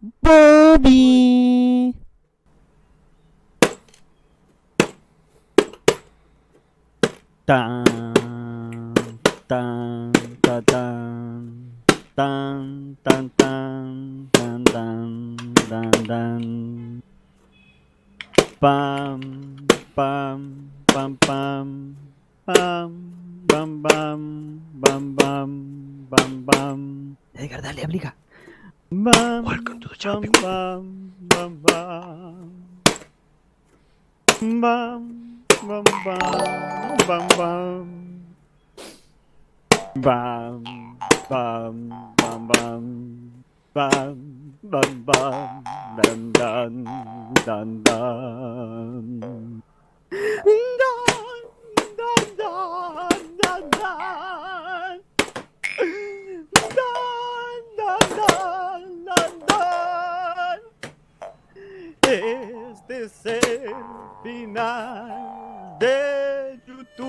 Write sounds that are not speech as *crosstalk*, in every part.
Bobby. Tan, tan, ta, tan, tan, tan, tan, tan, tan, tan, tan. Pam, pam, pam, pam, pam, bam, bam, bam, bam, bam, bam. Edgar, dale, aplica. Bam, Welcome to the bam, bam, bam, bam, bam, bam, bam, bam, bam, bam, bam, bam, bam, bam, bam, bam, bam, bam, bam, dun, dun, dun, dun, dun, dun. Este es el final de YouTube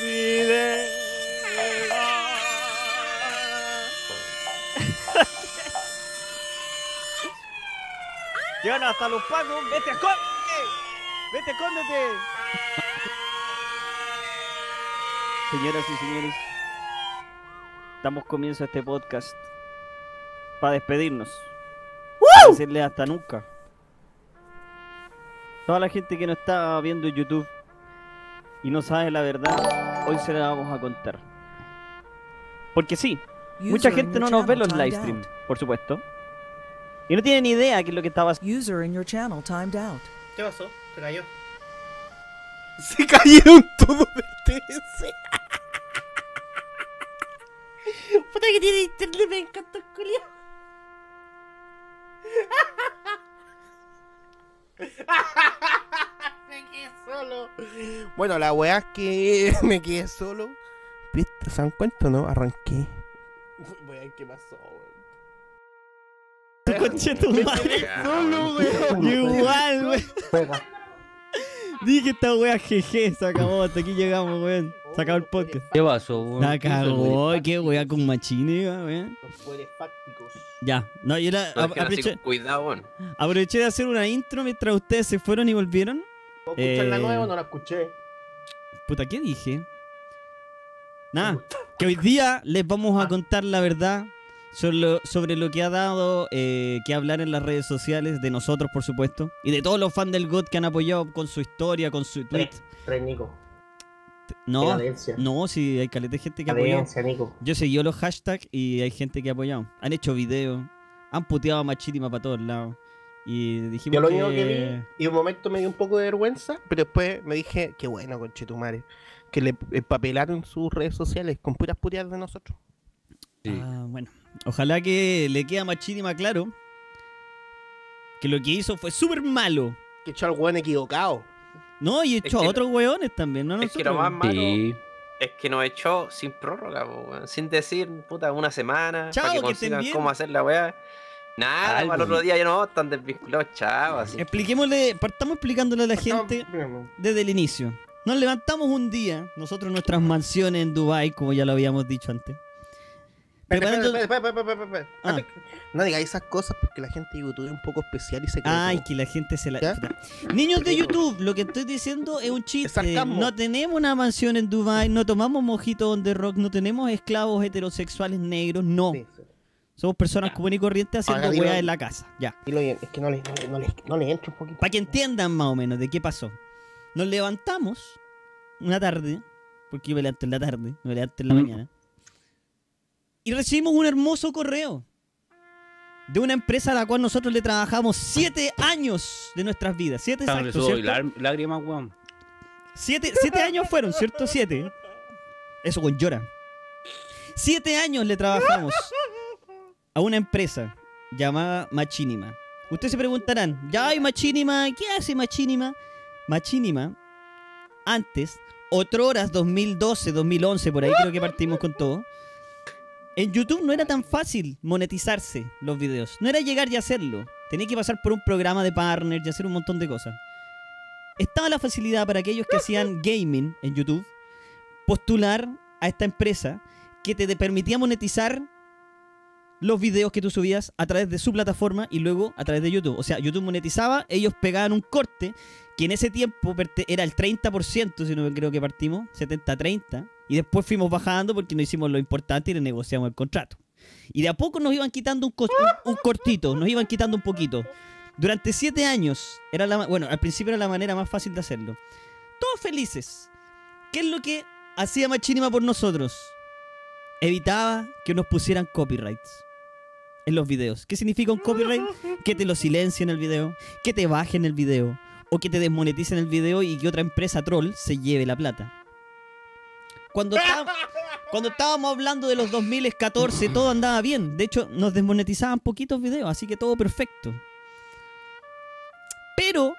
video. *laughs* Llegaron hasta los pagos. ¡Vete, escóndete! ¡Vete, escóndete! Señoras y señores, damos comienzo a este podcast para despedirnos. Para decirle hasta nunca. Toda la gente que nos está viendo en YouTube y no sabe la verdad, hoy se la vamos a contar. Porque sí, mucha gente no nos ve los timed live streams, out. por supuesto. Y no tiene ni idea qué es lo que estaba haciendo. User in your channel timed out. ¿Qué pasó? Se cayó. Se cayeron todos del TS. Puta que tiene internet, me encanta el culiao. *laughs* me quedé solo. Bueno, la weá es que *laughs* me quedé solo. ¿Viste? ¿Se dan cuenta no? Arranqué. Voy a ver qué pasó, weón. Conche tu madre. Solo, weón. Igual, weón. Dije esta wea jeje, se acabó, hasta aquí llegamos, weón. Se acabó el podcast. ¿Qué pasó, weón? La cagó, qué wea con machine, weón. Los poderes fácticos. Ya, no, yo la, No, aproveché, cuidado, weón. aproveché de hacer una intro mientras ustedes se fueron y volvieron. ¿Puedo escuchar la Eh, nueva o no la escuché? Puta, ¿qué dije? Nada, que hoy día les vamos a Ah. contar la verdad sobre lo, sobre lo que ha dado eh, que hablar en las redes sociales, de nosotros, por supuesto, y de todos los fans del GOT que han apoyado con su historia, con su tweet. Tres, Nico. No, no, sí, hay caleta de gente que ha apoyado. Nico. Yo seguí los hashtags y hay gente que ha apoyado. Han hecho videos, han puteado a Machítima para todos lados. Y dijimos Yo lo único que vi, y un momento me dio un poco de vergüenza, pero después me dije, qué bueno, conchetumare, que le empapelaron sus redes sociales con puras puteadas de nosotros. Sí. Ah, bueno, ojalá que le quede a Machítima claro que lo que hizo fue súper malo. Que echó al weón equivocado. No, y echó que a no- otros weones también, ¿no? Es que lo más malo Sí. es que nos echó sin prórroga, weón. sin decir, puta, una semana. Chao, para que que consigan cómo hacer la weá. Nada, Algo. el otro día ya no, están desvinculados, chao, así. Expliquémosle, partamos explicándole a la gente desde el inicio. Nos levantamos un día, nosotros en nuestras mansiones en Dubai, como ya lo habíamos dicho antes. No digáis esas cosas porque la gente de YouTube es un poco especial y se cree Ay, que la gente se la... ¿Ya? Niños de YouTube, lo que estoy diciendo es un chiste. No tenemos una mansión en Dubai, no tomamos mojito on the rock, no tenemos esclavos heterosexuales negros, no. Sí, sí. Somos personas comunes y corrientes haciendo Ahora dilo- en la casa. Ya. Dilo bien, es que no le, no, le- no le, no le entro un poquito. Para que entiendan más o menos de qué pasó. Nos levantamos una tarde, porque yo me levanto en la tarde, me levanto en la Mm. mañana, y recibimos un hermoso correo de una empresa a la cual nosotros le trabajamos siete años de nuestras vidas. Siete exactos, lágrimas, weón. Siete, siete años fueron, ¿cierto? Siete. Eso con llora. Siete años le trabajamos a una empresa llamada Machinima. Ustedes se preguntarán, ya hay Machinima, ¿qué hace Machinima? Machinima, antes, horas 2012, 2011, por ahí creo que partimos con todo. En YouTube no era tan fácil monetizarse los videos. No era llegar y hacerlo. Tenía que pasar por un programa de partners y hacer un montón de cosas estaba la facilidad para aquellos que hacían gaming en YouTube postular a esta empresa que te permitía monetizar los videos que tú subías a través de su plataforma y luego a través de YouTube. O sea, YouTube monetizaba, ellos pegaban un corte que en ese tiempo era el 30%, si no creo que partimos, 70-30, y después fuimos bajando porque no hicimos lo importante y le negociamos el contrato. Y de a poco nos iban quitando un, un- cortito, nos iban quitando un poquito. Durante siete años, era la, bueno, al principio era la manera más fácil de hacerlo. Todos felices. ¿Qué es lo que hacía Machinima por nosotros? Evitaba que nos pusieran copyrights en los videos. ¿Qué significa un copyright? Que te lo silencien el video, que te bajen el video, o que te desmoneticen el video y que otra empresa troll se lleve la plata. Cuando, estábamos- cuando estábamos hablando de los 2014, todo andaba bien. De hecho, nos desmonetizaban poquitos videos, así que todo perfecto. Pero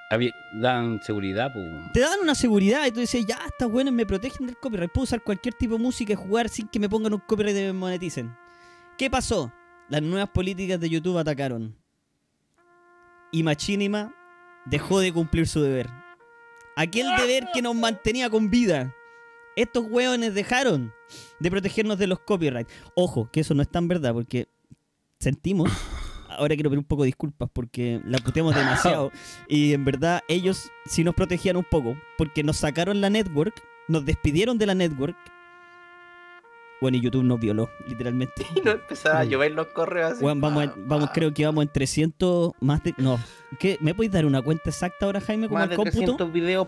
Dan seguridad, pues. te dan una seguridad y tú dices, ya, está bueno, me protegen del copyright. Puedo usar cualquier tipo de música y jugar sin que me pongan un copyright y me moneticen. ¿Qué pasó? Las nuevas políticas de YouTube atacaron. Y Machinima dejó de cumplir su deber. Aquel deber que nos mantenía con vida. Estos hueones dejaron de protegernos de los copyrights. Ojo, que eso no es tan verdad porque sentimos. Ahora quiero pedir un poco de disculpas porque la puteamos demasiado. *laughs* Y en verdad ellos sí nos protegían un poco porque nos sacaron la network, nos despidieron de la network. Bueno, y YouTube nos violó, literalmente. *laughs* Y no empezaba a llover los correos así. Weón, vamos, vamos, pa. creo que vamos en 300 más de... No, ¿qué? ¿Me podéis dar una cuenta exacta ahora, Jaime, como Más el de cómputo? 300 videos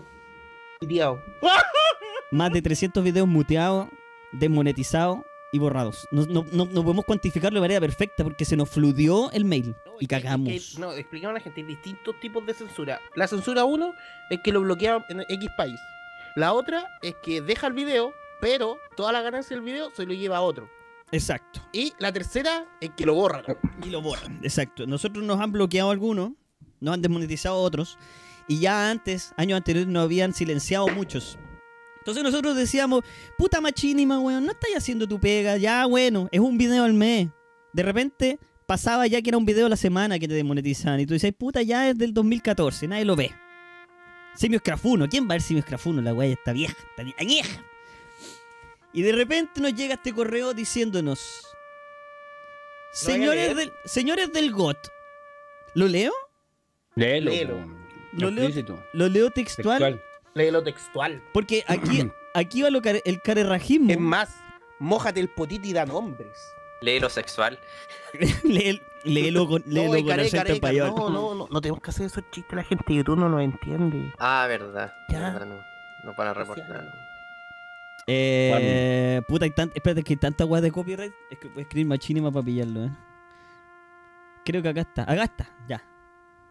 piteados. *laughs* Más de 300 videos muteados, desmonetizados y borrados. No, no, no, no podemos cuantificarlo de manera perfecta porque se nos fludió el mail y que- es que- cagamos. no, explicamos a la gente, hay distintos tipos de censura. La censura uno es que lo bloquea en X país. La otra es que deja el video, pero toda la ganancia del video se lo lleva a otro. Exacto. Y la tercera es que lo borran. Y lo borran. Exacto. Nosotros nos han bloqueado algunos, nos han desmonetizado otros, y ya antes, años anteriores, nos habían silenciado muchos. Entonces nosotros decíamos, puta machinima, weón, no estáis haciendo tu pega, ya bueno, es un video al mes. De repente pasaba ya que era un video a la semana que te desmonetizaban, y tú dices, puta, ya es del 2014, nadie lo ve. Simio Scrafuno, ¿quién va a ver Simio Scrafuno? La weá está vieja, está vie- añeja. Y de repente nos llega este correo diciéndonos, ¿Lo vaya a señores del, señores del GOT, ¿lo leo? Léelo. Lo leo-. Lo leo textual, Textual. Léelo textual. porque aquí, *clears throat* aquí va lo care- el carerrajismo. Es más, mójate el potito y da nombres. *laughs* Lee lo sexual. Lee- léelo con, léelo no, con careca, acento español. no, no, no, no tenemos que hacer esos chistes, la gente de YouTube no nos entiende. Ah, verdad. Ya. verdad, no. No van a reportar. Eh, puta, hay tan, espérate, que hay tanta weá de copyright. Es que voy a escribir machinima para pillarlo, eh. Creo que acá está. Acá está, ya.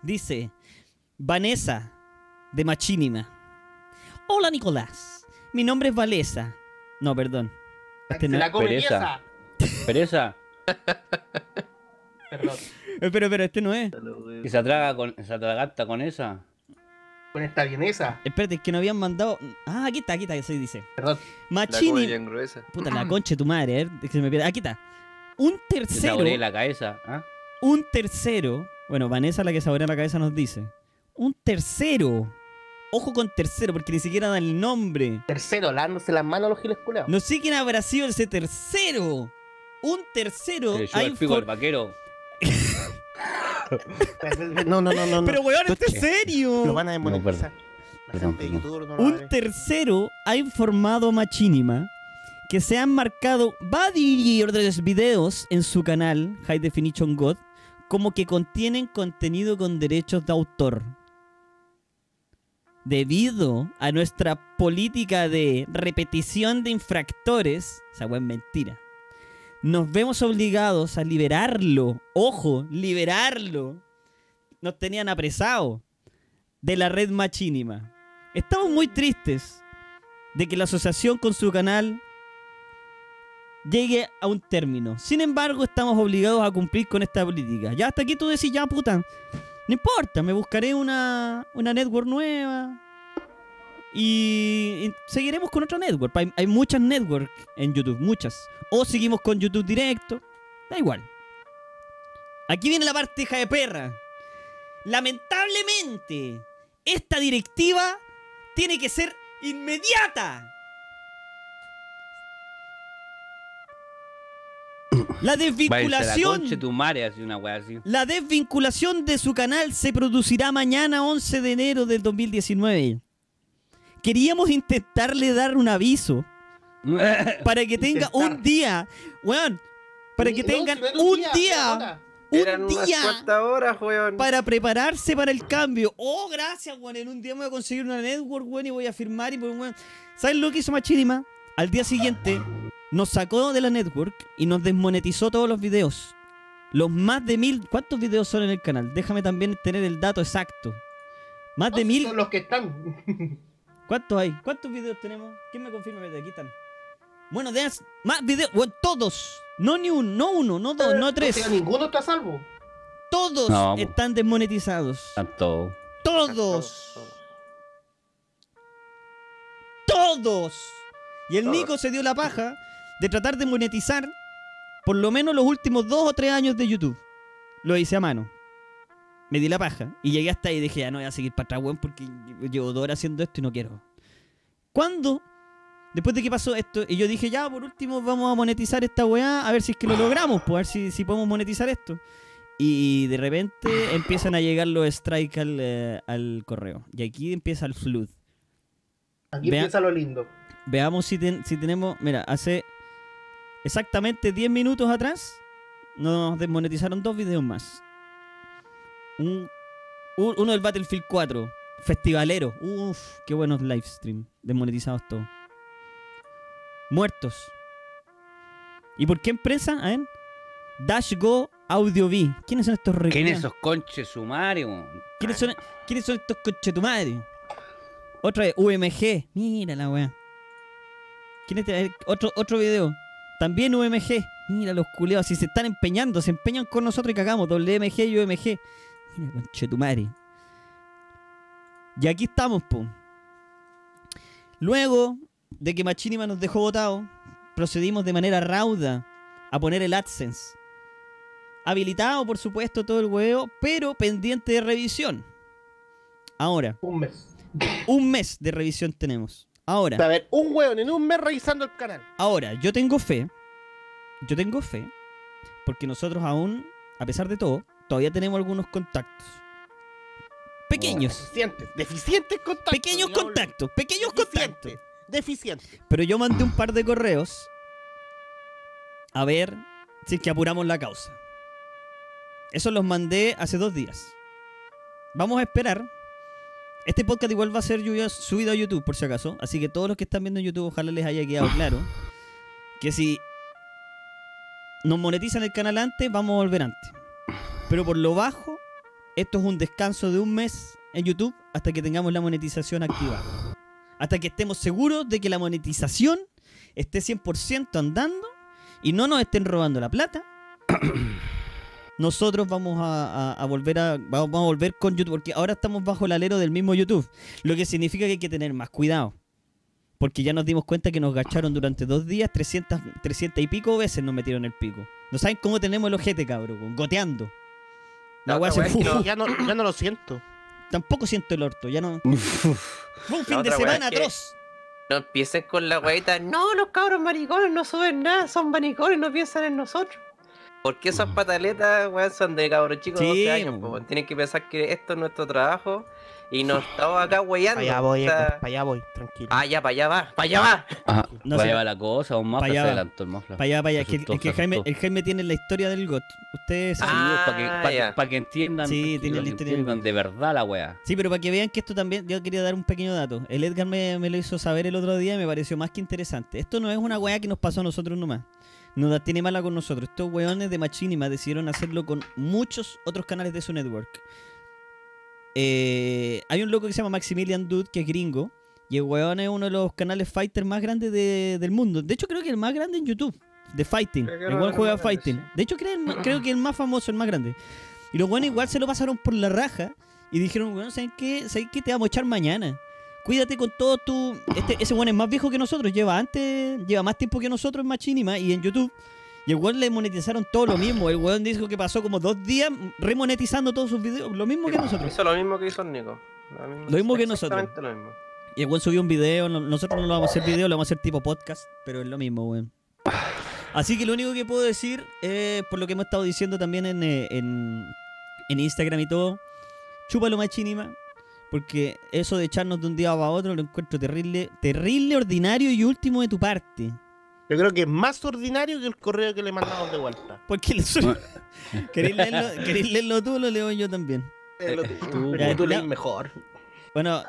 Dice Vanessa de Machinima. Hola Nicolás. Mi nombre es Valesa. No, perdón. Este Se no- la come Pereza. pieza. Pereza. *laughs* Perdón. Eh, Pero, pero este no es. Que se atraga con, se atraganta con esa. Con esta vienesa. Espérate, es que no habían mandado. Ah, aquí está, aquí está, sí dice. Perdón. La Machini. gruesa. Puta, la concha de tu madre, eh, que se me pierde. Aquí está. Un Se tercero. saborea la cabeza. ¿ah? Un tercero. Bueno, Vanessa, la que saborea la cabeza, nos dice. Un tercero. Ojo con tercero, porque ni siquiera dan el nombre. Tercero, lándose las manos a los giles culeados. No sé quién habrá sido ese tercero. Un tercero. Le ha el pico al infor- vaquero. *laughs* No, no, no, no. no. Pero weón, este es Lo serio. van a lo va a Un ver. tercero ha informado a Machinima que se han marcado varios videos en su canal High Definition God como que contienen contenido con derechos de autor. Debido a nuestra política de repetición de infractores, esa es mentira, nos vemos obligados a liberarlo. Ojo, liberarlo. Nos tenían apresado de la red Machinima. Estamos muy tristes de que la asociación con su canal llegue a un término. Sin embargo, estamos obligados a cumplir con esta política. Ya hasta aquí tú decís, ya puta, no importa, me buscaré una, una network nueva. Y, y seguiremos con otra network. Hay, muchas networks en YouTube, muchas. O seguimos con YouTube directo. Da igual. Aquí viene la parte hija de perra. Lamentablemente, esta directiva tiene que ser inmediata. La desvinculación. concha de tu madre, así una wea así. La desvinculación de su canal se producirá mañana 11 de enero del 2019. Queríamos intentarle dar un aviso *laughs* para que tenga un día, weón, para que tengan no un día. Eran un día horas, weón. para prepararse para el cambio. Oh, gracias, weón. En un día me voy a conseguir una network, weón, y voy a firmar y pues, weón. ¿Sabes lo que hizo Machinima? Al día siguiente nos sacó de la network y nos desmonetizó todos los videos. Los más de mil. ¿Cuántos videos son en el canal? Déjame también tener el dato exacto. Más No, de mil. Son los que están. *laughs* ¿Cuántos hay? ¿Cuántos videos tenemos? ¿Quién me confirma? De aquí están. Bueno, de más videos. Bueno, todos. No ni uno, no uno, no dos, no O tres. sea, ninguno está a salvo. Todos No. están desmonetizados. Tanto. Todos. Todos. Y el Todos. Nico se dio la paja de tratar de monetizar por lo menos los últimos dos o tres años de YouTube. Lo hice a mano. Me di la paja. Y llegué hasta ahí y dije, ya no voy a seguir para atrás, weón, porque llevo dos horas haciendo esto y no quiero. ¿Cuándo? Después de que pasó esto, y yo dije, ya, por último vamos a monetizar esta weá, a ver si es que lo logramos, pues, a ver si, si podemos monetizar esto. Y de repente empiezan a llegar los strikes al, eh, al correo. Y aquí empieza el flood. Aquí Vea- empieza lo lindo. Veamos si, ten- si tenemos. Mira, hace exactamente 10 minutos atrás nos desmonetizaron dos videos más. Un- un- uno del Battlefield 4, festivalero. Uf, qué buenos livestream. Desmonetizados todos. Muertos. ¿Y por qué empresa? A ver. Dash Go Audio V. ¿Quiénes son estos ¿Quién reculeados? es esos conches sumarios? ¿Quiénes son, ¿Quiénes son estos coches tu madre? Otra vez, UMG. Mira la weá. ¿Quién es este? Otro, otro video. También UMG. Mira los culeados. Si se están empeñando, se empeñan con nosotros y cagamos. WMG y UMG. Mira, conche tu madre. Y aquí estamos, po. Luego de que Machinima nos dejó votado, procedimos de manera rauda a poner el AdSense. Habilitado, por supuesto, todo el huevo, pero pendiente de revisión. Ahora, Un mes. un mes de revisión tenemos. Ahora, A ver, un weón en un mes revisando el canal. ahora, yo tengo fe. Yo tengo fe. Porque nosotros aún, a pesar de todo, todavía tenemos algunos contactos. Pequeños. Deficientes. Deficientes contactos. Pequeños contactos. Pequeños contactos. Deficientes. Deficientes. Pero yo mandé un par de correos a ver si es que apuramos la causa. Eso los mandé hace dos días. Vamos a esperar. Este podcast igual va a ser subido a YouTube, por si acaso. Así que todos los que están viendo en YouTube, ojalá les haya quedado claro que si nos monetizan el canal antes, vamos a volver antes. Pero por lo bajo, esto es un descanso de un mes en YouTube hasta que tengamos la monetización activa. Hasta que estemos seguros de que la monetización esté 100% andando y no nos estén robando la plata. *coughs* Nosotros vamos a, a- a volver a vamos a volver con YouTube porque ahora estamos bajo el alero del mismo YouTube, lo que significa que hay que tener más cuidado. Porque ya nos dimos cuenta que nos gacharon durante dos días 300, 300 y pico veces nos metieron el pico. No saben cómo tenemos el ojete, cabrón, goteando. La otra se no- Ya no, ya no lo siento. Tampoco siento el orto, ya no. *laughs* Fue un fin de semana atroz. No empiecen con la weita. No, los cabros maricones no suben nada, son maricones, no piensan en nosotros. Porque esas pataletas, weón, son de cabros chicos de Sí, 12 años, po. Tienen que pensar que esto es nuestro trabajo y nos estamos acá weyando. Para allá voy, o sea, para allá voy, tranquilo. Ah, ya, para allá va, para allá va. Ah, No va sé. a llevar la cosa, un mafla se allá va. adelantó el mafla. Para allá, para allá. Es que, Resultó, es que Jaime, el Jaime tiene la historia del GOT. Ustedes saben. Ah, para que, pa' que- ya. pa' que entiendan, Sí, tiene la historia entiendan de verdad la wea. Sí, pero para que vean que esto también, yo quería dar un pequeño dato. El Edgar me, me lo hizo saber el otro día y me pareció más que interesante. Esto no es una weá que nos pasó a nosotros nomás. No la tiene mala con nosotros. Estos weones de Machinima decidieron hacerlo con muchos otros canales de su network. Eh, hay un loco que se llama Maximilian Dude, que es gringo. Y el weón es uno de los canales fighter más grandes de- del mundo. De hecho, creo que el más grande en YouTube. De fighting. El weón el juega fighting. De hecho, creo, el creo que el más famoso, el más grande. Y los weones igual se lo pasaron por la raja. Y dijeron, weón, ¿saben qué? ¿Saben qué? Te vamos a echar mañana. Cuídate con todo tu... Este, ese weón es más viejo que nosotros. Lleva antes... Lleva más tiempo que nosotros en Machinima y en YouTube. Y el weón le monetizaron todo lo mismo. El weón dijo que pasó como dos días remonetizando todos sus videos. Lo mismo que nosotros. Hizo lo mismo que hizo el Nico. Lo mismo, Lo mismo que nosotros. Exactamente lo mismo. Y el weón subió un video. no- Nosotros no lo vamos a hacer video, lo vamos a hacer tipo podcast. Pero es lo mismo, weón. Así que lo único que puedo decir, eh, por lo que hemos estado diciendo también en, eh, en, en Instagram y todo, chúpalo machínima. Porque eso de echarnos de un día para otro lo encuentro terrible, terrible, ordinario y último de tu parte. Yo creo que es más ordinario que el correo que le mandamos de vuelta. Porque le *laughs* ¿Queréis leerlo, ¿Queréis leerlo tú o lo leo yo también? Eh, lo- tú, lees mejor. Bueno,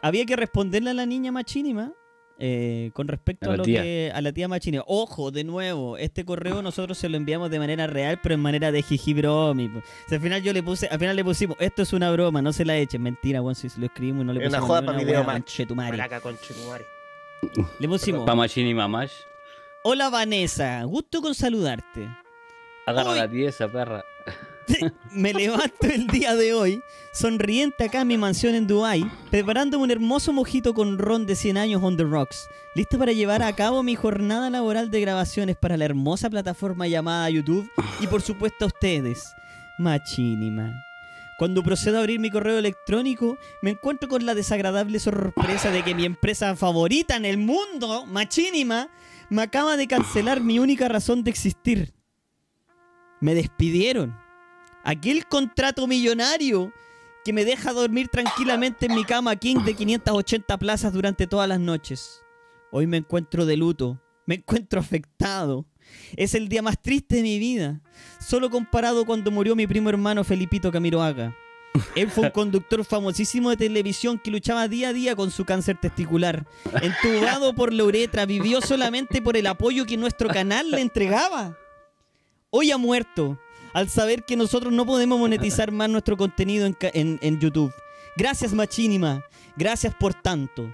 había que responderle a la niña machínima eh, con respecto A lo tía. que a la tía machínima. Ojo, de nuevo, este correo nosotros se lo enviamos de manera real, pero en manera de jijibromi. O sea, al final yo le puse, al final le pusimos, esto es una broma, no se la echen. Mentira, bueno, si lo escribimos y no le Es una pusimos joda ni pa' una video. Le pusimos, Pa' Machini Mamash. hola Vanessa, gusto con saludarte. Agarra Uy. la pieza, perra. *laughs* Me levanto el día de hoy, sonriente acá en mi mansión en Dubai, preparándome un hermoso mojito con ron de 100 años on the rocks, listo para llevar a cabo mi jornada laboral de grabaciones para la hermosa plataforma llamada YouTube y por supuesto a ustedes, Machinima. Cuando procedo a abrir mi correo electrónico, me encuentro con la desagradable sorpresa de que mi empresa favorita en el mundo, Machinima, me acaba de cancelar mi única razón de existir. Me despidieron. Aquel contrato millonario que me deja dormir tranquilamente en mi cama king de 580 plazas durante todas las noches. Hoy me encuentro de luto, me encuentro afectado. Es el día más triste de mi vida, solo comparado cuando murió mi primo hermano Felipito Camiroaga. Él fue un *laughs* conductor famosísimo de televisión que luchaba día a día con su cáncer testicular. Entubado por la uretra, vivió solamente por el apoyo que nuestro canal le entregaba. Hoy ha muerto, al saber que nosotros no podemos monetizar más nuestro contenido en, en- en YouTube. Gracias Machinima, gracias por tanto.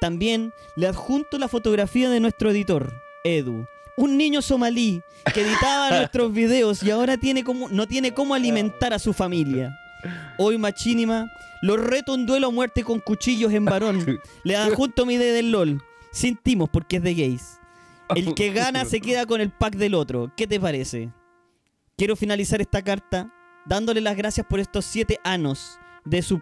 También le adjunto la fotografía de nuestro editor, Edu. Un niño somalí que editaba *laughs* nuestros videos y ahora tiene como, no tiene cómo alimentar a su familia. Hoy Machinima lo reto un duelo a muerte con cuchillos en varón. Le *laughs* adjunto mi D del LOL. Sin timos porque es de gays. El que *laughs* gana se queda con el pack del otro. ¿Qué te parece? Quiero finalizar esta carta dándole las gracias por estos siete años de su,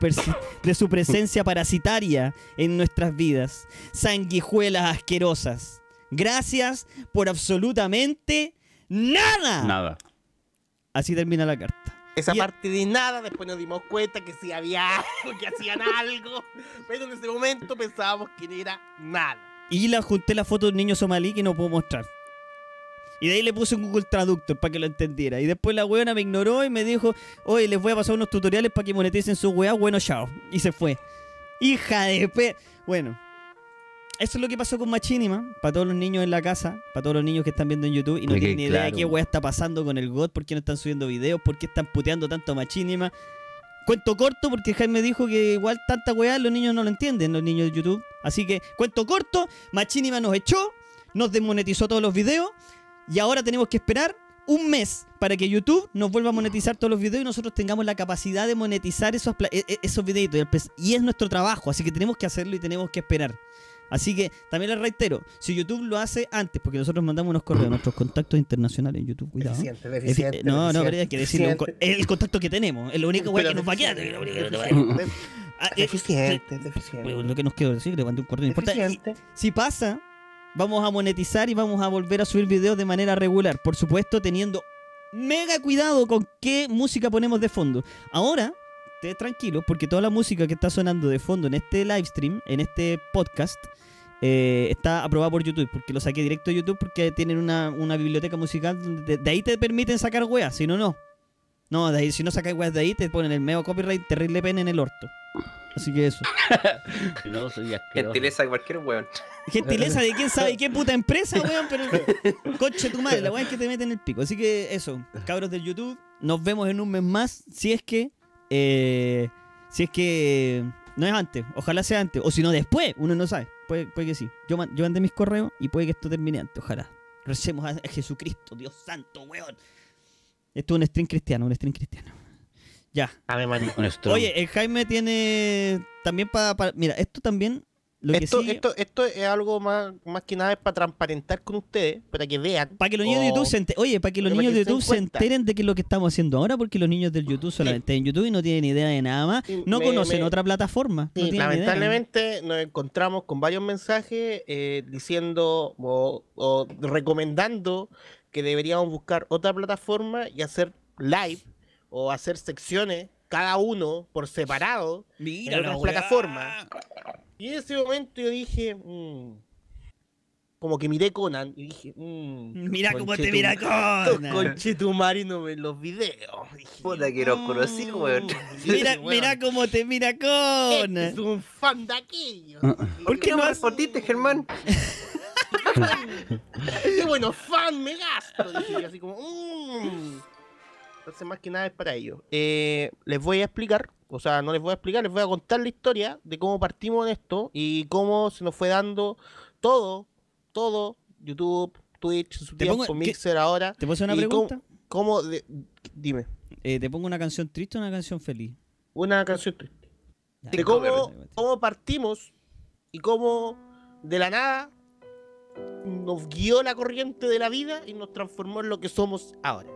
de su presencia parasitaria en nuestras vidas. Sanguijuelas asquerosas. Gracias por absolutamente nada. Nada. Así termina la carta. Esa Y- parte de nada, después nos dimos cuenta que sí había algo, que hacían algo. Pero en ese momento pensábamos que no era nada. Y le junté la foto de un niño somalí que no puedo mostrar. Y de ahí le puse un Google Traductor para que lo entendiera. Y después la weona me ignoró y me dijo, oye, les voy a pasar unos tutoriales para que moneticen su weá. Bueno, chao. Y se fue. Hija de pe... Bueno. Eso es lo que pasó con Machinima. Para todos los niños en la casa. Para todos los niños que están viendo en YouTube. Y no tienen ni idea de qué weá está pasando con el God. ¿Por qué no están subiendo videos? ¿Por qué están puteando tanto a Machinima? Cuento corto porque Jaime dijo que igual tanta weá los niños no lo entienden, los niños de YouTube. Así que, cuento corto, Machinima nos echó, nos desmonetizó todos los videos y ahora tenemos que esperar un mes para que YouTube nos vuelva a monetizar todos los videos y nosotros tengamos la capacidad de monetizar esos, e- e- esos videitos. Y es nuestro trabajo, así que tenemos que hacerlo y tenemos que esperar. Así que también les reitero, si YouTube lo hace antes, porque nosotros mandamos unos correos a nuestros contactos internacionales en YouTube, cuidado. Deficiente, Efi- deficiente. no, no, pero hay deficiente, que decirlo. un co- deficiente. El contacto que tenemos, es lo único Pero que nos va a quedar. deficiente, deficiente, Ah, eh, Deficiente, deficiente. lo que nos quiero decir, le mandé un correo. no importa. Deficiente. si pasa, vamos a monetizar y vamos a volver a subir videos de manera regular. Por supuesto, teniendo mega cuidado con qué música ponemos de fondo. Ahora, esté tranquilo, porque toda la música que está sonando de fondo en este live stream, en este podcast, eh, está aprobada por YouTube, porque lo saqué directo de YouTube porque tienen una, biblioteca musical. donde De, ahí te permiten sacar weas, si no, no. No, de ahí, si no sacáis weas de ahí, te ponen el medio copyright terrible pena en el orto. Así que eso. *laughs* No, soy asqueroso. Gentileza de cualquier weón. Gentileza de quién sabe *laughs* qué puta empresa, weón, pero conche tu madre, la weón es que te meten el pico. Así que eso, cabros del YouTube, nos vemos en un mes más, si es que, eh, si es que no es antes, ojalá sea antes, o si no después, uno no sabe, puede, puede que sí. Yo, man- yo mandé mis correos y puede que esto termine antes, ojalá. Recemos a a Jesucristo, Dios santo, weón. Esto es un stream cristiano, un stream cristiano. Ya. Ave María. *laughs* Oye, el Jaime tiene también para... mira, esto también lo que Esto, sí, esto, esto es algo más, más que nada es para transparentar con ustedes, para que vean. para que los niños de YouTube se enter- Oye, para que los Pero niños que de se YouTube se cuenta. enteren de qué es lo que estamos haciendo ahora, porque los niños del YouTube solamente en YouTube y no tienen idea de nada más, Sí, no me- conocen me- otra plataforma. no Sí, tienen idea. lamentablemente nos encontramos con varios mensajes eh, diciendo o, o recomendando que deberíamos buscar otra plataforma y hacer live o hacer secciones cada uno por separado Mira en la otras plataformas. Y en ese momento yo dije, mm, como que miré Conan y dije, mm, Mira cómo te mira Conan. *laughs* Conchetumare no ven los videos. Dije, Puta que los conocí, weón. *laughs* Mira, Weón, mira cómo te mira este Conan. es un fan de aquello. ¿Por qué ¿Qué no has- respondiste, Germán? *laughs* ¡Qué bueno fan me gasto! Dije yo así como, "Mm". Entonces, más que nada es para ellos. Eh, les voy a explicar, o sea, no les voy a explicar, les voy a contar la historia de cómo partimos en esto y cómo se nos fue dando todo, todo, YouTube, Twitch, su Te tiempo, pongo- ¿qué- Mixer ahora. ¿Te puedo hacer una ¿Y cómo- pregunta? ¿Cómo? de- dime, Eh, ¿Te pongo una canción triste o una canción feliz? una canción triste. Ya, De cómo, cómo partimos y cómo de la nada nos guió la corriente de la vida y nos transformó en lo que somos ahora.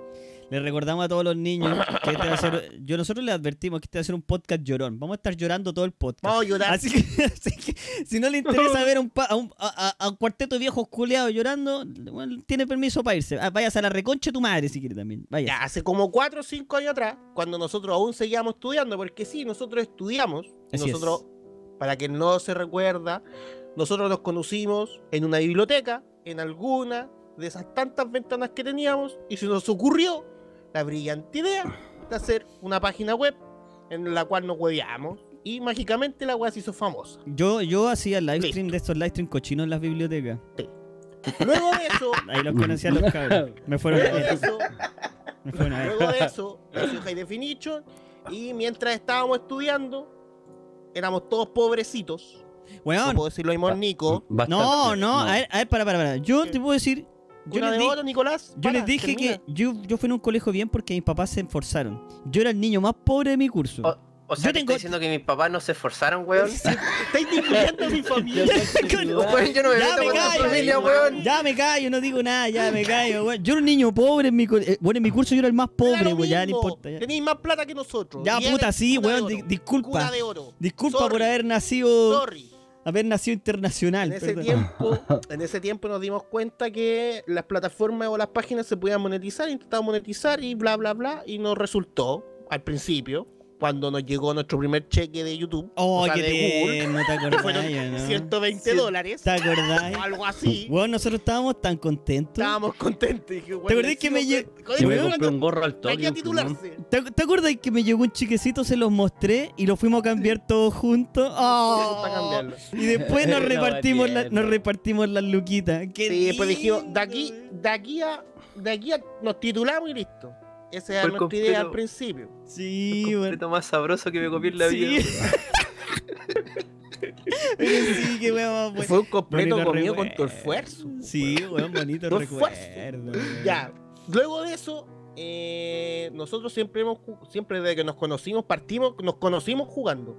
Le recordamos a todos los niños que este va a ser. Yo nosotros les advertimos que este va a ser un podcast llorón. Vamos a estar llorando todo el podcast. Vamos a llorar. Así que, *laughs* así que si no le interesa ver a un, pa- a, un, a- un cuarteto de viejos culeados llorando, bueno, tiene permiso para irse. Ah, Váyase a la reconcha de tu madre si quiere también. Vaya. Ya, hace como 4 o 5 años atrás, cuando nosotros aún seguíamos estudiando, porque sí, nosotros estudiamos, y Así es. nosotros, para que no se recuerda, nosotros nos conocimos en una biblioteca, en alguna de esas tantas ventanas que teníamos, y se nos ocurrió la brillante idea de hacer una página web en la cual nos hueveamos, y mágicamente la web se hizo famosa. Yo, yo hacía live Listo. stream de estos live stream cochinos en las bibliotecas. Luego de eso, *laughs* Ahí los conocían los cabros. Me fueron a luego de eso, *laughs* Me fueron a ver. Luego de eso, nació High Definition y mientras estábamos estudiando, éramos todos pobrecitos. No Weón. puedo decir lo mismo Nico. Bastante. No, no, a ver, a ver, para, para, para. Yo te puedo decir. Yo Una les, de di- oro, Nicolás. yo Para, les dije termina. que yo, yo fui en un colegio bien porque mis papás se esforzaron. Yo era el niño más pobre de mi curso. Oh, O sea, Yo ¿te tengo- estoy diciendo que mis papás no se esforzaron, weón? Estáis discutiendo a mi *laughs* familia. *laughs* Weón, yo no me Ya meto me con callo, familia, weón. Ya me callo, no digo nada, ya me callo, weón. Yo era un niño pobre en mi curso. bueno, en mi curso yo era el más pobre, weón, ya no importa. Ya, Tenéis más plata que nosotros. Ya, puta, sí, weón, disculpa. Cuna de oro. Disculpa Sorry, por haber nacido Sorry. Haber nacido internacional. En ese, perdón. tiempo, *laughs* en ese tiempo nos dimos cuenta que las plataformas o las páginas se podían monetizar, intentamos monetizar y bla, bla, bla, y nos resultó al principio, cuando nos llegó nuestro primer cheque de YouTube, Oh, o sea, qué de Google, tierno, ¿te que acordás, fueron ¿no? 120 Sí, dólares, ¿Te acordás? o algo así. Weón, nosotros estábamos tan contentos. Estábamos contentos. Dije, bueno, ¿Te acordás que me hicimos- lle- con Yo me esto compré un gorro al hay toque. que titularse. ¿Te, te acuerdas que me llegó un chiquecito, se los mostré y lo fuimos a cambiar todos juntos? *laughs* ¡Oh! Y después nos *laughs* repartimos, la- mierda. nos repartimos las luquitas. ¡Qué Sí, después dijimos, de aquí, de aquí a, de aquí a, nos titulamos y listo. Esa era nuestra idea al principio. Sí, El weón. completo más sabroso que me copié en la Sí. vida. *laughs* Pero sí, qué weón, weón. Fue un completo Bonito comido con tu recuerdo. esfuerzo. Sí, weón, bonito Tu recuerdo. Ya, luego de eso, eh, nosotros siempre hemos, siempre desde que nos conocimos, partimos, nos conocimos jugando.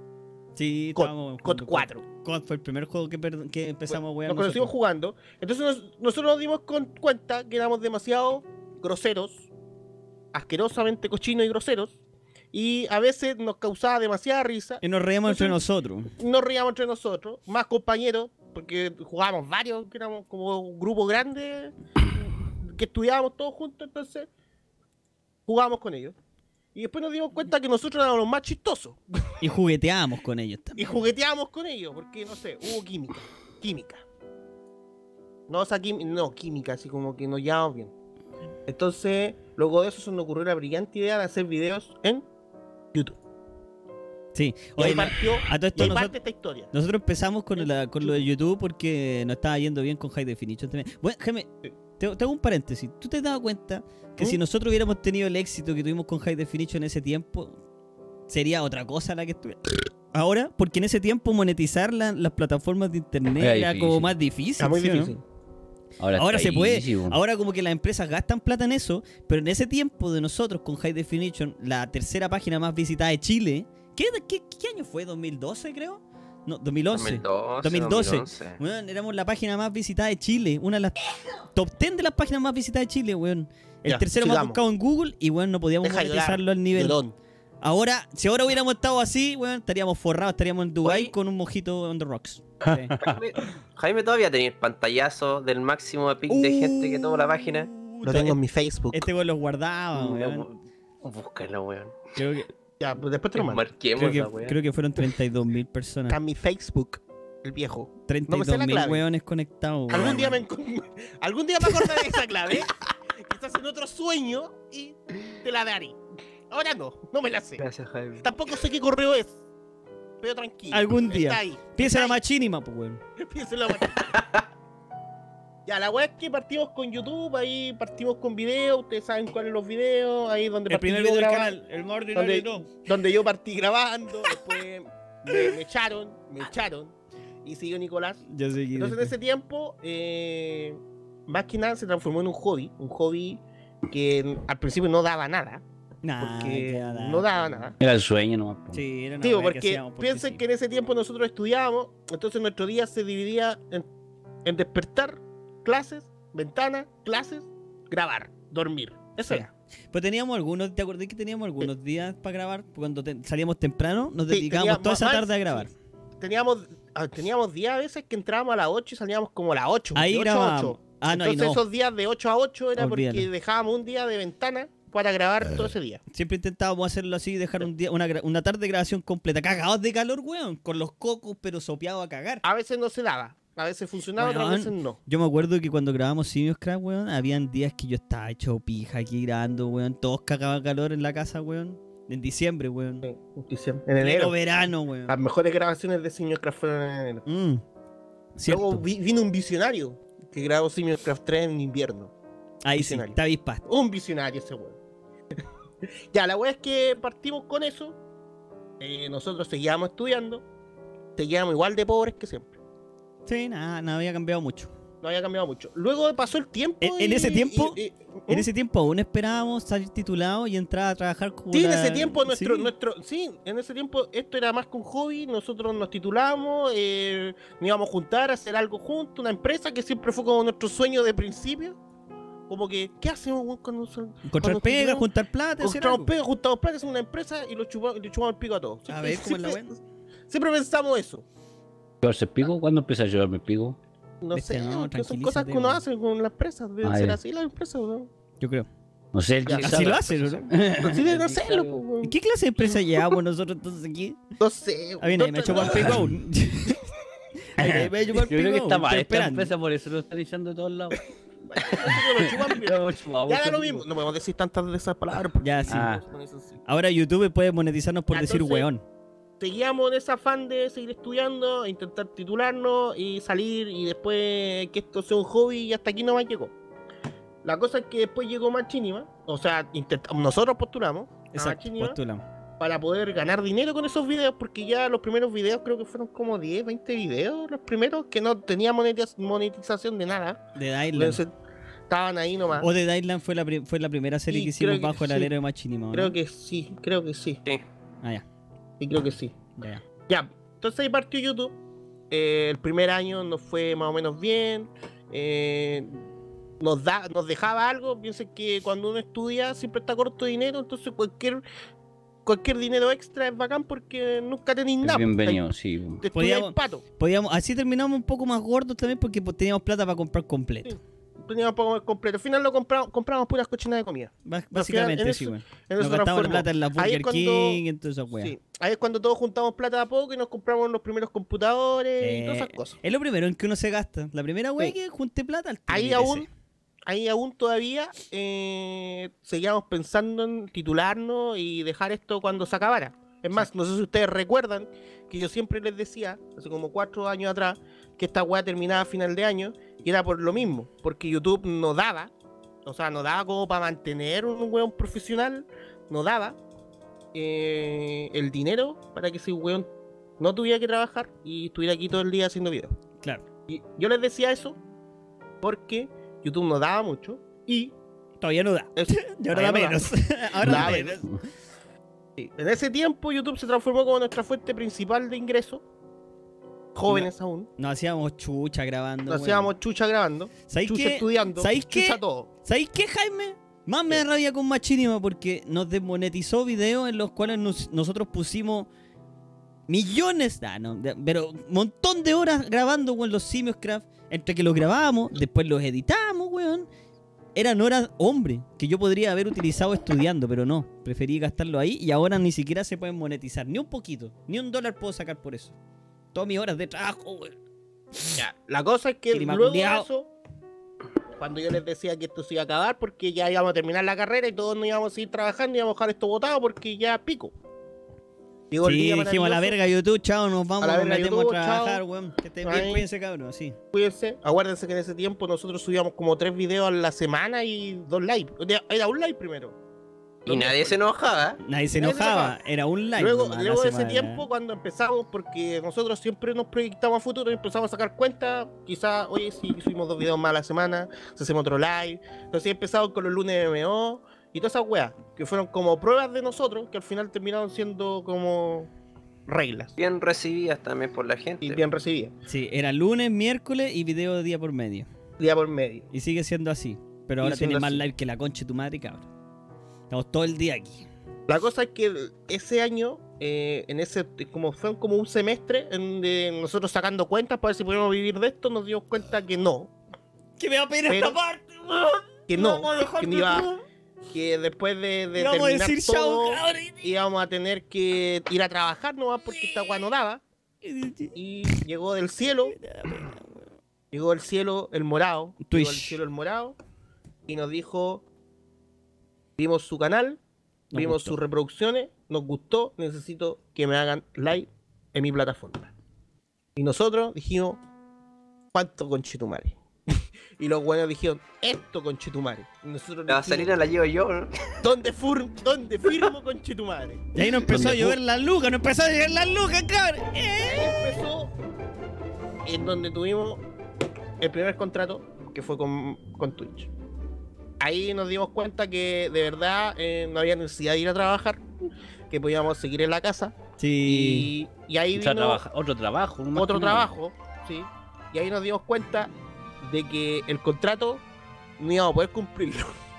Sí, COD, COD jugando 4. COD fue el primer juego que, empezamos a wear Nos conocimos nosotros. jugando. Entonces nos- nosotros nos dimos con- cuenta que éramos demasiado groseros, asquerosamente cochinos y groseros. Y a veces nos causaba demasiada risa. Y nos reíamos entre nosotros. Nos reíamos entre nosotros, más compañeros, porque jugábamos varios, que éramos como un grupo grande, que estudiábamos todos juntos, entonces jugábamos con ellos. Y después nos dimos cuenta que nosotros éramos los más chistosos. Y jugueteábamos con ellos Y también. jugueteábamos con ellos, porque no sé, hubo química. Química. No, o sea, quim- no, química, así como que nos llevamos bien. Entonces, luego de eso se nos ocurrió la brillante idea de hacer videos en YouTube. Sí. Oye, partió, a todo esto nosotros, parte esta historia. nosotros empezamos con, la- con lo de YouTube porque nos estaba yendo bien con High Definition también. Bueno, Jaime, te, te hago un paréntesis. ¿Tú te has dado cuenta que ¿Mm? si nosotros hubiéramos tenido el éxito que tuvimos con High Definition en ese tiempo, sería otra cosa la que estuviera? Ahora, porque en ese tiempo monetizar la- las plataformas de internet Era era como más difícil. Está muy ¿sí no? Ahora, se puede. Ahora como que las empresas gastan plata en eso, pero en ese tiempo de nosotros con High Definition, la tercera página más visitada de Chile, ¿qué, qué, qué año fue? ¿2012 creo? No, 2011. 2012. 2012. 2011. Weón, éramos la página más visitada de Chile. Una de las top 10 de las páginas más visitadas de Chile, weón. El Ya, tercero más buscado en Google y weón, no podíamos Deja monetizarlo al nivel. Llorón. Ahora, si ahora hubiéramos estado así, weón, estaríamos forrados, estaríamos en Dubai Oye. con un mojito on the rocks. Sí. Jaime, Jaime todavía tenía el pantallazo del máximo de pic de gente que tomó la página. Uh, Lo tengo en mi Facebook. Este weón los guardaba, No, weón. Búscalo, weón. Creo que, Ya, pues después te lo mando. Marquemos creo, que, weón. creo que fueron 32 mil personas. Está en mi Facebook, el viejo. No me 32 sé la mil clave. weones conectados. Algún weón. día me algún día me acordaré de esa clave. *laughs* Quizás en otro sueño y te la daré. Ahora no, no me la sé. Gracias, Jaime. Tampoco sé qué correo es. Pero tranquilo. Algún día. Está ahí. Piensa en la machinima, pues, weón. *laughs* Piénselo, man. Ya, la weá es que partimos con YouTube, ahí partimos con videos, ustedes saben cuáles los videos, ahí donde El partí primer yo video del grabando, canal, el más Donde- donde yo partí grabando, después me, me echaron, me echaron, y siguió Nicolás. Yo sé que Entonces en ese tiempo, eh, más que nada se transformó en un hobby, un hobby que al principio no daba nada, Nah, porque nada. no daba nada. Era el sueño nomás. po. Sí, era una Digo, que porque piensen sí. que en ese tiempo nosotros estudiábamos, entonces nuestro día se dividía en, en despertar, clases, ventana, clases, grabar, dormir. Eso Sí. era. Pues teníamos algunos, ¿te acordás que teníamos algunos días para grabar? Cuando te- salíamos temprano, nos dedicábamos toda esa tarde a grabar. Teníamos, ah, teníamos días a veces que entrábamos a las 8 y salíamos como a las 8. Ahí de 8 a grabábamos. 8. Ah, no, Entonces no. esos días de 8 a 8 era Olvídalo. porque dejábamos un día de ventana para grabar todo ese día. Siempre intentábamos hacerlo así, dejar un día, una, una tarde de grabación completa. Cagados de calor, weón. Con los cocos, pero sopeados a cagar. A veces no se daba, a veces funcionaba, otras Weón. veces no. Yo me acuerdo que cuando grabamos Simios Crack, weón, habían días que yo estaba hecho pija aquí grabando, weón. Todos cagaban calor en la casa, weón. En diciembre, weón. Sí, en diciembre. En enero. verano, weón. Las mejores grabaciones de Señor Craft fueron en enero. Mm. Luego vi- vino un visionario que grabó Simios Craft 3 en invierno. Ahí sí, visionario. está avispado. Un visionario ese weón. *laughs* ya, la weá es que partimos con eso. Eh, nosotros seguíamos estudiando. Seguíamos igual de pobres que siempre. Sí, nada, nada había cambiado mucho. No había cambiado mucho. Luego pasó el tiempo. En- ese tiempo, y- y- En ¿Mm? ese tiempo aún esperábamos salir titulados y entrar a trabajar como Sí, en ese tiempo nuestro, Sí. nuestro, sí, en ese tiempo esto era más que un hobby, nosotros nos titulamos, eh, nos íbamos a juntar a hacer algo juntos, una empresa que siempre fue como nuestro sueño de principio. Como que, ¿qué hacemos weón, cuando nos Encontrar cuando pega, juntar plata, Encontramos pega, juntamos plata, hacemos una empresa y lo chupamos, y le chupamos el pico a todos. A ver, ¿cómo es la siempre, siempre pensamos eso. ¿Llevarse el pico? ¿Cuándo empieza a llevarme el pico? No Viste, sé, no, son cosas que uno hace con las empresas, deben Ah, ser ya. así las empresas, ¿no? Yo creo. No sé, el Así lo hacen, ¿no? *laughs* Así hacerlo, sabe. pues, weón. ¿Qué clase de empresa llevamos nosotros entonces aquí? No sé. A mí nadie me ha hecho no- el pico aún. *laughs* A mí nadie me ha chupado Yo el creo que pico está aún, mal esta empresa, por eso lo están diciendo de todos lados. Ya da lo mismo. No podemos decir tantas de esas palabras. Ya, sí. Ah. Ahora YouTube puede monetizarnos por decir weón. Seguíamos en ese afán de seguir estudiando, intentar titularnos y salir y después que esto sea un hobby y hasta aquí no más llegó. La cosa es que después llegó Machinima, o sea, intentamos, nosotros postulamos a Exacto, Machinima postulamos. para poder ganar dinero con esos videos, porque ya los primeros videos creo que fueron como 10, 20 videos, los primeros que no monetiz- monetización de nada. De Dylan. Estaban ahí nomás. O de Dylan fue la, pri- fue la primera serie Sí, que hicimos que bajo el sí. alero de Machinima. ¿o Creo no? que sí, creo que sí. Sí. Ah, ya. Sí, creo que sí. ya, ya. Ya, entonces ahí partió YouTube. Eh, el primer año nos fue más o menos bien. eh, nos, da, nos dejaba algo. Piensen que cuando uno estudia siempre está corto de dinero. Entonces cualquier cualquier dinero extra es bacán porque nunca tenéis nada. Bienvenido, sí. Te estudiáis Podíamos- pato. Podíamos, así terminamos un poco más gordos también porque pues, teníamos plata para comprar completo. Sí. Teníamos poco más completo. Al final lo compramos, compramos puras cochinas de comida. Básicamente, en sí. En Nos gastamos plata en la Burger cuando- King y en todas esas weas. Sí. Ahí es cuando todos juntamos plata a poco y nos compramos los primeros computadores y todas esas cosas. Es lo primero en que uno se gasta. La primera wea Sí. que junte plata al ahí aún, ahí aún todavía eh, seguíamos pensando en titularnos y dejar esto cuando se acabara. Es más, no sé si ustedes recuerdan que yo siempre les decía, hace como cuatro años atrás, que esta weá terminaba a final de año y era por lo mismo, porque YouTube no daba, o sea, no daba como para mantener un weón profesional, no daba eh, el dinero para que ese weón no tuviera que trabajar y estuviera aquí todo el día haciendo videos. Claro. Y yo les decía eso porque YouTube no daba mucho y Todavía no da. *laughs* *laughs* ahora da menos. ahora da menos. en ese tiempo YouTube se transformó como nuestra fuente principal de ingreso jóvenes aún. Nos hacíamos chucha grabando. Nos hacíamos chucha grabando, ¿Sabéis chucha estudiando, ¿Sabéis chucha todo. ¿Sabéis qué, Jaime? Más me da rabia con Machinima porque nos desmonetizó videos en los cuales nos- nosotros pusimos millones, no, de- pero un montón de horas grabando con los simios craft. Entre que los grabamos, después los editamos, weón. Eran horas, hombre, que yo podría haber utilizado estudiando, pero no. Preferí gastarlo ahí y ahora ni siquiera se pueden monetizar. Ni un poquito, ni un dólar puedo sacar por eso. Todas mis horas de trabajo, weón. Ya, la cosa es que luego de eso, cuando yo les decía que esto se iba a acabar porque ya íbamos a terminar la carrera y todos no íbamos a seguir trabajando, íbamos a dejar esto botado porque ya pico. El Sí, dijimos a la verga YouTube, chao, nos vamos, A la nos verga metemos YouTube, a trabajar, weón. Que estén bien, cuídense, cabrón, sí. Cuídense. Acuérdense que en ese tiempo nosotros subíamos como tres videos a la semana y dos live. Era un live primero. Y nadie se enojaba. Nadie se Nadie se enojaba, era un like. luego nomás luego de ese tiempo, cuando empezamos, porque nosotros siempre nos proyectamos a futuro y empezamos a sacar cuentas, quizás, oye, si subimos dos videos más a la semana, si hacemos otro live. Entonces empezamos con los lunes MMO y todas esas weas, que fueron como pruebas de nosotros, que al final terminaron siendo como reglas Bien recibidas también por la gente. y bien recibidas. Sí, era lunes, miércoles y video de día por medio. Día por medio. Y sigue siendo así. Pero Y ahora tiene más así. live que la concha de tu madre, cabrón. Estamos todo el día aquí. La cosa es que ese año, eh, en ese, como fue como un semestre, en de nosotros sacando cuentas para ver si podíamos vivir de esto, nos dimos cuenta que no, Que me da pena Pero- esta parte, que no, a que, no iba- todo. que después de, de vamos a terminar decir todo, chao, íbamos a tener que ir a trabajar nomás porque esta agua no daba. Y llegó del cielo, llegó del cielo el morado, llegó del Twitch. cielo el morado, y nos dijo, vimos su canal, Nos vimos gustó. sus reproducciones, nos gustó, necesito que me hagan like en mi plataforma. Y nosotros dijimos, ¿cuánto conchetumare? *laughs* y los buenos dijeron, esto conchetumare. Y nosotros La dijimos, vaselina la llevo yo, ¿no? ¿Dónde, fur ¿Dónde firmo conchetumare? Y ahí nos empezó a ¿Dónde llover las lucas, nos empezó a llover las lucas, cabrón. Ahí empezó en donde tuvimos el primer contrato que fue con, con Twitch. Ahí nos dimos cuenta que de verdad eh, no había necesidad de ir a trabajar, que podíamos seguir en la casa. Sí. Y, y ahí vino trabaja- otro trabajo. otro trabajo, ¿sí? Y ahí nos dimos cuenta de que el contrato no íbamos a poder cumplirlo. *laughs*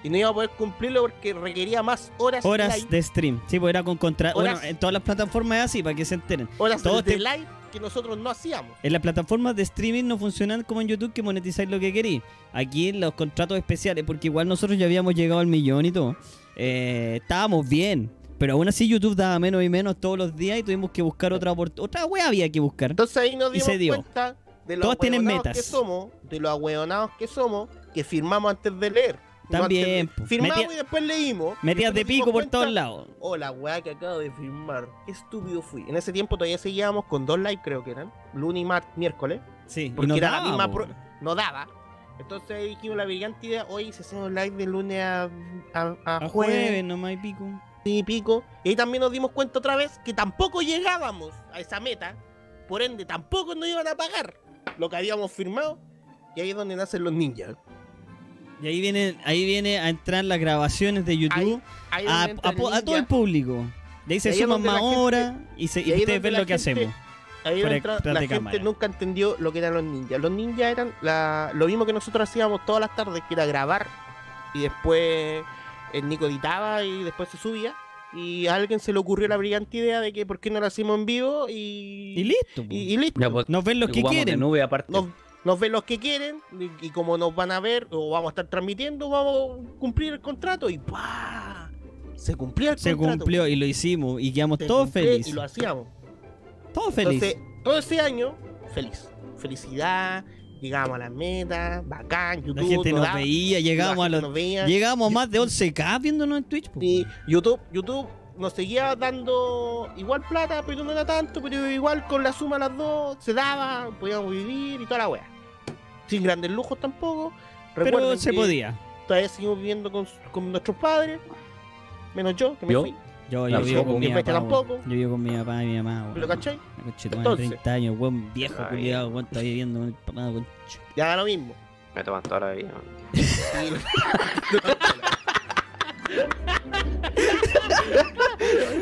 Y no íbamos a poder cumplirlo porque requería más horas, Horas live, de stream. Sí, pues era con contrato. Horas. Bueno, en todas las plataformas es así, para que se enteren. horas todos de te- live que nosotros no hacíamos. En las plataformas de streaming no funcionan como en YouTube que monetizáis lo que queréis. Aquí en los contratos especiales, porque igual nosotros ya habíamos llegado al millón y todo. eh, estábamos bien. Pero aún así YouTube daba menos y menos todos los días y tuvimos que buscar otra oportunidad. Otra wea había que buscar. Entonces ahí nos Y dimos se dio. cuenta de lo Todas tienen ahueonados metas. que somos, de lo ahueonados que somos, que firmamos antes de leer. No También, po. Firmamos Metía- y después leímos. Metías de pico por todos lados. Oh, la weá que acabo de firmar. Qué estúpido fui. En ese tiempo todavía seguíamos con dos live, creo que eran. Lunes y mar- miércoles. Sí, y Porque nos era la daba, misma po. pro- No daba. Entonces dijimos la brillante idea. Hoy si hacemos live de lunes a, a, a A jueves jueves, nomás y pico. y pico. Y ahí también nos dimos cuenta otra vez que tampoco llegábamos a esa meta. Por ende, tampoco nos iban a pagar lo que habíamos firmado. Y ahí es donde nacen los ninjas. Y ahí viene, ahí viene a entrar las grabaciones de YouTube Ahí a, todo el público. De ahí se ahí suman más horas y, se, y ustedes ven lo que gente- hacemos. Ahí entra- la gente cámara. nunca entendió lo que eran los ninjas. Los ninjas eran la- lo mismo que nosotros hacíamos todas las tardes, que era grabar y después el Nico editaba y después se subía. Y a alguien se le ocurrió la brillante idea de que por qué no lo hacemos en vivo y, Y listo. y- y listo. Ya, pues, Nos ven los que quieren. nube aparte. Nos, nos ven los que quieren y, y como nos van a ver o vamos a estar transmitiendo, vamos a cumplir el contrato y ¡pah! Se cumplía el Se contrato. cumplió y lo hicimos y quedamos Se todos felices. Y lo hacíamos. Todos felices. Todo ese año, feliz. Felicidad, llegábamos a las metas, bacán, YouTube. la gente nos veía, llegamos a los llegamos a más de 11k viéndonos en Twitch. po. Y YouTube, YouTube nos seguía dando igual plata, pero no era tanto, pero igual con la suma de las dos se daba, podíamos vivir y toda la wea. Sin grandes lujos tampoco. Pero Recuerden se que podía. Todavía seguimos viviendo con, con nuestros padres, menos yo, que me ¿Yo? fui. Yo, yo vivo con mi papá. weón. tampoco. Yo vivo con mi papá y mi mamá. ¿Lo weón. cachai? Entonces. 30 años, buen viejo, culiado, weón, todavía viviendo con el papá, con Ya da lo mismo. Me toman toda la vida. *laughs*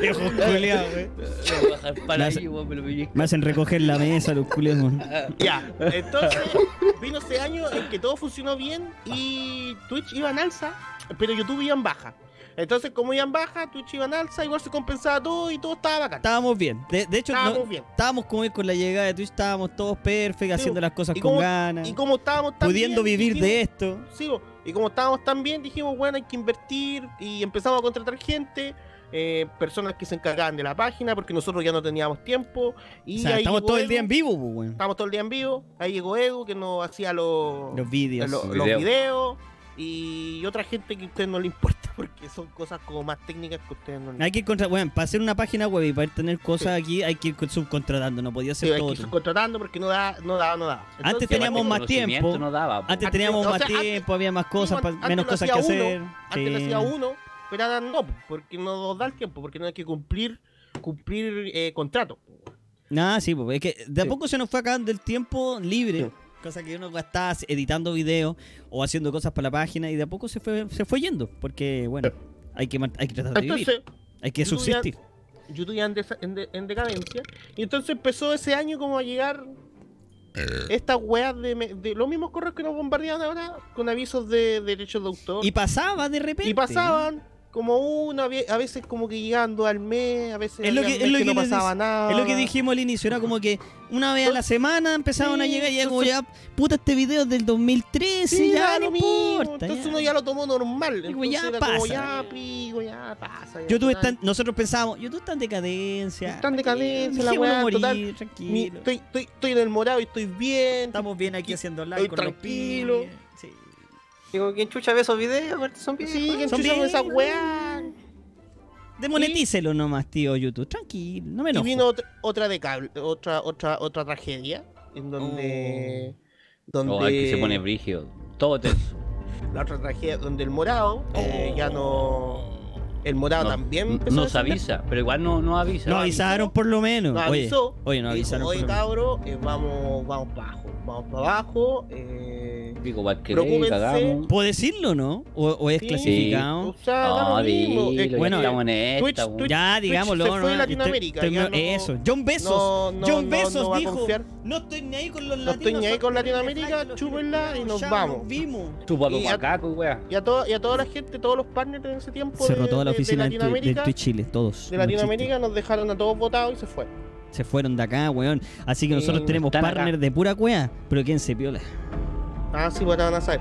Viejos culiados, güey. Voy a bajar para Me ahí, hace- weón, me lo pellizco. Me hacen recoger la mesa los culiados. *laughs* Ya, entonces vino ese año en que todo funcionó bien y Twitch iba en alza, pero YouTube iba en baja. Entonces, como iba en baja, Twitch iba en alza, igual se compensaba todo y todo estaba bacán. Estábamos bien. De, de hecho, no- Estábamos bien. estábamos como con la llegada de Twitch, estábamos todos perfectos, haciendo las cosas con como- ganas, Y como estábamos tan pudiendo bien, vivir de esto. Sí, y como estábamos tan bien, dijimos, bueno, hay que invertir y empezamos a contratar gente, eh, personas que se encargaban de la página, porque nosotros ya no teníamos tiempo. Y o sea, ahí estamos todo el día en vivo, pues, weón. Estábamos todo el día en vivo. Ahí llegó Edu, que nos hacía los, Los vídeos. lo- Los los videos. videos. Y otra gente que a ustedes no le importa, *laughs* porque son cosas como más técnicas que a ustedes no les Hay que contra... bueno, para hacer una página web y para tener cosas aquí hay que ir con- subcontratando, no podía Sí, ser hay todo. que ir tú. contratando porque no da, no da, no da. Antes teníamos más tiempo. No daba. Antes Antes- teníamos o más antes- tiempo, había más cosas, antes menos cosas que hacer. Antes lo Sí. hacía uno, pero ahora no, porque no nos da el tiempo, porque no hay que cumplir cumplir eh, contrato. Nada, sí, pues, es que de a Sí. poco se nos fue acabando el tiempo libre. Sí. Cosa que uno estaba editando videos o haciendo cosas para la página y de a poco se fue, se fue yendo. Porque, bueno, hay que, hay que tratar de vivir. Hay que YouTube ya- subsistir. YouTube ya en, desa- en de- en decadencia. Y entonces empezó ese año como a llegar estas weas de los mismos correos que nos bombardean ahora con avisos de derechos de autor. Y pasaba de repente. Y pasaban como uno, a ve- a veces como que llegando al mes, a veces Es lo había que- mes es lo no que pasaba nada. Es lo que dijimos al inicio, era como que una vez a la semana empezaban a llegar y ya como ya, puta, este video es del 2013, Sí, ya da no mismo. importa. Entonces ya. uno ya lo tomó normal. Digo, Entonces ya era como, pasa. ya, pico, ya pasa. ya, YouTube está, nosotros pensábamos, YouTube está en decadencia. Está en decadencia la weá, morir, total. Mi- tranquilo. estoy, estoy, estoy en el morado y estoy bien. Estamos bien aquí y- haciendo live con los tranquilo. pibes. Digo, ¿quién chucha ve esos videos? Son bien. Sí, que Son enchuchamos bien, esa weá. Demonetícelo nomás, tío YouTube. Tranquilo, no me Y enojo. vino otra, otra de cable, otra, otra, otra tragedia. En donde. Donde. Oh, aquí se pone brígido. Todo tenso. *laughs* La otra tragedia donde el morado eh, ya no. El morado No- también Nos avisa, pero igual no, no avisa. No avisaron por lo menos. Nos oye, avisó. oye, no y dijo, avisaron Oye, cabro, eh, vamos, vamos para abajo. Vamos para abajo. Eh, Pico, igual que Preocúpense. cagamos. ¿Puedo decirlo no? ¿O, o es Sí. clasificado? o sea, No, mismo. dilo, ya bueno, estamos en esta, Twitch-. Twitch- Ya, digámoslo. se fue ¿no? Latinoamérica, Estoy- ya estoy- no- eso. John Besos. no, no, John no, Besos no va a dijo: confiar. No estoy ni ahí con los No latinos. estoy ni ahí con Latinoamérica, chúpenla y nos vamos. nos vimos. Chúpalo Y a- macaco, weá. Y a, toda, y a toda la gente, todos los partners en ese tiempo Cerró de, toda de- de Twitch Chile, todos. de no Latinoamérica nos dejaron a todos votados y se fue. Se fueron de acá, weón. Así que Sí, nosotros tenemos acá. partners de pura cueva. Pero ¿quién se piola? Ah, sí, pues te van a saber.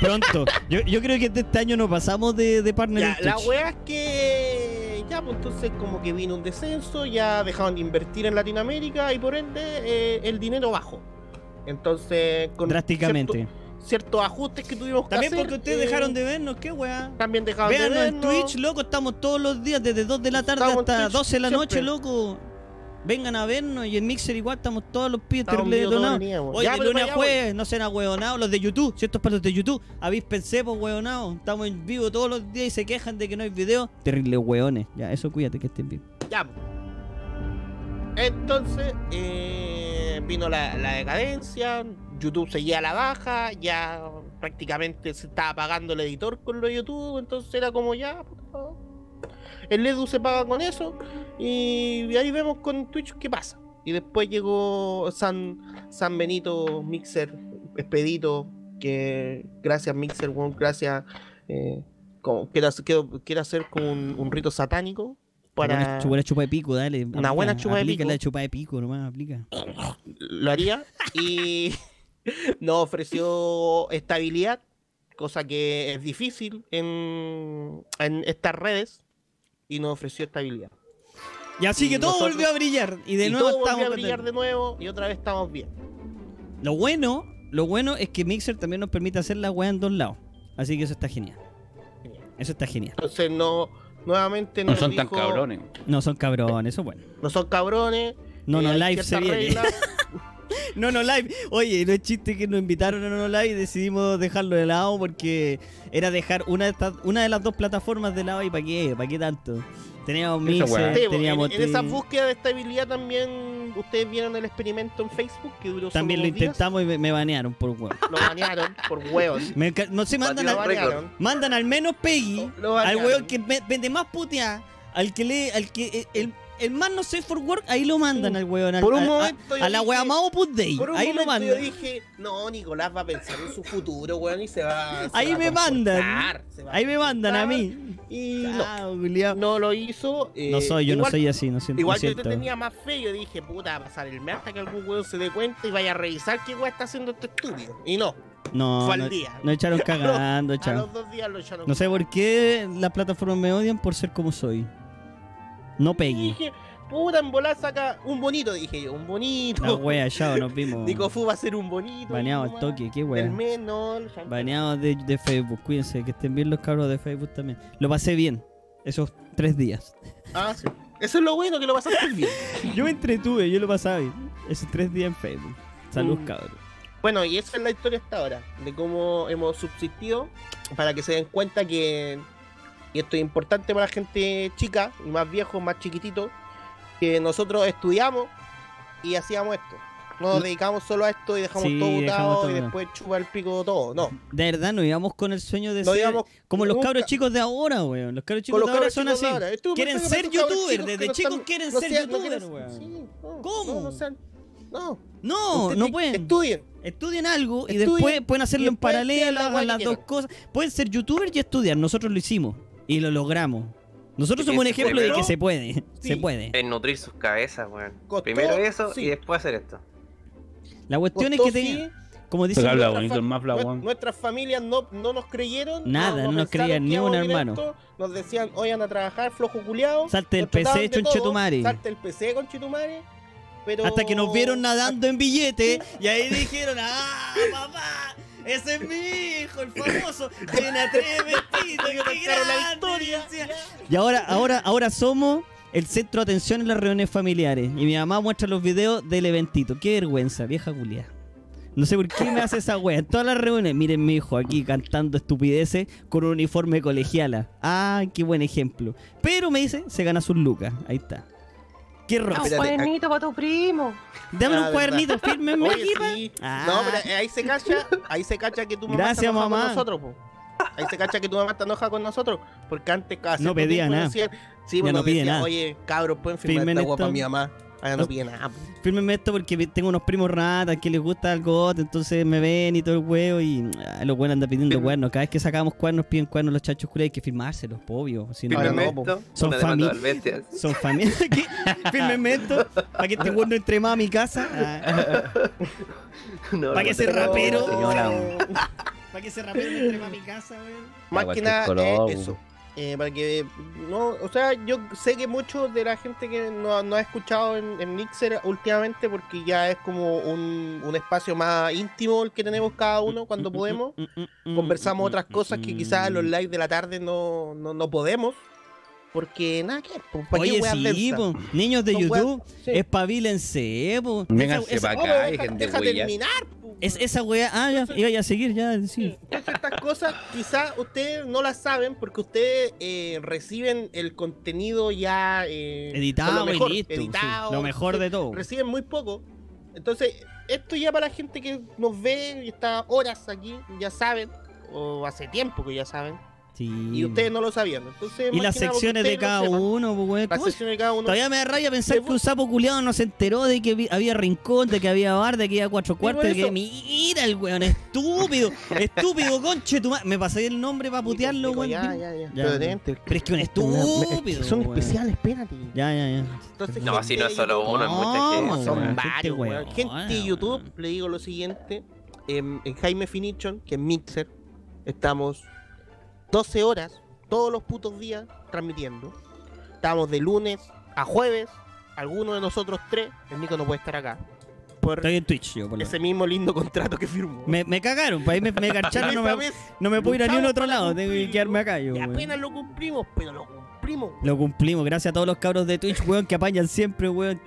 Pronto. yo, yo creo que este año no pasamos de, de partner Ya, en la wea es que ya, pues entonces como que vino un descenso, ya dejaron de invertir en Latinoamérica y por ende eh, el dinero bajó. Entonces, con Drásticamente. cierto- ciertos ajustes que tuvimos que También hacer, porque ustedes eh, dejaron de vernos, qué weá. También dejaron Véanos de en vernos. Twitch, loco, estamos todos los días desde 2 de la tarde Estamos en hasta Twitch 12 de la siempre. noche, loco. Vengan a vernos y en Mixer igual estamos todos los pibes Estamos terrible vivos todo el detonados. Ya, de lunes a jueves, no sean ahueonados los de YouTube. Si esto es para los de YouTube, avíspense, pues hueonados. Estamos en vivo todos los días y se quejan de que no hay video. Terribles hueones. Ya, eso cuídate que estén bien. Ya. pues. Entonces, eh, vino la, la decadencia, YouTube seguía a la baja, ya prácticamente se estaba pagando el editor con lo de YouTube, entonces era como ya, el Edu se paga con eso, y ahí vemos con Twitch qué pasa. Y después llegó San, San Benito Mixer, Expedito, que gracias Mixer, weón, gracias, eh, como, quiere, hacer- como un, un rito satánico para... Buena, buena chupa de pico, dale. Una buena chupa de pico. la chupa de pico, nomás, aplica. lo haría y *laughs* nos ofreció estabilidad, cosa que es difícil en, en estas redes y nos ofreció estabilidad. Y así Y que todo nosotros- volvió a brillar. Y de y nuevo todo volvió estamos a brillar de nuevo y otra vez estamos bien. Lo bueno, lo bueno es que Mixer también nos permite hacer la weá en dos lados. Así que eso está genial. Eso está genial. Entonces no nuevamente No son tan cabrones. No son cabrones, eso es bueno. No son cabrones. No, eh, no, hay live se viene. *laughs* No, no live. Oye, no es chiste que nos invitaron a No, no live y decidimos dejarlo de lado porque era dejar una de estas, una de las dos plataformas de lado y para qué, para qué tanto. Teníamos Esa Mixer. Sí, en, teníamos en esa Twitch. búsqueda de estabilidad también ustedes vieron el experimento en Facebook que duró También solo lo días. intentamos y me, me banearon por huevo. Lo banearon por huevos. Me no se mandan al, mandan al menos Peggy, Lo al weón que ve- vende más puteada, al que lee, al que eh, el, el más no sé for work, ahí lo mandan al weón. al- Por un a- a- momento yo a, la wea más Opus Dei, Por un ahí lo momento yo mandan. dije, no, Nicolás va a pensar en su futuro, weón, y se va. se Ahí va a me mandan. a Ahí me mandan a mí. Y no, no lo hizo. eh, No soy, yo no soy así, no siento. Igual lo yo te tenía más fe, yo dije, puta, va a pasar el mes hasta que algún weón se dé cuenta y vaya a revisar qué weón está haciendo este estúpido. Y no, No, fue al no, día. no echaron *laughs* cagando, a chao. los dos días lo echaron. No sé por qué las plataformas me odian por ser como soy. No Peggy. dije, puta, en volar saca un bonito, dije yo, un bonito. La wea, chao, nos vimos. *laughs* Nico Fu va a ser un bonito. Baneado al toque, qué wea. el champán. Baneado de, de Facebook, cuídense, que estén bien los cabros de Facebook también. Lo pasé bien, esos tres días. Ah, sí. Eso es lo bueno, que lo pasaste bien. *laughs* Yo me entretuve, yo lo pasaba bien. Esos tres días en Facebook. Salud, Mm. cabros. Bueno, y esa es la historia hasta ahora, de cómo hemos subsistido, para que se den cuenta que, y esto es importante para la gente chica, y más viejos, más chiquititos, que nosotros estudiamos y hacíamos esto. No nos dedicamos solo a esto y dejamos Sí, todo botado y después chupa el pico todo. No, De verdad, nos íbamos con el sueño de no ser como los cabros chicos de ahora, weón. Los cabros chicos los de ahora son así. Quieren ser youtubers, desde no chicos quieren no ser youtubers, weón. sí, ¿Cómo? No, no no. Pueden. Estudien. Estudien algo y Estudien después pueden hacerlo en paralelo, hagan las dos cosas. Pueden ser youtubers y estudiar. Nosotros lo hicimos y lo logramos. Nosotros somos un ejemplo de que se puede. *laughs* Sí. Se puede. Es nutrir sus cabezas, weón. Costó, Primero eso sí. y después hacer esto. La cuestión es que sí, tenía, como dice Pero habla nuestra bonito fa- el Mafla, nue- weón. Nuestras familias no, no nos creyeron. Nada, no nos creían ni un hermano. Nos decían, oigan a trabajar, flojo culiao. Salte trataban PC, chonchetumare. Salte el PC con Chetumare. Pero... Hasta que nos vieron nadando en billete *laughs* y ahí dijeron, ¡ah, papá! Ese es mi hijo, el famoso. Tiene a tres vestidos, Que la grande", historia. Y ahora, ahora, ahora somos el centro de atención en las reuniones familiares. Y mi mamá muestra los videos del eventito. Qué vergüenza, vieja Julia. No sé por qué me hace esa wea. En todas las reuniones, miren mi hijo aquí cantando estupideces con un uniforme colegiala. Ah, qué buen ejemplo. Pero me dice, se gana sus lucas. Ahí está. Qué Ah, un cuadernito para tu primo. Dame Ah, un cuadernito, *laughs* fírmenme aquí, sí. Ah. No, pero ahí se cacha, ahí se cacha que tu mamá Gracias, está mamá. con nosotros, po. Ahí se cacha que tu mamá está enojada con nosotros. Porque antes cada No pedía nada. decían- sí, Ya pues no nos pide decían, nada. Oye, cabros, pueden firmar Firmen esta guapa esto. mi mamá. Ahora No. pide nada. po. Fírmenme esto porque tengo unos primos ratas que les gusta el gote, entonces me ven y todo el huevo y ah, los buenos andan pidiendo Firme. cuernos. Cada vez que sacamos cuernos piden cuernos los chachos curas, hay que firmárselos, obvio. Si no, Fírmeme esto. Son una demanda fami- al bestia. *laughs* son familias. *laughs* ¿Qué? Fírmenme esto para que este huevo no entre más a mi casa. Ah, *laughs* No, ¿Para ser te- rapero? Señora. para que ese rapero entre más a mi casa, weón. Más que que nada es eso. Eh, para que no, o sea, yo sé que muchos de la gente que no, no ha escuchado en, en Mixer últimamente, porque ya es como un, un espacio más íntimo el que tenemos cada uno cuando podemos. Conversamos otras cosas que quizás en los live de la tarde no, no, no podemos. Porque nada que pues, ¿para qué Oye, weas sí, po. niños de Son YouTube, sí. espabilense, po. Vénganse Esa- pa' esa- Oh, acá, pero dejen de deja huellar. terminar. po. es, esa weá, ah, ya, iba a seguir, ya, sí. Entonces estas cosas quizás ustedes no las saben porque ustedes eh, reciben el contenido ya eh, Editado con lo mejor, y listo. sí. Lo mejor de todo. reciben muy poco. Entonces, esto ya para la gente que nos ve y está horas aquí, ya saben, o hace tiempo que ya saben, Sí. y ustedes no lo sabían. Entonces, Y las porque secciones de cada uno, pues, weón. Las ¿Cómo secciones de cada uno. Todavía me da rabia pensar que un sapo culiado no se enteró de que había rincón, de que había bar, de que había cuatro cuartos, de que mira el weón, estúpido, *laughs* estúpido, conche tu ma- Me pasé el nombre para putearlo, weón. Ya, ya, ya. Ya, Pero es que un estúpido, Son especiales, espérate. Ya, ya, ya. Entonces, No, así no es solo uno, es mucha gente. No, son varios, gente weón. Gente de YouTube, le digo lo siguiente. En, Jaime Finition, que es Mixer, estamos 12 horas, todos los putos días, transmitiendo. Estamos de lunes a jueves, alguno de nosotros tres, el Nico no puede estar acá. Por Estoy en Twitch, yo, por lo ese mismo lindo contrato que firmó. me, me cagaron, pues ahí me, me *laughs* garcharon, no me, no me puedo ir a ni luchamos otro para lado, tengo que quedarme acá yo. Y apenas lo cumplimos, pero lo cumplimos. Lo cumplimos. Gracias a todos los cabros de Twitch, weón, que apañan siempre, weón.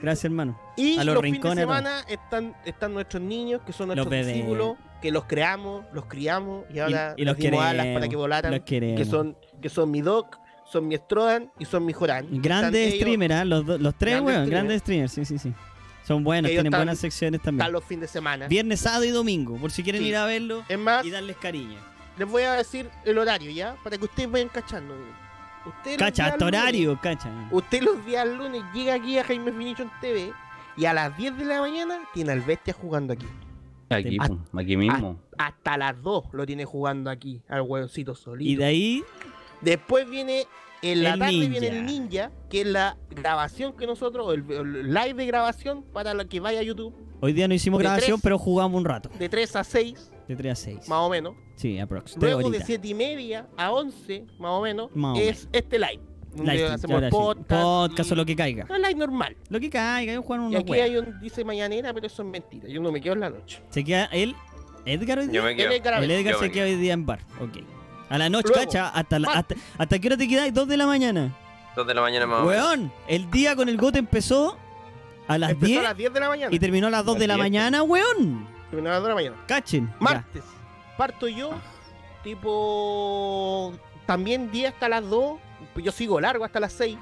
Gracias, hermano. Y A los los, fines de rincones, semana están, están nuestros niños, que son nuestros discípulos, que los creamos, los criamos y ahora y los alas para que volaran. Que son, que son mi Doc, son mi Strodan y son mi Joran. Grandes streamers, ¿ah? los, los tres, Grandes weón. Grandes streamers, sí, sí, sí. Son buenos, tienen están- buenas secciones también. Están los fines de semana. Viernes, sábado y domingo, por si quieren Sí. ir a verlo Es más, y darles cariño. les voy a decir el horario, ¿ya? Para que ustedes vayan cachando. Ustedes los Cacha, hasta lunes- horario, cacha. Usted los días lunes llega aquí a Jaime Finition TV y a las 10 de la mañana tiene al bestia jugando aquí. Aquí, pum, aquí mismo. Hasta las 2 lo tiene jugando aquí, al hueoncito solito. Y de ahí, Después viene, en la El tarde ninja. viene el ninja, que es la grabación que nosotros, o el, el live de grabación para la que vaya a YouTube, hoy día no hicimos De grabación, tres. pero jugamos un rato. de 3 a 6, De 3 a 6. más o menos. Sí, aprox. Tres Luego de horitas. 7 y media a 11, más o menos, Más o es este live. Live hacemos ahora sí. podcast. Podcast y- o lo que caiga. No, live normal. Lo que caiga, yo juego Y unos aquí hay un, dice mañanera, pero eso es mentira. Yo no me quedo en la noche. Se queda él, Edgar hoy día. Yo me quedo. es Garabé. El Edgar Yo se me queda hoy día en bar. Ok. A la noche, Luego, cacha, hasta, la, hasta, ¿hasta qué hora te quedáis? ¿Dos de la mañana? Dos de la mañana más o menos. Weón, el día con el gote empezó a las Empezó 10 a las 10 de la mañana. y terminó a las 2 de la Las 10. mañana, weón. Terminó a las 2 de la mañana. Cachen. ya. Martes. Parto yo, tipo. También 10 hasta las 2. Pues Yo sigo largo hasta las 6.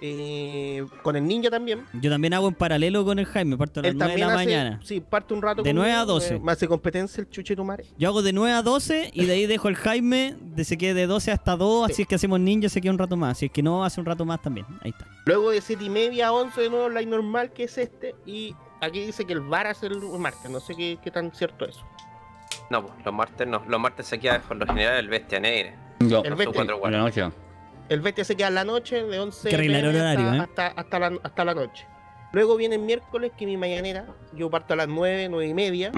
eh, con el ninja también. Yo también hago en paralelo con el Jaime, parto a las Él 9 de la hace. mañana. Sí, parte un rato. De 9 a conmigo, 12. eh, me hace competencia el chuche tu madre. Yo hago de 9 a 12 y de ahí dejo el Jaime, de se quede de 12 hasta 2, Sí. así es que hacemos ninja, se queda un rato más. Si es que no, hace un rato más también. Ahí está. Luego de 7 y media a 11 de nuevo, la normal que es este. Y aquí dice que el bar hace el martes. No sé qué, qué tan cierto es. No, pues los martes no. Los martes se queda por lo general el bestia negra. Yo, El bestia. su cuatro en guardas. la noche. El bestia se queda en la noche, de 11 Que arreglar PM horario, hasta, ¿eh? hasta, hasta la, hasta la noche. Luego viene el miércoles, que es mi mañanera. Yo parto a las 9, 9 y media.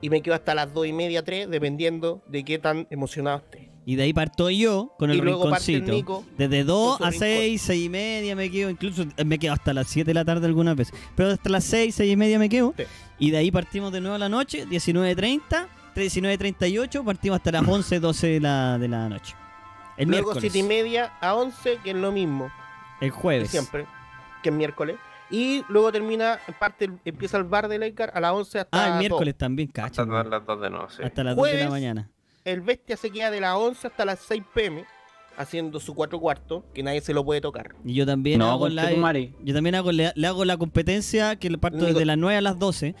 Y me quedo hasta las 2 y media, 3, dependiendo de qué tan emocionado esté. Y de ahí parto yo con el y luego parte el rinconcito. Nico. Desde 2 con a su 6, 6 y media me quedo, incluso eh, me quedo hasta las 7 de la tarde algunas veces. Pero hasta las 6, 6 y media me quedo. Sí. Y de ahí partimos de nuevo a la noche, 19.30, 19.38, partimos hasta las 11, 12 de la, de la noche. El Luego miércoles, 7 y media a 11, que es lo mismo. el jueves. siempre. Que es miércoles. Y luego termina, parte, empieza el bar de Edgar a las 11 hasta Ah, el dos. miércoles también, Hasta cacha. todas las dos de nuevo, sí. Hasta las 2 de la Jueves. mañana. El bestia se queda de las 11 hasta las 6 pm haciendo su cuatro cuartos, que nadie se lo puede tocar. Y yo también No, hago con la, yo también hago, le, le hago la competencia que le parto Nico- desde las 9 a las 12.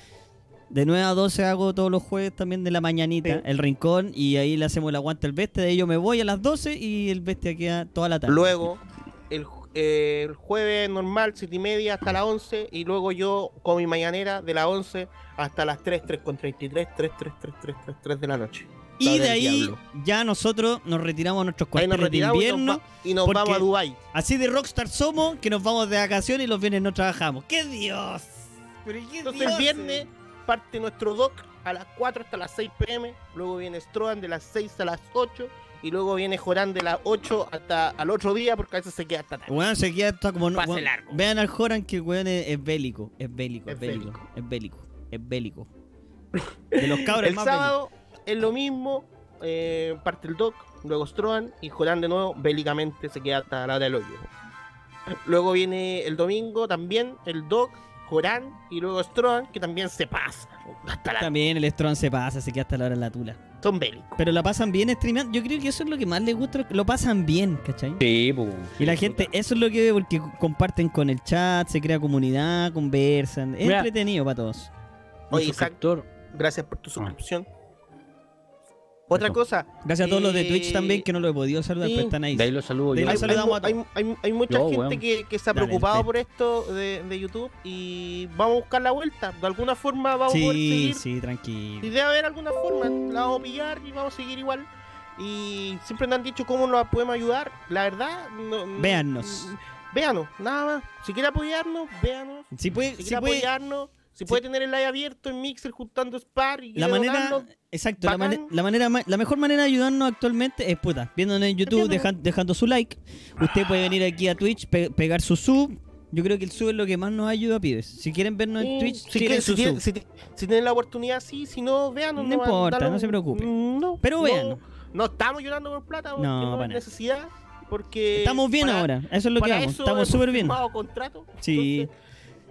De 9 a 12 hago todos los jueves también de la mañanita, Sí. el rincón, y ahí le hacemos el aguante al bestia. De ahí yo me voy a las 12 y el bestia queda toda la tarde. Luego, el, eh, el jueves normal, 7 y media hasta las 11. Y luego yo con mi mañanera de las 11 hasta las 3, 3 con 33, 3, 3, 3, 3, 3, 3 de la noche. y de ahí diablo. ya nosotros nos retiramos a nuestros nos cuarteles de retiramos y invierno. nos, va- y nos vamos a Dubai. Así de rockstar somos que nos vamos de vacaciones y los viernes no trabajamos. ¡Qué Dios! Pero qué Entonces el dioses. viernes parte nuestro doc a las 4 hasta las 6 pm. Luego viene Strohan de las 6 a las 8. Y luego viene Joran de las 8 hasta al otro día porque a veces se queda hasta tarde. Weón, se queda como. Pase largo. Vean al Joran que el weón es, es bélico. Es bélico, es Es bélico. bélico. Es bélico. Es bélico. De los cabros *laughs* El más sábado es lo mismo. eh, parte el doc, luego Strohan y Joran de nuevo bélicamente se queda hasta la hora del hoyo. Luego viene el domingo también el doc, Joran y luego Strohan que también se pasa. Hasta la... También el Strong se pasa, se queda hasta la hora de la tula. Son bélicos. Pero la pasan bien streameando. Yo creo que eso es lo que más les gusta. Lo pasan bien, ¿cachai? Sí, pues. Y la gente, eso es lo que ve porque comparten con el chat, se crea comunidad, conversan. Es Mira. entretenido para todos. Oye, Isaac, gracias por tu suscripción. Otra Eso. cosa. Gracias a todos los de Twitch también que no lo he podido saludar, sí. pero están ahí. De ahí lo saludo De ahí saludamos hay- a todos. hay- hay- hay mucha Yo, gente que, que se ha Dale, preocupado dale. por esto de, de YouTube y vamos a buscar la vuelta. De alguna forma vamos a poder Sí, seguir. sí, tranquilo. Si debe haber alguna forma, la vamos a pillar y vamos a seguir igual. Y siempre nos han dicho cómo nos podemos ayudar. La verdad, no, no- Véannos. Véanos, nada más. Si quiere apoyarnos, véanos. Si puede, Si si quiere puede, apoyarnos, si Sí. puede tener el live abierto en Mixer juntando Spar y la manera, donarnos, exacto, la, mane- la manera, ma- la mejor manera de ayudarnos actualmente es puta, viéndonos en YouTube, dejando su like. Usted puede venir aquí a Twitch, pe- pegar su sub. Yo creo que el sub es lo que más nos ayuda, pibes. Si quieren vernos en Twitch, si, quieren- su si sub. si ti- si tienen la oportunidad, sí, si no, véanos. No importa, no se preocupe. No, Pero no, véanos. No estamos llorando por plata, porque No, nada. necesidad. porque... Estamos bien para- ahora, eso es lo que vamos. Estamos súper bien. contrato. Sí. entonces,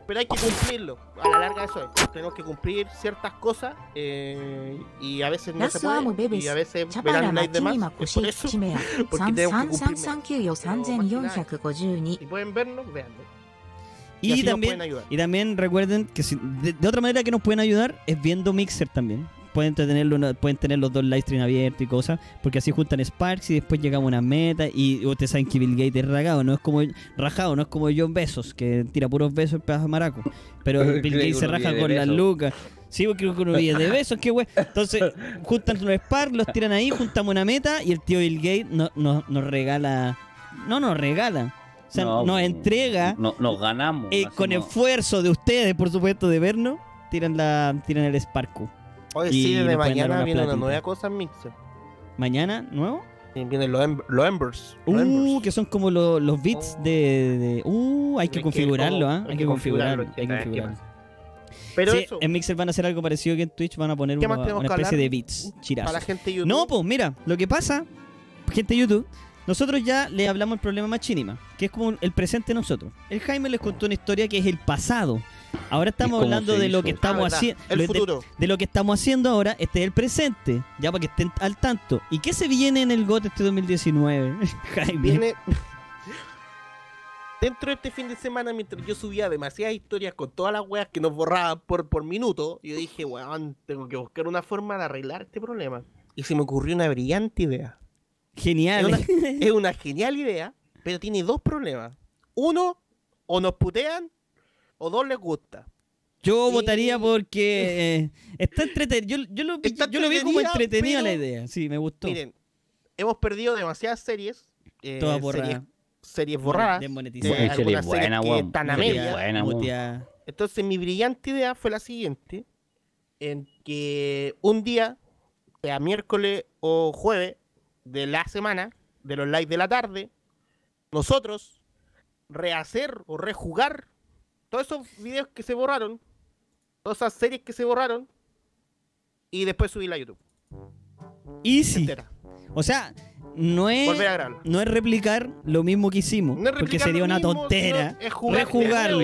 pero hay que cumplirlo. A la larga eso. Tenemos que cumplir ciertas cosas eh, y a veces no se puede. Y a veces verán like de más. Es por eso, *laughs* porque tenemos que pueden vernos, véanlo. Y, y también, y también recuerden que si, de, de, otra manera que nos pueden ayudar es viendo Mixer también. Pueden tenerlo, pueden tener los dos live stream abiertos y cosas, porque así juntan Sparks y después llegamos a una meta. Y ustedes saben que Bill Gates es ragado, no es como rajado, no es como John Besos, que tira puros besos el pedazo de maraco. Pero *laughs* Bill Gates se raja con las lucas. Sí, porque uno vive de *laughs* besos, qué wey. Entonces, juntan los Sparks, los tiran ahí, juntamos una meta y el tío Bill Gates no- no- nos regala. No nos regala. O sea, No, nos entrega no- nos ganamos. eh, con esfuerzo de ustedes, por supuesto, de vernos, tiran la tiran el Sparko. Oye, sí, dar mañana viene una nueva cosa en Mixer. Mañana, ¿nuevo? Y Vienen los, em- los Embers. los Uh, Embers. que son como lo- los bits de, de- Uh, hay que Hay configurarlo, ¿ah? hay Hay que configurarlo. configurarlo, Hay que configurarlo. Pero Sí, eso, en Mixer van a hacer algo parecido que en Twitch van a poner ¿Qué una, especie de bits, chirazos. para la gente de YouTube. No, pues mira, lo que pasa, gente de YouTube, nosotros ya le hablamos el problema a Machinima, que es como el presente de nosotros. El Jaime les contó una historia que es el pasado. Ahora estamos hablando de lo que Ah, estamos haciendo. El futuro. de lo que estamos haciendo ahora, este es el presente, ya para que estén al tanto. ¿Y qué se viene en el GOT este 2019, *laughs* Jaime? Viene. *laughs* Dentro de este fin de semana, mientras yo subía demasiadas historias con todas las weas que nos borraban por, por minuto, yo dije, weón, tengo que buscar una forma de arreglar este problema. Y se me ocurrió una brillante idea. Genial. Es una, *laughs* es una genial idea, pero tiene dos problemas. Uno, o nos putean, o dos les gusta. Yo Sí. votaría porque eh, está entretenido. Yo, yo lo, vi- Está yo lo vi como entretenida, la idea. Sí, me gustó. Miren, hemos perdido demasiadas series. eh, Toda series, borrada. series borradas. Desmonetizada. Eh, Buena serie, algunas series buena, que weón. están a media. Entonces mi brillante idea fue la siguiente, en que un día, sea miércoles o jueves de la semana, de los live de la tarde, nosotros rehacer o rejugar todos esos videos que se borraron, todas esas series que se borraron, y después subirla a YouTube. Easy. Entera. O sea, no es, no es replicar lo mismo que hicimos. No es porque sería lo una mismo, tontera. sino es jugar rejugarlo.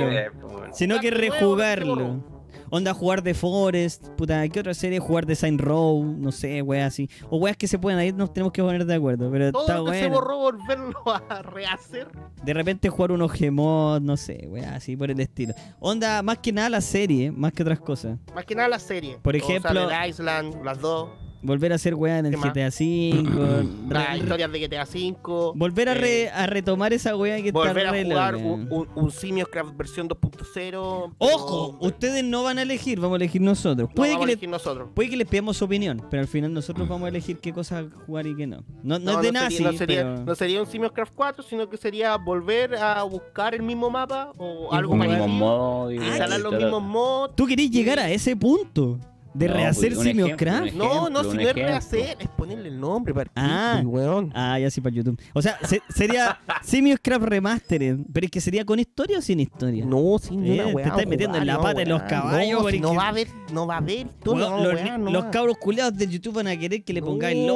pues. Sino que rejugarlo. Onda jugar de Forest, puta, ¿qué otra serie? Jugar de Saint Row, no sé, weas así. O weas que se pueden, ahí nos tenemos que poner de acuerdo, pero Todo está lo que se bueno. borró, volverlo a rehacer. De repente jugar unos Gmod, no sé, weas así por el estilo. Onda, más que nada la serie, más que otras cosas. Más que nada la serie. Por O sea, ejemplo- Dead Island, las dos. Volver a hacer weas en el. GTA V. *clears throat* Las historias de GTA V. volver a, re- eh, a retomar esa wea que volver está a re jugar un, un, un Simios Craft versión 2.0. Ojo, pero- ustedes no van a elegir, vamos a elegir nosotros. no Puede vamos que a le elegir nosotros. Puede que les pidamos su opinión, pero al final nosotros vamos a elegir qué cosas jugar y qué no. No, no, es de nazi, sería, no, sería, pero... no sería un Simios Craft 4, sino que sería volver a buscar el mismo mapa o Y algo jugar. parecido. Instalar los mismos mods. Tú querés llegar a ese punto de No, rehacer pues, un Simios ejemplo, Craft. un No, no, si no es rehacer, es ponerle el nombre para Ah. weón. Ah, ya sí para YouTube. O sea, se- sería *laughs* Simios Craft Remastered, pero es que sería con historia o sin historia. No, sí, no, Eh, una te estás metiendo en la no, pata de los caballos, No, si no va a haber, no va a haber historia, Weón, no, los, weá, no los cabros culiados de YouTube van a querer que le pongáis No,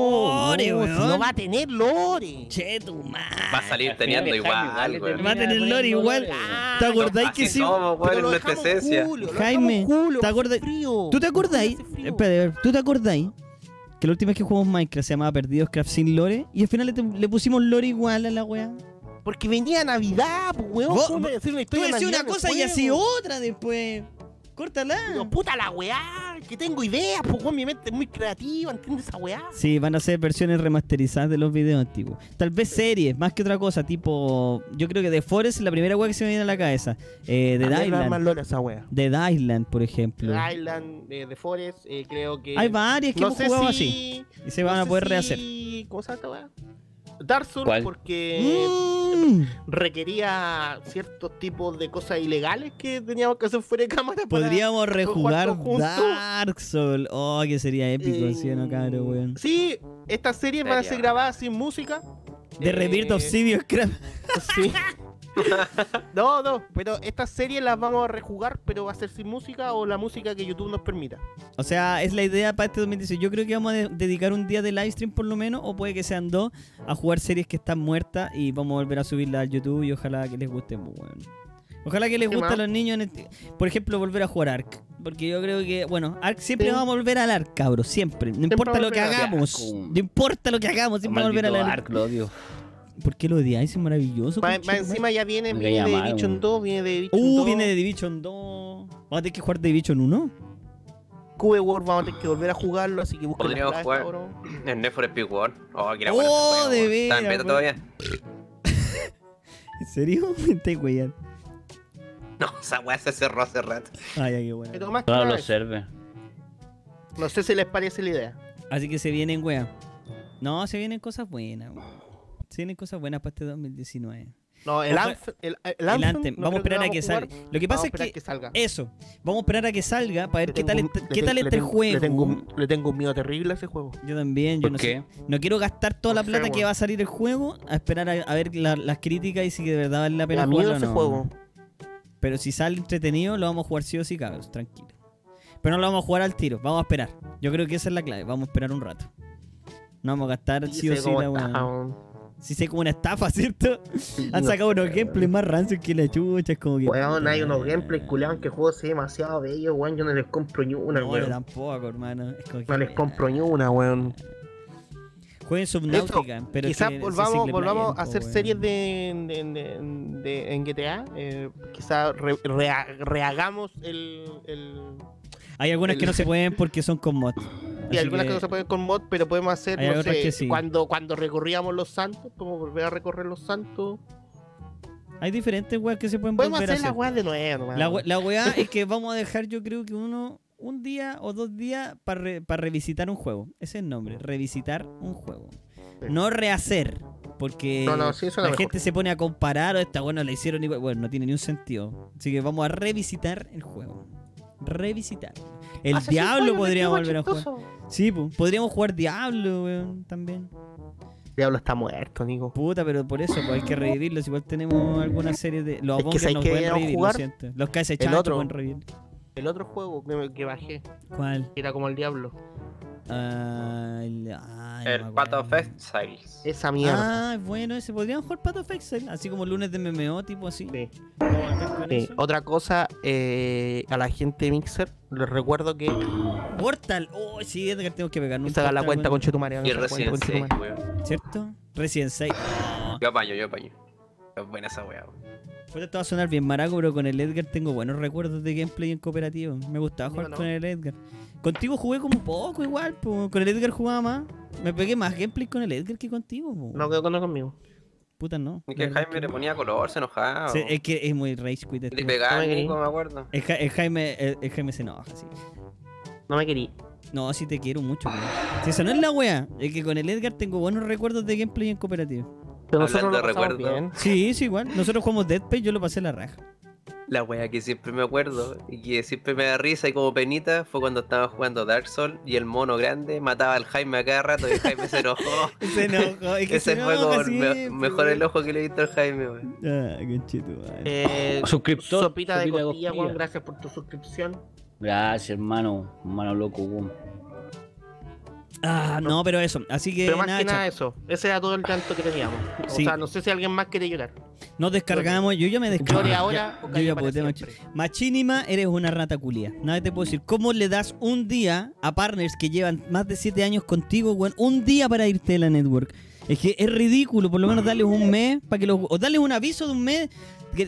lore, no, weón. si no va a tener lore. Che, tu madre. Va a salir teniendo igual, weón. Va a tener lore igual. ¿Te acordáis que sí? somos, weón, lo nuestra esencia. Jaime, ¿te acordáis-. ¿Tú te acordáis? Hace frío. Espérate, a ver, ¿tú te acordáis? Que la última vez que jugamos Minecraft se llamaba Perdidos Craft sin lore y al final le, le pusimos lore igual a la weá. Porque venía Navidad, pues, weón. Vos- ¿Cómo me decís una Tú historia de decís una Navidad en el cosa y juego? así otra después. Córtala. Pero puta la weá, que tengo ideas, pues. Mi mente es muy creativa, ¿entiendes esa weá? Sí, van a ser versiones remasterizadas de los videos antiguos. Tal vez series, más que otra cosa, tipo. Yo creo que The Forest es la primera weá que se me viene a la cabeza. Eh, lore a esa weá. Dead Island, por ejemplo. The Island, eh, The Forest, eh, creo que. Hay varias que no hemos sé jugado si... así. Y se van no a poder si- rehacer. ¿Cómo se llama esta weá? Dark Souls, ¿Cuál? porque Mm. requería ciertos tipos de cosas ilegales que teníamos que hacer fuera de cámara. para- Podríamos rejugar. Dark Souls. Oh, que sería épico, Eh, ¿sí o no, cabrón, weón? Sí, estas series van a ser grabadas sin música. De Eh, Rebirth of Craft. Sí. *laughs* *laughs* No, no, pero estas series las vamos a rejugar, pero va a ser sin música o la música que YouTube nos permita. O sea, es la idea para este 2018. Yo creo que vamos a de- dedicar un día de live stream por lo menos, o puede que sean dos, a jugar series que están muertas y vamos a volver a subirlas al YouTube y ojalá que les guste muy bueno. Ojalá que les ¿Qué guste a los niños, en este- por ejemplo, volver a jugar Ark. Porque yo creo que, bueno, Ark siempre Sí. vamos a volver al Ark, cabros, siempre. No importa lo que hagamos, no importa lo que hagamos, siempre vamos a volver al Ark. Ark, lo odio. ¿Por qué lo odiáis? Es maravilloso. Más, conchetumare. encima ya viene, viene de Division weón. 2, viene de Division Uh, 2. viene de Division 2. Vamos a tener que jugar de Division 1. Cube World vamos a tener que volver a jugarlo, así que busquen Podríamos jugar. cabrón. En Need for Speed World. Oh, que era Oh, bueno de weón. ¿Está en veras, beta todavía? *laughs* ¿En serio? *laughs* Me weyando. No, esa weá se cerró hace rato. Ay, ay, qué bueno. Todos nada los eso. servers. No sé si les parece la idea. Así que se vienen, wea. No, se vienen cosas buenas, wea. Se vienen cosas buenas para este 2019. No, el Anthem. El, el El Anthem, no Vamos a esperar a que jugar. salga. Lo que pasa es que. que salga. Eso. Vamos a esperar a que salga para ver qué tal, qué le tal está el tengo- juego. Le tengo, un- le tengo un miedo terrible a ese juego. Yo también, yo ¿Por no qué? sé. No quiero gastar toda la sé, plata que va a salir el juego a esperar a, a ver la- las críticas y si de verdad vale la pena jugarlo o ese no. juego. Pero si sale entretenido, lo vamos a jugar sí o sí, cabros, tranquilo. Pero no lo vamos a jugar al tiro, vamos a esperar. Yo creo que esa es la clave, vamos a esperar un rato. No vamos a gastar sí, o sí la está, Sí sé como una estafa, *laughs* ¿cierto? Han no sacado unos gameplays más rancios que la chucha, es como que... Weón, hay unos gameplays culeados que juego así demasiado bello, weón. Yo no les compro ni una, No, weón. tampoco, hermano. No les compro ni una, weón. Jueguen Subnautica, pero Quizás volvamos, volvamos a hacer series de, de- de- de- en GTA. Eh, quizás re- rehagamos el, el, Hay algunas que no se *laughs* pueden porque son con mods. Y Así algunas que... no se pueden con mod, pero podemos hacer, Hay no sé, que sí. cuando, cuando recorríamos los santos, podemos volver a recorrer los santos. Hay diferentes weas que se pueden Podemos volver hacer la hacer. weá de nuevo. La, la *laughs* weá es que vamos a dejar, yo creo que uno, un día o dos días para revisitar un juego. Ese es el nombre, revisitar un juego. Sí. No rehacer, porque No, no, sí, eso la mejor. gente se pone a comparar, o esta bueno la hicieron igual. Bueno, no tiene ni un sentido. Así que vamos a revisitar el juego. Revisitar. El Hace Diablo podríamos volver a jugar. Sí, pues, podríamos jugar Diablo, weón, también. Diablo está muerto, Nico. Puta, pero por eso pues, hay que revivirlos. Igual tenemos algunas series de. Los Es que Avengers ¿sabes no qué pueden revivir, lo jugar? siento. Los que hace pueden revivir. El otro juego que, me- que bajé, ¿Cuál? que era como el Diablo. Ah, el ay, no El Path of. Exiles. Esa mierda. Ah, bueno, ese. Podríamos jugar Path of Exile, así como lunes de MMO, tipo así. Sí. Sí. Otra cosa, eh, a la gente de Mixer, les recuerdo que Portal. Oh, sí, Edgar, tengo que se haga la cuenta con Chetumare. Y weón. ¿Cierto? Resident 6. Oh. Yo apaño, yo apaño. Es buena esa weá. weón. Puta, esto va a sonar bien maraco, pero con el Edgar tengo buenos recuerdos de gameplay en cooperativo. Me gustaba jugar no. con el Edgar. Contigo jugué como poco igual, po. con el Edgar jugaba más. Me pegué más gameplay con el Edgar que contigo. po. No quedó con conmigo. Puta, no. Es que verdad Jaime que le no. ponía color, se enojaba. Sí, es que es muy rage quit este Le pegaba No me acuerdo. El, Ja- el Jaime, el, el Jaime se enoja, sí. No me querí. No, sí te quiero mucho, weón. Si eso no es la wea, es que con el Edgar tengo buenos recuerdos de gameplay en cooperativo. Pero Hablando de recuerdo. Sí, sí, igual. Nosotros jugamos Dead Space, yo lo pasé la raja. La wea que siempre me acuerdo y que siempre me da risa y como penita fue cuando estaba jugando Dark Souls y el mono grande mataba al Jaime a cada rato y el Jaime se enojó. *laughs* Se enojó, es que Ese se fue como me- mejor el ojo que le he visto al Jaime, weón. Ah. Eh, Suscriptor, Sopita de sopita de costilla, costilla. weón, gracias por tu suscripción. Gracias, hermano. Hermano loco, weón. Ah, no, pero eso. Así que Pero más nada, que nada eso. Ese era todo el llanto que teníamos. O Sí. sea, no sé si alguien más quiere llorar. nos descargamos. Yo ya me descargué. Llore ahora o Yo ya puteé siempre. Machi- Machinima, eres una rata culia. Nada te puedo decir. ¿Cómo le das un día a partners que llevan más de 7 años contigo, weón? Un día para irte de la network. Es que es ridículo, por lo menos darles un mes para que los. O darles un aviso de un mes.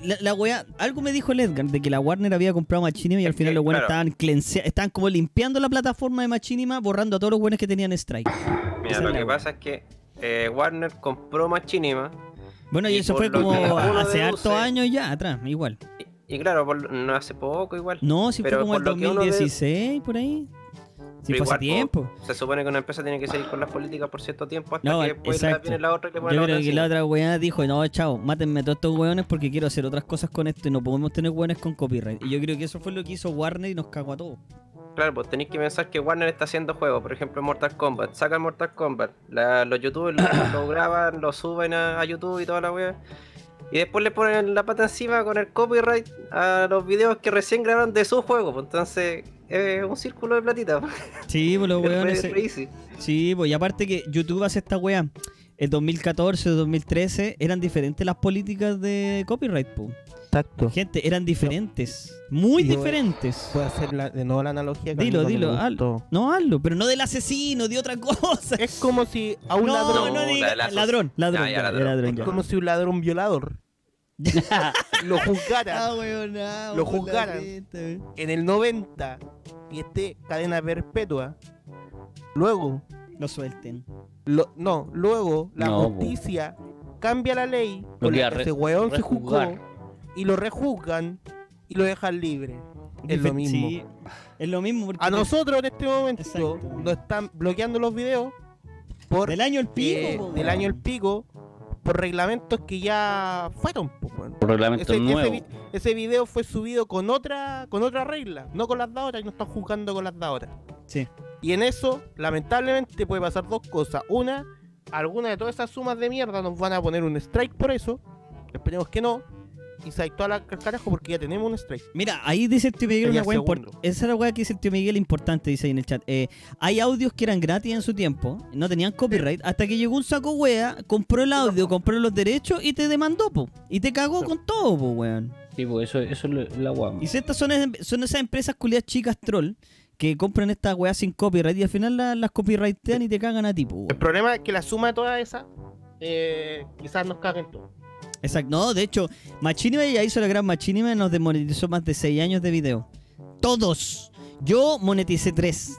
La, la weá- algo me dijo el Edgar de que la Warner había comprado Machinima y al final los buenos claro. estaban estaban como limpiando la plataforma de Machinima, borrando a todos los buenos que tenían Strike. Mira, lo que wea. pasa es que eh, Warner compró Machinima Bueno, y, Y eso fue como hace hartos años ya atrás, igual. y, y claro, por- no hace poco igual. No, si Pero fue como el lo que uno ve- 2016, por ahí. Si Pero igual, po, tiempo. Se supone que una empresa tiene que seguir con las políticas por cierto tiempo hasta No, que después la- viene la otra y le Yo la creo otra que la otra weá dijo, no, chao, mátenme a todos estos weones porque quiero hacer otras cosas con esto y no podemos tener weones con copyright. Y yo creo que eso fue lo que hizo Warner y nos cagó a todos. Claro, pues tenéis que pensar que Warner está haciendo juegos, por ejemplo Mortal Kombat, sacan Mortal Kombat, la- los youtubers lo, *coughs* lo graban, lo suben a, a YouTube y toda la wea, Y después le ponen la pata encima con el copyright a los videos que recién grabaron de su juego. pues, Entonces es un círculo de platita. pues. Sí, pues los *laughs* Es weones. se-. Sí, pues y aparte que YouTube hace esta weá. En 2014 o 2013 eran diferentes las políticas de copyright, po. Exacto. Gente, eran diferentes. Muy Yo- diferentes. Puedo hacer la- de nuevo la analogía. Dilo, dilo, hazlo. No, hazlo, pero no del asesino, de otra cosa. Es como si a un no, ladrón. no No, diga- ladrón, ladrón, Ya, ya, ya, ladrón. ya, ladrón, Es ya. como si un ladrón violador lo juzgara *laughs* Ah, weón, ah, Lo juzgaran. en el 90 y esté cadena perpetua. Luego, Lo suelten. lo- no, luego la No, po. justicia cambia la ley Lo con que la ese weón se juzgó y lo rejuzgan y lo dejan libre. Es lo mismo. sí, es lo mismo porque A nosotros en este momento Exacto. nos están bloqueando los videos por del año el pico, eh, del año el pico por reglamentos que ya fueron. Por reglamento Ese, ese, nuevo. vi- ese video fue subido con otra con otra regla, no con las de ahora y no están juzgando con las de ahora. Sí. Y en eso, lamentablemente, puede pasar dos cosas. Una, alguna de todas esas sumas de mierda nos van a poner un strike por eso. Esperemos que no. Y se toda la al carajo porque ya tenemos un strike. Mira, ahí dice el tío Miguel una weá importante. Esa es la weá que dice el tío Miguel importante, dice ahí en el chat. Eh, hay audios que eran gratis en su tiempo, no tenían copyright, hasta que llegó un saco wea, compró el audio, compró los derechos y te demandó, po. Y te cagó con todo, po, weón. Sí, pues eso, eso es lo- la guama. Y si estas son, es- son esas empresas culiadas chicas troll que compran estas weas sin copyright y al final la- las copyrightean y te cagan a ti, po, El problema es que la suma de todas esas, eh, quizás nos caguen todo. Exacto. No, de hecho, Machinima ya hizo la gran Machinima nos desmonetizó más de 6 años de video. Todos. Yo moneticé 3.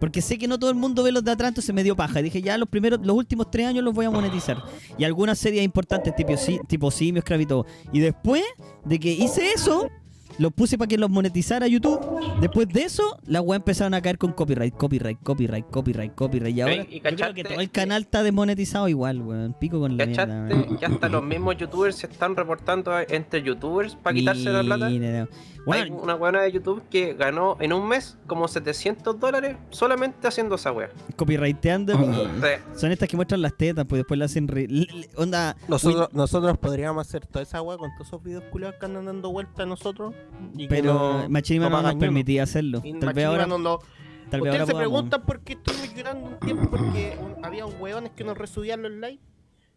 Porque sé que no todo el mundo ve los de atrás, entonces me dio paja. Dije, ya los primeros, los últimos 3 años los voy a monetizar. Y algunas series importantes, tipo, tipo Simio, Esclavito. Y después de que hice eso, los puse para que los monetizara YouTube. Después de eso, las weas empezaron a caer con copyright, copyright, copyright, copyright, copyright. Y ahora y yo creo que todo el canal está desmonetizado igual, weón. Pico con la mierda. weón. ¿Cachaste que hasta los mismos youtubers se están reportando entre youtubers para quitarse la plata? Hay Bueno, una buena de YouTube que ganó en un mes como 700 dólares solamente haciendo esa wea. copyrighteando. Sí. Son estas que muestran las tetas, pues después le hacen. re- onda. Nosotros, nosotros podríamos hacer toda esa weá con todos esos videos culiados que andan dando vueltas a nosotros. Y Pero no- Machinima no no, nos permitía hacerlo. y Tal vez ahora. no lo- Tal vez Ustedes ahora se podamos. preguntan por qué estuvimos llorando un tiempo porque había un hueones que nos resubían los likes.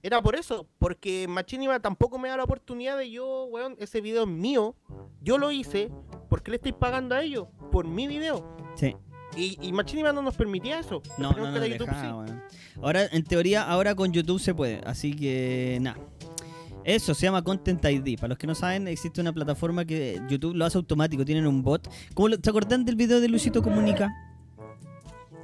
Era por eso, porque Machinima tampoco me da la oportunidad de yo, weón, ese video es mío. Yo lo hice porque le estoy pagando a ellos por mi video. Sí. Y, y Machinima no nos permitía eso. No, no, no, la YouTube dejaba, sí. weón. Ahora, en teoría, ahora con YouTube se puede. Así que, nada. Eso se llama Content ID. Para los que no saben, existe una plataforma que YouTube lo hace automático. Tienen un bot. ¿Cómo lo- ¿Se acuerdan del video de Luisito Comunica?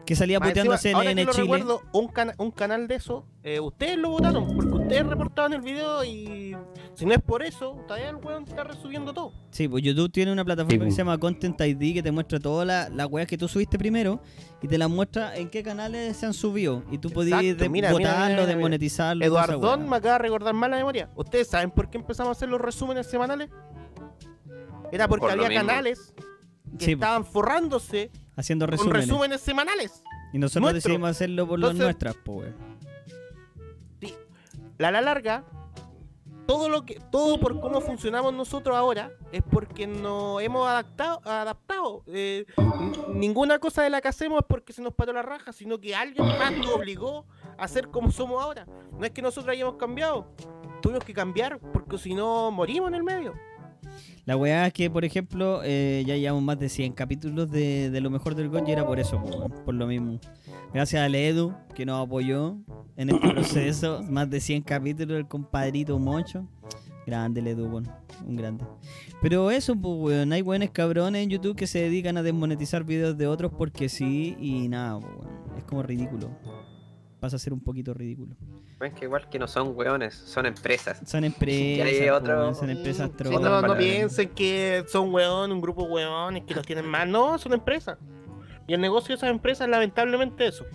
Que salía Más ahora que CNN lo Chile. recuerdo, un, cana- un canal de eso, eh, ustedes lo votaron, porque ustedes reportaban el video y si no es por eso, todavía el weón está resubiendo todo. Sí, pues YouTube tiene una plataforma Sí, que pues. se llama Content ID que te muestra todas las weas que tú subiste primero y te las muestra en qué canales se han subido. Y tú podías de- mira, votarlo, mira, mira. desmonetizarlo. Eduardón me acaba de recordar mal la memoria. ¿Ustedes saben por qué empezamos a hacer los resúmenes semanales? Era porque Por había mismo. canales que Sí, pues, estaban forrándose haciendo con resúmenes. resúmenes semanales. Y nosotros nuestro. decidimos hacerlo por las nuestras, pues. weón. La la larga, todo lo que, todo por cómo funcionamos nosotros ahora es porque nos hemos adaptado, adaptado. Eh, ninguna cosa de la que hacemos es porque se nos paró la raja, sino que alguien más nos obligó a ser como somos ahora. No es que nosotros hayamos cambiado, tuvimos que cambiar porque si no morimos en el medio. La weá es que, por ejemplo, eh, ya llevamos más de 100 capítulos de, de lo mejor del GOT y era por eso, por lo mismo. Gracias a Edu, que nos apoyó en este *coughs* proceso. más de 100 capítulos, el compadrito Mocho. Grande el Edu, weón, un grande. Pero eso, pues, weón, hay buenos cabrones en YouTube que se dedican a desmonetizar videos de otros porque sí y nada, weón. Es como ridículo. Pasa a ser un poquito ridículo. Ven que igual que no son weones, son empresas. Son empresas, hay otro- weón, son empresas Sí, trolls. no, no para- piensen que son weón, un grupo de weones que los tienen mal. No, son empresas. Y el negocio de esas empresas es lamentablemente eso.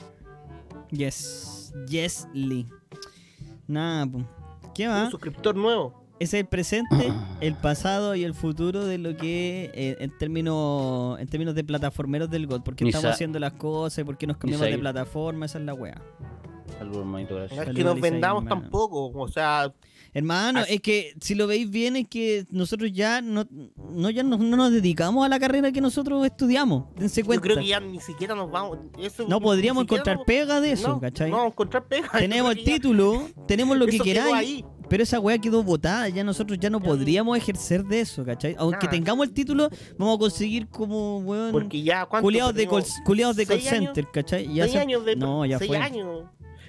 Yes, yes, Lee. Nada, po. ¿Qué Un va? suscriptor nuevo. Es el presente, el pasado y el futuro de lo que eh, en términos en términos de plataformeros del GOT. Porque estamos haciendo las cosas, porque nos cambiamos de plataforma, esa es la wea. Saludos, hermanito, No gracias. es que nos vendamos hermano. tampoco. O sea, Hermano, Así- es que si lo veis bien es que nosotros ya no, no, ya no, no nos dedicamos a la carrera que nosotros estudiamos. Dense Yo cuenta. creo que ya ni siquiera nos vamos. eso No podríamos encontrar nos- pega de eso, no, ¿cachai? No, vamos a encontrar pega. Yo tenemos el ya- título, tenemos lo que queráis, ahí. Pero esa weá quedó botada, ya nosotros ya no podríamos ejercer de eso, ¿cachai? Aunque tengamos el título, vamos a conseguir como, weón, Porque ya, culiados de, Tenemos culiados de call seis años, center, ¿cachai? Ya seis se- años de. No, ya seis fue. años.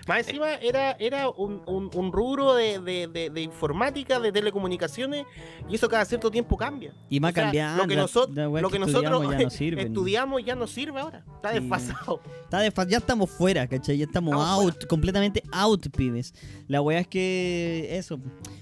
Más encima era, era un, un, un rubro de, de, de, de informática, de telecomunicaciones, y eso cada cierto tiempo cambia. Y más O sea, cambiando, Lo que, la- nosotros la weá lo que que estudiamos nosotros ya no *laughs* estudiamos ya no sirve ahora. Está Sí. desfasado. Está desfa- ya estamos fuera, ¿cachai? Ya estamos Estamos out, completamente out, pibes. La weá es que eso.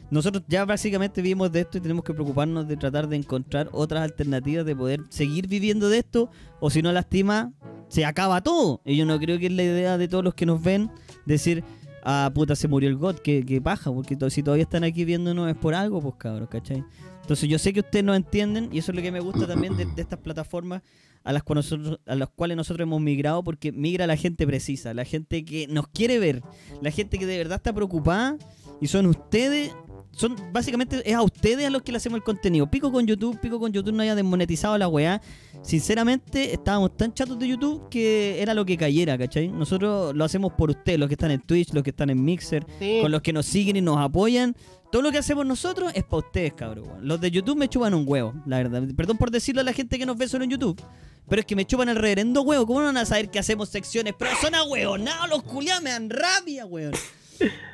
Nosotros ya básicamente vivimos de esto y tenemos que preocuparnos de tratar de encontrar otras alternativas de poder seguir viviendo de esto. O si no lastima, se acaba todo. Y yo no creo que es la idea de todos los que nos ven decir, ah, puta, se murió el God, que, paja, porque si todavía están aquí viéndonos es por algo, pues cabros, ¿cachai? Entonces yo sé que ustedes no entienden y eso es lo que me gusta también de, de estas plataformas a las, cuales nosotros, a las cuales nosotros hemos migrado porque migra la gente precisa, la gente que nos quiere ver, la gente que de verdad está preocupada y son ustedes, son básicamente es a ustedes a los que le hacemos el contenido. Pico con YouTube, pico con YouTube no haya desmonetizado la weá. Sinceramente estábamos tan chatos de YouTube que era lo que cayera, ¿cachai? Nosotros lo hacemos por ustedes, los que están en Twitch, los que están en Mixer, Sí. con los que nos siguen y nos apoyan. Todo lo que hacemos nosotros es para ustedes, cabrón. Los de YouTube me chupan un huevo, la verdad. Perdón por decirlo a la gente que nos ve solo en YouTube. Pero es que me chupan el reverendo huevo. ¿Cómo no van a saber que hacemos secciones? Pero son a No, los culiados me dan rabia, weón.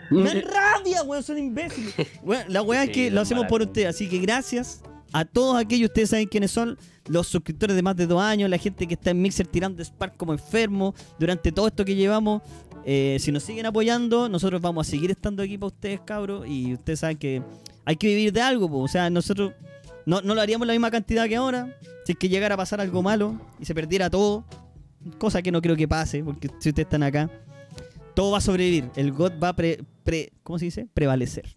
Me dan rabia, weón. Son imbéciles. *laughs* Weón, la weá es que lo hacemos por ustedes. Así que gracias a todos aquellos, ustedes saben quiénes son, los suscriptores de más de dos años, la gente que está en Mixer tirando Spark como enfermo durante todo esto que llevamos. Eh, si nos siguen apoyando, nosotros vamos a seguir estando aquí para ustedes, cabros. Y ustedes saben que hay que vivir de algo, po. o sea, nosotros no, no lo haríamos la misma cantidad que ahora. Si es que llegara a pasar algo malo y se perdiera todo, cosa que no creo que pase, porque si ustedes están acá, todo va a sobrevivir. El God va a pre, pre- ¿cómo se dice? prevalecer.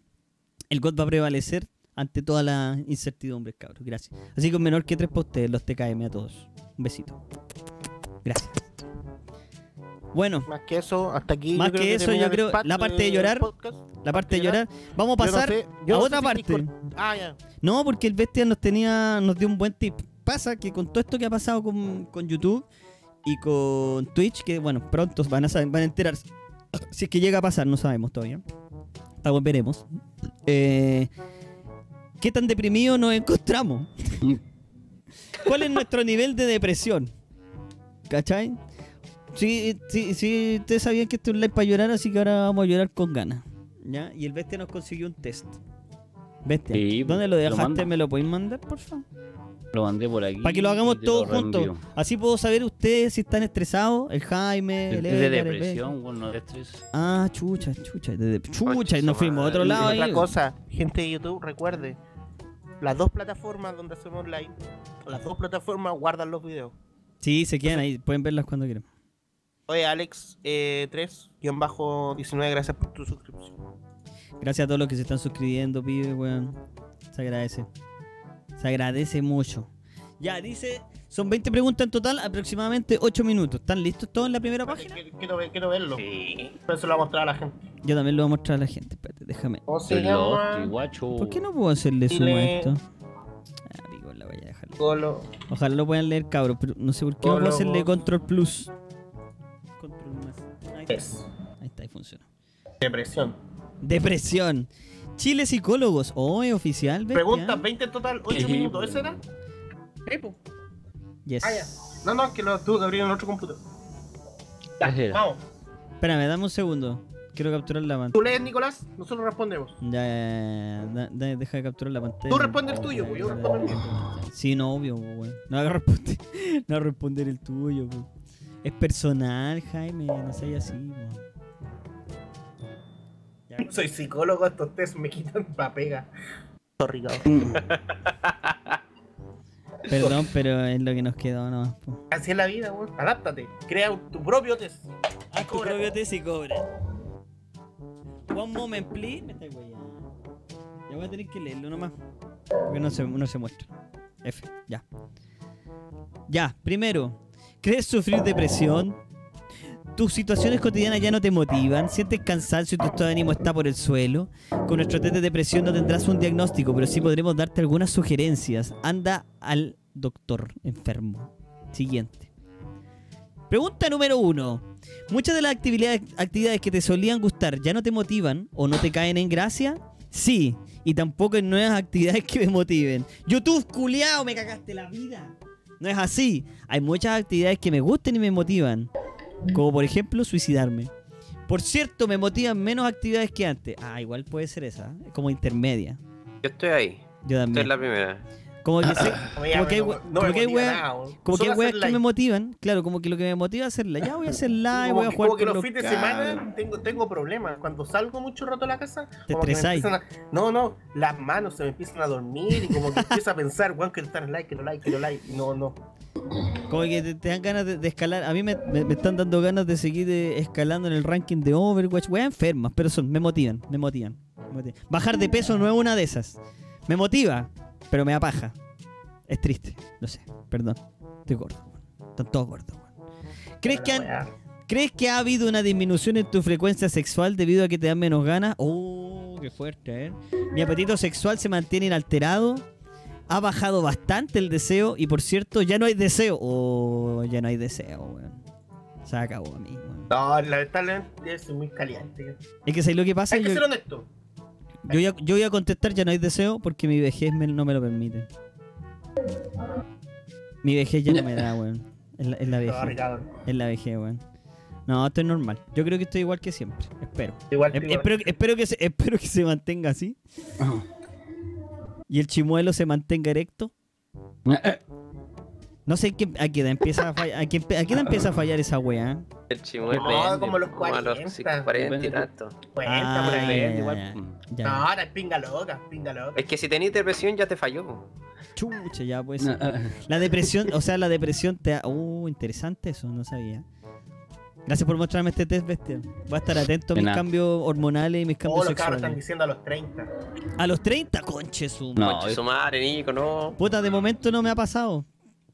El God va a prevalecer ante todas las incertidumbres, cabros. Gracias. Así que un menor que tres para ustedes, los TKM a todos. Un besito. Gracias. Bueno, Más que eso, hasta aquí. Más que eso, yo creo- la parte de llorar, podcast. la parte de llorar. Vamos a no pasar sé- a no otra parte. Ah, ya. No, porque el bestia nos tenía, nos dio un buen tip. Pasa que con todo esto que ha pasado con, con YouTube y con Twitch, que bueno, pronto van a van a enterarse. Si es que llega a pasar, no sabemos todavía. Estamos, veremos. Eh, ¿Qué tan deprimidos nos encontramos? *laughs* ¿Cuál es nuestro nivel de depresión? ¿Cachai? Sí, sí, sí, ustedes sabían que esto es un live para llorar, así que ahora vamos a llorar con ganas. ¿Ya? Y el bestia nos consiguió un test. Bestia, Sí, ¿dónde lo dejaste? ¿Me lo podéis mandar, por favor? Lo mandé por aquí. Para que lo hagamos todos juntos. Así puedo saber ustedes si están estresados. El Jaime, Es el de el depresión, bueno, de estrés. Ah, chucha, chucha. de- de- chucha, y nos fuimos a otro lado. Y Otra ahí. cosa, gente de YouTube, recuerde, las dos plataformas donde hacemos live, las dos plataformas guardan los videos. Sí, se quedan ahí. Pueden verlas cuando quieran. Oye, Alex, eh, 3, guion bajo 19, gracias por tu suscripción. Gracias a todos los que se están suscribiendo, pibe, weón. Se agradece. Se agradece mucho. Ya, dice, son 20 preguntas en total, aproximadamente 8 minutos. ¿Están listos todos en la primera página? Quiero, quiero ver- quiero verlo. Sí. Pero se lo voy a mostrar a la gente. Yo también lo voy a mostrar a la gente. Espérate, déjame. ¿Cómo se Pero, llama? guacho. ¿Por qué no puedo hacerle zoom a esto? Ah, pico, la voy a dejar. Colo. Ojalá lo puedan leer, cabros, pero no sé por qué no puedo hacerle vos. control plus. Control más. Ahí está, Es. ahí está, ahí funciona. Depresión. Depresión. Chile Psicólogos. Oh, es oficial, bestia. Preguntas 20 en total, 8 Sí, minutos. pues. ¿Ese era? Pues. Yes. Ah, ya. No, no, que lo tuve que abrir en otro computador. Ya, vamos. Espérame, dame un segundo. Quiero capturar la pantalla. Tú lees, Nicolás, nosotros respondemos. Ya, ya, ya, da- da- deja de capturar la pantalla. Tú responde el tuyo, pues, yo respondo el mío. Sí, no, obvio, pues, weón. No haga responder, *laughs* no responder el tuyo, pues. Es personal, Jaime, no seas así, weón. Ya. *laughs* Soy psicólogo, estos test me quitan la pega. Sorry. *laughs* Perdón, pero es lo que nos quedó nomás. Así es la vida, weón. Adáptate. Crea tu propio test. Haz tu Cobra. propio test y cobra. One moment, please. Me está weyando. Ya voy a tener que leerlo nomás. Porque no se, no se muestra. F, ya. Ya, primero. ¿Crees sufrir depresión? Tus situaciones cotidianas ya no te motivan, sientes cansancio y tu estado de ánimo está por el suelo. Con nuestro test de depresión no tendrás un diagnóstico, pero sí podremos darte algunas sugerencias. Anda al doctor enfermo. Siguiente. Pregunta número uno. ¿Muchas de las actividades, que te solían gustar ya no te motivan o no te caen en gracia? Sí, y tampoco en nuevas actividades que me motiven. YouTube, culiao, me cagaste la vida. No es así. Hay muchas actividades que me gustan y me motivan. Como por ejemplo suicidarme. Por cierto, me motivan menos actividades que antes. Ah, igual puede ser esa. ¿eh? Como intermedia. Yo estoy ahí. Yo también. en la primera. Como que, *laughs* sé- como que hay, no- no como me que hay weas- como que hay weas que me motivan. Claro, como que lo que me motiva es hacerla. Ya voy a hacer live, como voy a que, jugar como que los fines de semana tengo, tengo problemas. Cuando salgo mucho rato a la casa, Te como que me empiezan a- no, no, las manos se me empiezan a dormir y como que empiezo a pensar, weón, quiero estar en like, quiero like, quiero like. No, no. Como que te, te dan ganas de, de escalar. A mí me, me- me están dando ganas de seguir eh, escalando en el ranking de Overwatch. Weas enfermas, pero son, me motivan, me motivan, me motivan. Bajar de peso no es una de esas. Me motiva, pero me apaja. Es triste, lo sé, perdón. Estoy gordo. Están todos gordos. ¿Crees que, han-. ¿Crees que ha habido una disminución en tu frecuencia sexual debido a que te dan menos ganas? Oh, qué fuerte, ¿eh? Mi apetito sexual se mantiene inalterado. Ha bajado bastante el deseo. Y por cierto, ya no hay deseo. Oh, ya no hay deseo, weón. Se acabó a mí, weón. No, lamentablemente soy muy caliente. Es que ¿sabes lo que pasa? Hay que Yo, ser honesto. Yo voy a, yo voy a contestar ya no hay deseo porque mi vejez me- no me lo permite. Mi vejez ya no me da, weón. Es la, es la *laughs* vejez. Es la vejez, weón. No, esto es normal. Yo creo que estoy igual que siempre. Espero. Igual, E- igual. espero, espero, que se, espero que se mantenga así. Y el chimuelo se mantenga erecto. No sé qué, a qué edad empieza a fallar, a qué, a qué edad empieza a fallar esa weá. El chimuelo. No, Depende, como los Como a los 40. 40 y tanto. Cuenta por Ah, ahí. ya, igual. ya, ya. No, ahora es pinga loca, pinga loca. Es que si tenés depresión ya te falló. Chucha, ya pues. La depresión, o sea, la depresión te ha... Uh, interesante eso, no sabía. Gracias por mostrarme este test, bestia. Voy a estar atento a mis nada. cambios hormonales y mis cambios Todos los cabros están sexuales. diciendo a los 30. A los 30, conche su No, Conche su madre, Nico, no. Puta, de momento no me ha pasado.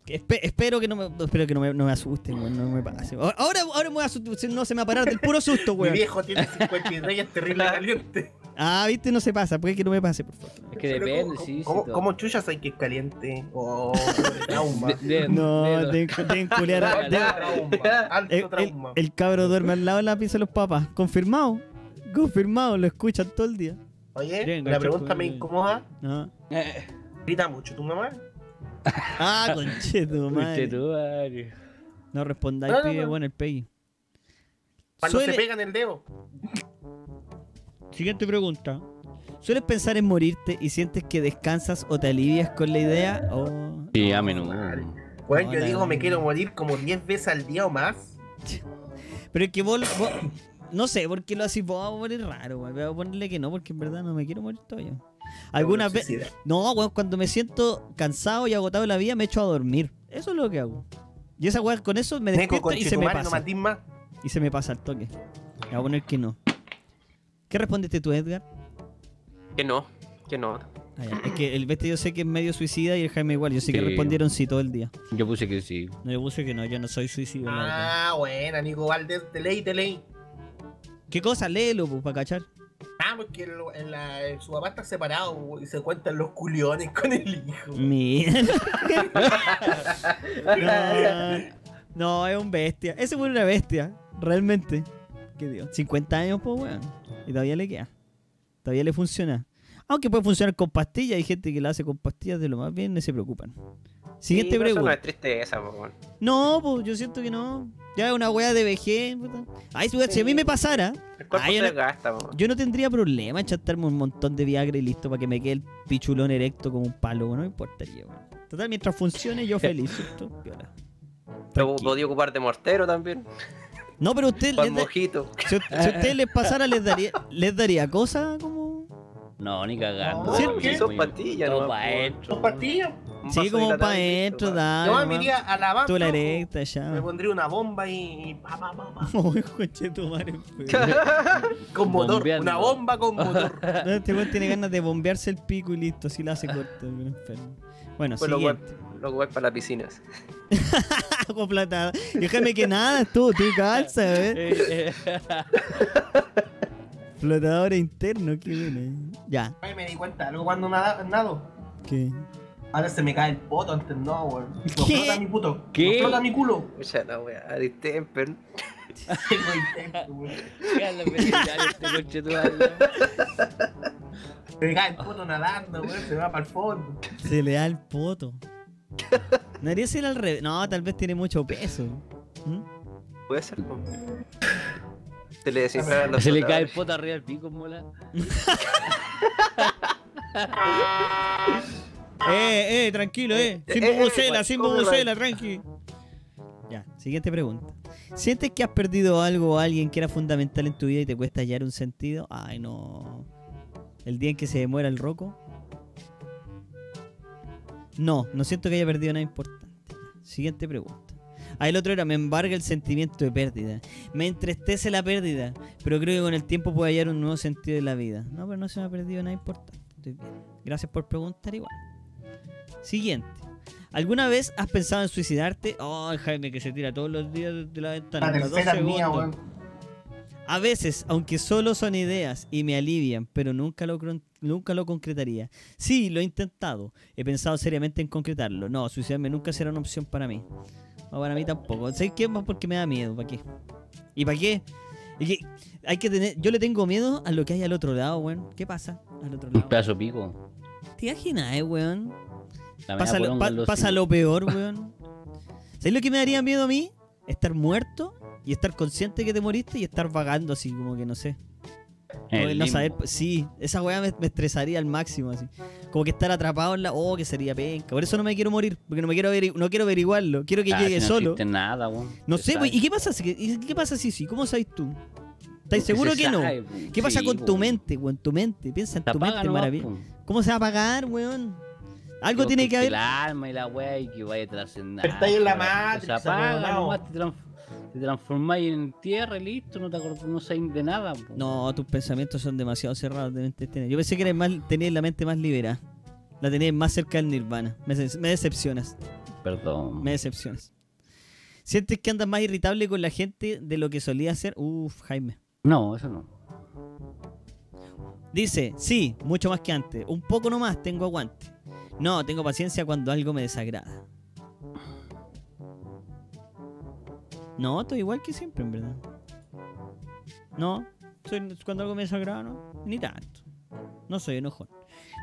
Espe- espero que no me, espero que no me, no me asusten, weón, no me pase. *laughs* Ahora, ahora me voy a asustar, no se me va a parar del puro susto, Mi weón. viejo tiene 53 y es terrible caliente. Ah, viste, no se pasa, puede que no me pase, por favor. Es que Pero depende, ¿cómo- sí. sí, ¿Cómo, chuchas hay que es caliente? O *laughs* trauma. De- de- No, de- deben deben culiar *laughs* Alto trauma. Alto el, el- trauma. el cabro duerme al lado de la pieza de los papás. Confirmado. Confirmado, lo escuchan todo el día. Oye, la pregunta me incomoda. No. Eh, ¿Grita mucho tu mamá? *laughs* Ah, concheto, Conche madre. tu madre. No respondáis, No, no, pibe, no. bueno, el peggy. Cuando Suele- se pegan el dedo. Siguiente pregunta. ¿Sueles pensar en morirte y sientes que descansas o te alivias con la idea? Oh, Sí, a menudo. Bueno, No, yo digo me quiero morir como 10 veces al día o más. Pero es que vos, vos- no sé por qué lo haces vos, vamos a morir raro. Voy a ponerle que no, porque en verdad no me quiero morir todavía. Algunas veces. No, weón, cuando me siento cansado y agotado de la vida, me echo a dormir. Eso es lo que hago. Y esa weá con eso me Neco, despierto y se me no pasa. Y se me pasa el toque. Me voy a poner que no. ¿Qué respondiste tú, Edgar? Que no, que no. Ah. Es que el bestia yo sé que es medio suicida y el Jaime igual. Yo sé que Sí. respondieron sí todo el día. Yo puse que sí. No, yo puse que no, yo no soy suicida. Ah, buena, Nico Valdés, te leí, te leí. ¿Qué cosa? Léelo, pues, para cachar. Ah, porque el- en la, en su papá está separado y se cuentan los culiones con el hijo. Mira. *laughs* no, no, es un bestia. Ese fue una bestia, realmente. ¿Qué digo? 50 años, pues, weón. Y todavía le queda. Todavía le funciona. Aunque puede funcionar con pastillas. Hay gente que la hace con pastillas de lo más bien, no se preocupan. Siguiente Sí, pero Eso no pregunta. es tristeza, po, weón. No, pues yo siento que no. Ya una weá de vejez. Ay, si, si a mí me pasara, El cuerpo Ah, yo se no- yo no tendría problema en chantarme un montón de Viagra y listo para que me quede el pichulón erecto como un palo. No me importaría, weón. Total, mientras funcione, yo *laughs* feliz. podía ocupar de mortero también. No, pero usted, Para les da- mojito. si, a- si a ustedes les pasara, les daría, les daría cosa como. No, ni cagando. Son todo no, pa' po. adentro, ¿Dos weón. pastillas? Un Sí, como para adentro, dale. Yo me iría a la Tú la banca, erecta Me ya. pondría una bomba y, pa, pa, pa, pa. *laughs* Uy, conche tu madre. *laughs* Con motor, Bombeando. una bomba con motor. *laughs* No, este weón tiene ganas de bombearse el pico y listo, así lo hace corto. Bueno, Pues siguiente. lo voy para las piscinas. Hago plata. Déjame que nada, tú, tú calza, ¿ves? Eh, eh, Flotador interno, qué bueno. Ya, Ay, me di cuenta, algo cuando nada, nado. ¿qué? Ahora se me cae el poto antes no, weón. No ¿Qué? flota mi puto. ¿Qué? No flota mi culo. Mucha la wea. Tengo ya la veterinaria, este. Se me cae el poto nadando, weón. Se me va para el fondo. Se le da el poto. No debería ser al revés. No, tal vez tiene mucho peso. ¿Mm? Puede ser. po. Se le Se cae el poto arriba del pico, mola. *laughs* Eh, eh, tranquilo, eh. Sin Eh, eh, bubucela, sin copyright. bubucela, tranqui. Ya, siguiente pregunta. ¿Sientes que has perdido algo o alguien que era fundamental en tu vida y te cuesta hallar un sentido? Ay, no. ¿El día en que se muera el roco? No, no siento que haya perdido nada importante. Siguiente pregunta. Ah, el otro era, me embarga el sentimiento de pérdida. Me entristece la pérdida, pero creo que con el tiempo puedo hallar un nuevo sentido de la vida. No, pero no se me ha perdido nada importante. Estoy bien. Gracias por preguntar igual. Siguiente. ¿Alguna vez has pensado en suicidarte? Oh, Jaime, que se tira todos los días de la ventana. La tercera mía, weón. A veces, aunque solo son ideas y me alivian, pero nunca lo, nunca lo concretaría. Sí, lo he intentado. He pensado seriamente en concretarlo. No, suicidarme nunca será una opción para mí. No, para mí tampoco. ¿Sabes qué? Más porque me da miedo. ¿Para qué? ¿Y para qué? Y que hay que tener... Yo le tengo miedo a lo que hay al otro lado, weón. ¿Qué pasa al otro Un lado? pedazo de pico. ¿Te imaginas, eh, weón? Pasa, lo, pa- pasa lo peor, weón. ¿Sabes lo que me daría miedo a mí? Estar muerto y estar consciente que te moriste y estar vagando así, como que no sé. El el no limbo. saber, sí, esa weá me, me estresaría al máximo, así. Como que estar atrapado en la. Oh, que sería penca. Por eso no me quiero morir, porque no me quiero no quiero averiguarlo. Quiero que Ah, llegue si no solo. existe nada, weón. No sé, pues, ¿y qué pasa si, y qué pasa si sí? ¿Cómo sabes tú? ¿Estás Se seguro que no? ¿Qué pasa Sí, con tu mente, weón? Tu mente, piensa en tu apaga mente, maravilla. ¿Cómo se va a apagar, weón? Algo tiene que haber. El alma y la weá y que vaya trascender. Está ahí en la Matrix, Se apaga nomás, te, te transformáis en tierra y listo, no te acordás, no sabes de nada. po. No, tus pensamientos son demasiado cerrados de mente. tener. Yo pensé que eres más, tenías la mente más liberada. La tenías más cerca del nirvana. Me decepcionas. Perdón. Me decepcionas. ¿Sientes que andas más irritable con la gente de lo que solía ser? Uf, Jaime. No, eso no. Dice, sí, mucho más que antes. Un poco nomás tengo aguante. No, tengo paciencia cuando algo me desagrada. No, estoy igual que siempre, en verdad. No, soy- cuando algo me desagrada, no. Ni tanto. No soy enojón.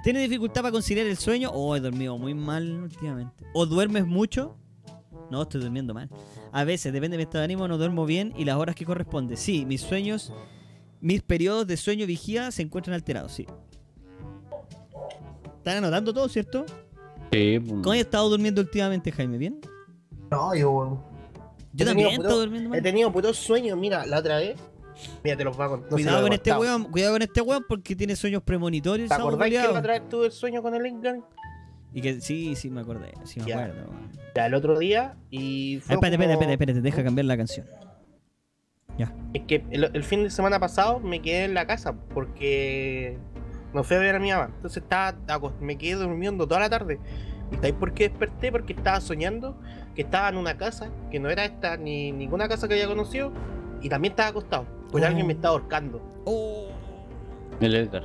¿Tienes dificultad para conciliar el sueño? Oh, he dormido muy mal últimamente. ¿O duermes mucho? No, estoy durmiendo mal. A veces, depende de mi estado de ánimo, no duermo bien y las horas que corresponde. Sí, mis sueños, mis periodos de sueño vigía se encuentran alterados, sí. Están anotando todo, ¿cierto? Sí, po. ¿Cómo has estado durmiendo últimamente, Jaime? ¿Bien? No, yo. Yo He también he estado durmiendo He mal. tenido putos sueños, mira, la otra vez. Mira, te los voy a contar. no Cuidado he con este weón, cuidado con este weón porque tiene sueños premonitorios. ¿Te ese acordáis que la otra vez tuve el sueño con el Edgar? Y que sí, sí me acordé, sí me Ya. acuerdo. Ya, el otro día y fue espérate, como- espérate, espérate, deja cambiar la canción. Es que el, el fin de semana pasado me quedé en la casa porque no fui a ver a mi mamá. Entonces estaba, me quedé durmiendo toda la tarde. ¿Y sabéis por qué desperté? Porque estaba soñando que estaba en una casa que no era esta ni ninguna casa que había conocido y también estaba acostado. Pues Oh. alguien me estaba ahorcando. Oh. El Edgar.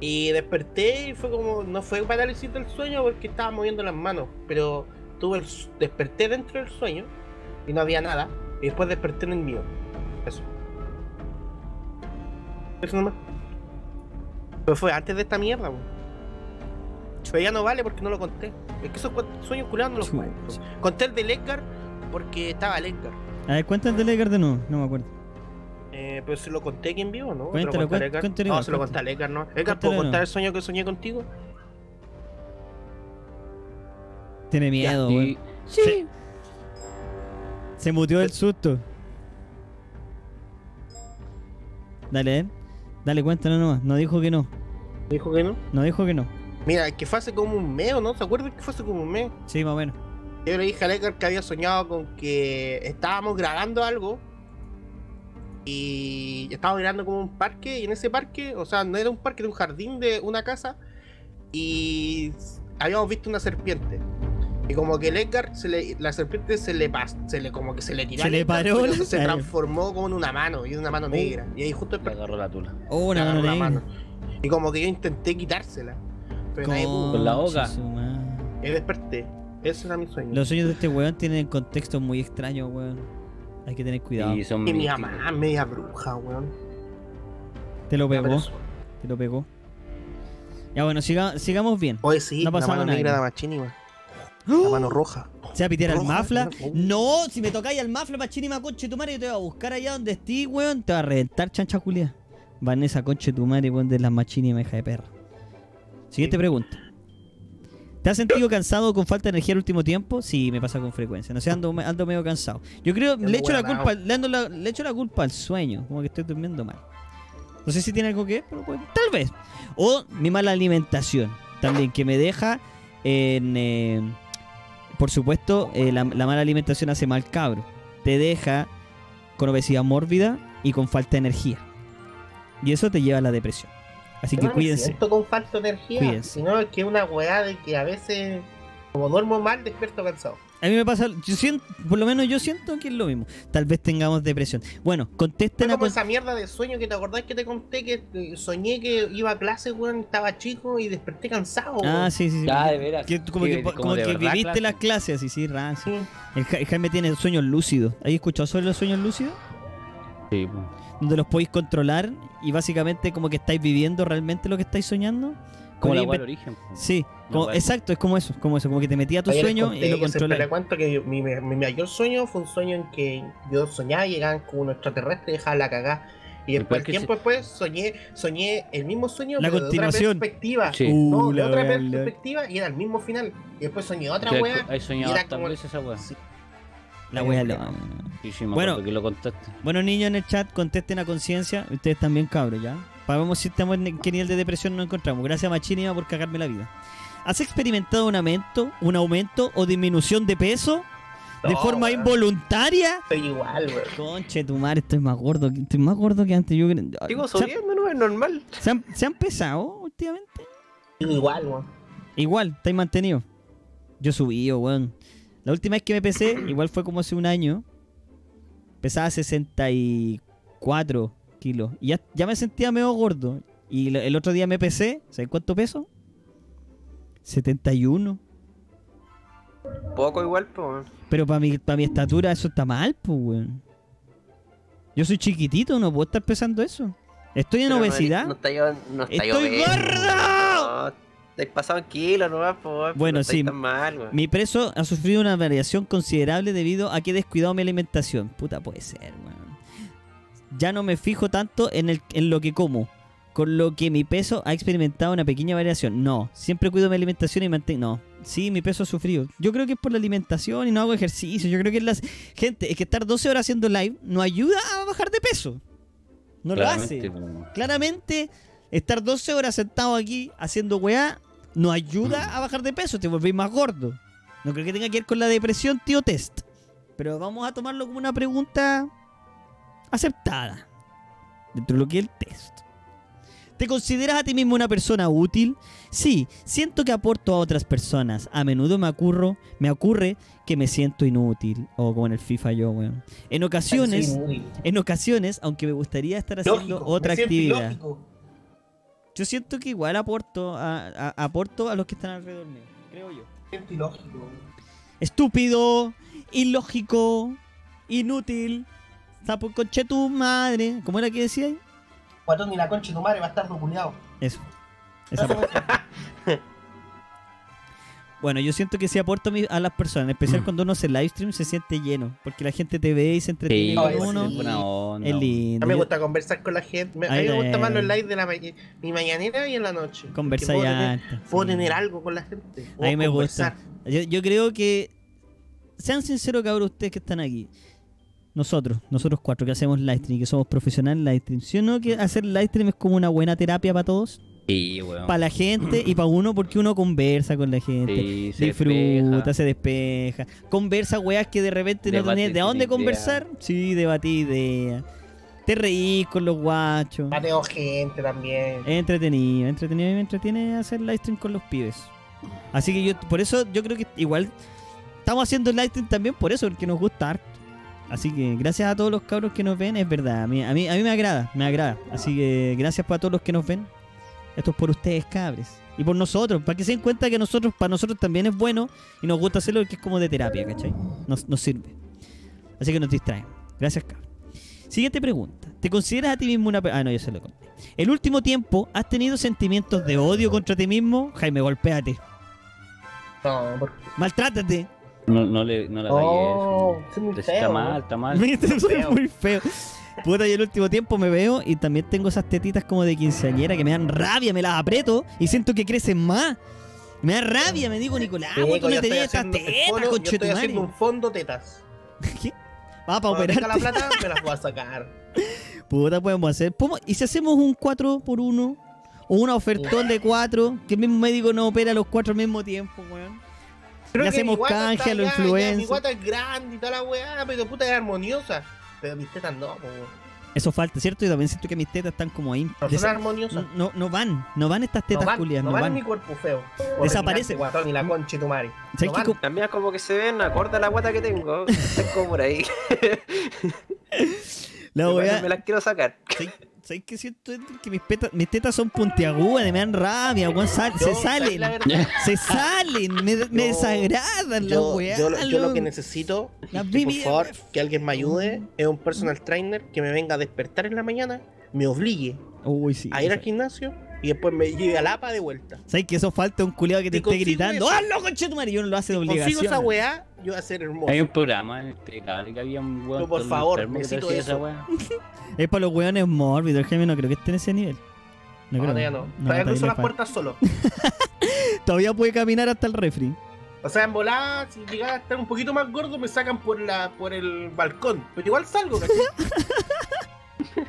Y desperté y fue como, no fue parálisis del sueño porque estaba moviendo las manos, pero tuve el, desperté dentro del sueño y no había nada. Y después desperté en el mío. Eso. Eso nomás. Pero fue antes de esta mierda, weón. Pero ya no vale porque no lo conté. Es que esos sueños culados no los cuento. Conté el del Edgar porque estaba el Edgar. A ver, cuéntate el Edgar de nuevo, no me acuerdo. Eh, pero se lo conté aquí en vivo, ¿no? ¿Te lo Cuéntalo, Edgar? cuéntalo No, se lo conté al Edgar, ¿no? Edgar, ¿puedo de contar el sueño que soñé contigo? Tiene miedo, Y- weón. Sí. Se muteó el susto. Dale, eh. Dale, cuéntalo nomás. No dijo que no. Dijo que no. No dijo que no. Mira, que fue hace como un mes, ¿o ¿no? ¿Se acuerdan que fue hace como un mes? Sí, más o menos. Yo le dije a Edgar que había soñado con que estábamos grabando algo y estábamos grabando como un parque y en ese parque, o sea, no era un parque, era un jardín de una casa y habíamos visto una serpiente. Y como que el Edgar, se le, la serpiente se le pas, se le como que se le tiró. Se le paró Se transformó como en una mano, y en una mano negra. Y ahí justo Le agarró la tula. Oh, una agarró mano la negra. mano. Y como que yo intenté quitársela. Con la boca. Y desperté. Ese era mi sueño. Los sueños de este weón tienen contextos muy extraños, weón. Hay que tener cuidado. Y son Y mi mamá, media bruja, weón. Te lo pegó. Te lo pegó. Ya bueno, siga- sigamos bien. Oye, sí, No la mano nada. negra de Machini, weón. La mano roja. ¿Se va a pitear al mafla? oh. No, si me tocáis al mafla, machini, ma conche tu madre, yo te voy a buscar allá donde estés, weón. Te va a reventar, chancha culia. Vanessa, conche tu madre, weón, de las machini, hija de perra. Siguiente pregunta. ¿Te has sentido cansado con falta de energía el último tiempo? Sí, me pasa con frecuencia. No sé, ando, ando medio cansado. Yo creo, le echo, la culpa, le, ando la- le echo la culpa al sueño, como que estoy durmiendo mal. No sé si tiene algo que ver, pero pues, tal vez. O mi mala alimentación, también, que me deja en... eh, por supuesto, eh, la, la mala alimentación hace mal cabro. Te deja con obesidad mórbida y con falta de energía. Y eso te lleva a la depresión. Así que no me cuídense. siento con falta de energía. Cuídense. Sino es que es una weá de que a veces, como duermo mal, despierto cansado. A mí me pasa, yo siento, por lo menos yo siento que es lo mismo. Tal vez tengamos depresión. Bueno, contesten a como con- esa mierda de sueño que te acordás que te conté que eh, soñé que iba a clase, weón, estaba chico y desperté cansado, Ah, weón. sí, sí, sí. Ya, de veras. Que, como Sí, que, como como de que verdad, viviste clase. las clases, así, sí, rancio. Sí. El, Ja- el Jaime tiene sueños lúcidos. ¿Has escuchado sobre los sueños lúcidos? Sí, pues. Donde los podéis controlar y básicamente como que estáis viviendo realmente lo que estáis soñando. Como la del origen. Sí, como- wea exacto, es como eso, como eso, como que te metía a tu Ayer sueño conté y lo controlas. le cuento que yo- mi, mi- mi mayor sueño fue un sueño en que yo soñaba y llegaban como unos extraterrestres y dejaban la cagada. Y después, tiempo después, soñé, soñé el mismo sueño, La pero de continuación. otra perspectiva. Sí. Uh, No, de la otra wea, la- perspectiva y era el mismo final. Y después soñé otra wea. Hay soñado y era como- veces esa weá. Sí. La wea Bueno. loca. Sí, sí, me Bueno. acuerdo que lo. Bueno, niños en el chat, contesten a conciencia. Ustedes también, cabros, ¿ya? Para ver si estamos en qué nivel de depresión nos encontramos. Gracias, Machinima, por cagarme la vida. ¿Has experimentado un aumento, un aumento o disminución de peso de No, forma involuntaria? Estoy igual, weón. Conche, tu madre, estoy más gordo. que- Estoy más gordo que antes. Yo, creo- Sigo ¿Se, han- subiendo, ¿no? Es normal. se han, se han pesado últimamente? Igual, weón. Igual, estáis mantenido. Yo subí, oh, weón. La última vez que me pesé, *clears throat* igual fue como hace un año. Pesaba 64 kilos. Y ya, ya me sentía medio gordo. Y lo- el otro día me pesé, ¿sabes cuánto peso? 71. Poco igual, pues. Pero para mi, para mi estatura eso está mal, pues, weón. Yo soy chiquitito, no puedo estar pesando eso. Estoy en obesidad. No está yo, no está ¡Estoy gordo! No, estáis pasado en kilos nomás, pues. Bueno, sí. tan mal, weón. Mi peso ha sufrido una variación considerable debido a que he descuidado mi alimentación. Puta, puede ser, weón. Ya no me fijo tanto en, el, en lo que como, con lo que mi peso ha experimentado una pequeña variación. No, siempre cuido mi alimentación y mantengo... No, sí, mi peso ha sufrido. Yo creo que es por la alimentación y no hago ejercicio. Yo creo que es las... Gente, es que estar 12 horas haciendo live no ayuda a bajar de peso. No lo hace. Claramente. Claramente, estar 12 horas sentado aquí haciendo weá no ayuda a bajar de peso, te volvéis más gordo. No creo que tenga que ver con la depresión, tío Test. Pero vamos a tomarlo como una pregunta aceptada dentro de lo que es el test. ¿Te consideras a ti mismo una persona útil? Sí, siento que aporto a otras personas. A menudo me ocurro, me ocurre que me siento inútil. O como en el FIFA yo, weón. En ocasiones, en ocasiones, aunque me gustaría estar haciendo lógico, otra actividad, ilógico. Yo siento que igual aporto a, a- aporto a los que están alrededor mío, creo yo. Ilógico. Estúpido, ilógico, inútil, sapo conche tu madre. ¿Cómo era que decía ahí? Guatón ni la concha de tu madre va a estar reculeado. Eso. Esa parte. *laughs* Bueno, yo siento que sí aporto a, mi- a las personas, en especial cuando uno hace live stream se siente lleno, porque la gente te ve y se entretiene Sí, con uno. es. Es A lindo. mí me gusta conversar con la gente. Me- a mí me gusta más los lives de la ma- mi mañanera y en la noche. Conversar puedo ya. tener, harto, puedo sí. tener algo con la gente. A mí puedo me conversar. gusta. Yo, yo creo que. Sean sinceros, cabros, ustedes que están aquí. Nosotros, nosotros cuatro que hacemos live stream y que somos profesionales en live stream. ¿Sí o no que hacer live stream es como una buena terapia para todos? Sí, weón. Para la gente y para uno porque uno conversa con la gente. Sí, se disfruta, despeja. se despeja. Conversa weas que de repente no Debate tenés de dónde idea. conversar. Sí, debatí ideas. Te reís con los guachos. Pateo gente también. Es entretenido, entretenido y me entretiene hacer live stream con los pibes. Así que yo, por eso yo creo que igual estamos haciendo live stream también por eso, porque nos gusta harto. Así que gracias a todos los cabros que nos ven, es verdad. A mí, a mí, a mí me agrada, me agrada. Así que gracias para todos los que nos ven. Esto es por ustedes, cabres. Y por nosotros, para que se den cuenta que nosotros, para nosotros también es bueno y nos gusta hacerlo porque es como de terapia, ¿cachai? Nos, nos sirve. Así que nos distraen. Gracias, cabros. Siguiente pregunta. ¿Te consideras a ti mismo una... Ah, no, yo se lo conté. ¿El último tiempo has tenido sentimientos de odio contra ti mismo? Jaime, golpéate. No, porque. Maltrátate. No, no le, no le Oh, eso. Está mal, está mal. *laughs* Feo. muy feo. Puta, yo el último tiempo me veo y también tengo esas tetitas como de quinceañera que me dan rabia, me las aprieto y siento que crecen más. Me da rabia, me digo, Nicolás, Sí, vos tú no tenías estas tetas, fondo- Yo estoy conchetumare. haciendo un fondo tetas. *laughs* ¿Qué? Va para tenga la operar. plata, me las voy a *laughs* sacar. Puta, podemos hacer. ¿Podemos- ¿Y si hacemos un 4 por 1 O una ofertón de 4, que el mismo médico no opera los cuatro al mismo tiempo, weón. Creo Le que hacemos canje a los ya, Mi influencers. guata es grande y toda la weá, pero puta es armoniosa. Pero mis tetas no, po. Eso falta, ¿cierto? Y también siento que mis tetas están como ahí. No Desa- son armoniosas. no, no van, no van estas tetas no van, culias, no no, van van. mi cuerpo feo. Desaparece. Guatón y la concha de tu madre. ¿Sabes No van. Co- Las mías como que se ven acorde a la guata que tengo. Tengo por ahí. La Igual weá- me las quiero sacar. ¿Sabes- ¿Sabes qué siento? Que mis, peta- mis tetas son puntiagudas, me dan rabia, weón. sal- se Yo, ¿sabes salen, se salen, me, *laughs* me Yo- desagradan las weas. yo, lo- yo lo loco. que necesito, que por favor, que alguien me ayude, es un personal trainer que me venga a despertar en la mañana, me obligue Uy, sí. a ir al gimnasio y después me lleve al APA de vuelta. ¿Sabes que eso falta un culiado que te esté consigo gritando? eso- ¡Hazlo, conchetumare! Y uno lo hace de Consigo obligación. esa weá, yo voy a ser hermoso. Hay un programa en este cable que había un weón No, por favor, necesito eso. esa weá. *laughs* Es para los weones mórbidos. El Jaime no creo que esté en ese nivel. No, No, creo. todavía no. No, Todavía cruzo las puertas solo. *laughs* Todavía puede caminar hasta el refri. O sea, en volada, si llegara a estar un poquito más gordo, me sacan por la por el balcón. Pero igual salgo, ¿cachai? *laughs*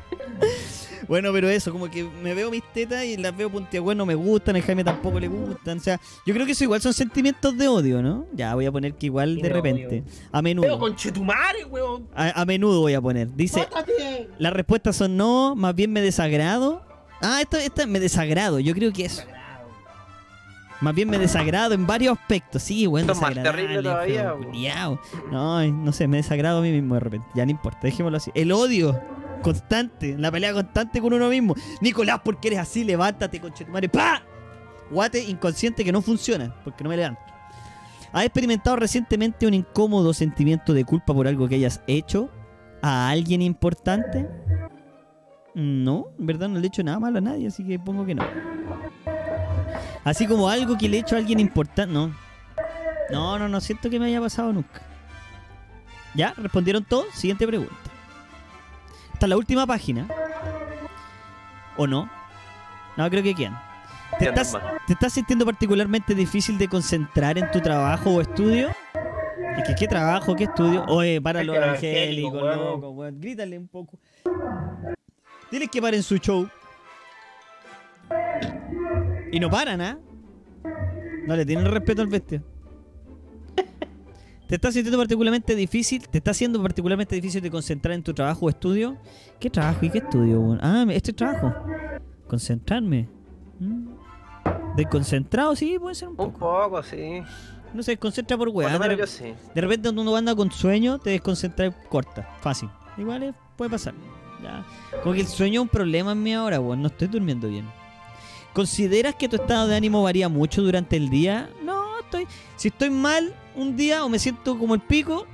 Bueno, pero eso, como que me veo mis tetas y las veo puntiagudas, no me gustan, a Jaime tampoco le gustan. O sea, yo creo que eso igual son sentimientos de odio, ¿no? Ya, voy a poner que igual Sí, de repente. odio. A Pero menudo. con chetumare, weón. A, a menudo voy a poner. Dice, Mátate. las respuestas son no, más bien me desagrado. Ah, esta, esta me desagrado, yo creo que eso. Más bien me desagrado en varios aspectos. Sí, bueno, Esto es más terrible todavía, feo. No, no sé, me desagrado a mí mismo de repente. Ya no importa, dejémoslo así. El odio constante, la pelea constante con uno mismo. Nicolás, ¿por qué eres así? Levántate, conchetumare. ¡Pa! Guate inconsciente que no funciona, porque no me levanto. ¿Has experimentado recientemente un incómodo sentimiento de culpa por algo que hayas hecho a alguien importante? No, en verdad no le he hecho nada malo a nadie, así que pongo que no. Así como algo que le he hecho a alguien importante, no. No, no, no siento que me haya pasado nunca. ¿Ya? ¿Respondieron todos? Siguiente pregunta. Esta es la última página. ¿O no? No, creo que quedan. ¿Te Quedan estás, dos más. ¿Te estás sintiendo particularmente difícil de concentrar en tu trabajo o estudio? ¿Y que, qué trabajo, qué estudio? Oye, para los evangélicos, loco, weón. Grítale un poco. Diles que paren su show. Y no paran, ¿ah? No le tienen respeto al bestia. ¿Te estás sintiendo particularmente difícil? ¿Te está siendo particularmente difícil de concentrar en tu trabajo o estudio? ¿Qué trabajo y qué estudio? Ah, este trabajo. Concentrarme. Mm. ¿Desconcentrado? Sí, puede ser un Un poco. poco, sí. No se desconcentra por weá. De, sí. de repente cuando uno anda con sueño, te desconcentras corta. Fácil. Igual es- puede pasar. Ya. Como que el sueño es un problema en mí ahora, weón. No estoy durmiendo bien. ¿Consideras que tu estado de ánimo varía mucho durante el día? No, estoy. Si estoy mal un día o me siento como el pico,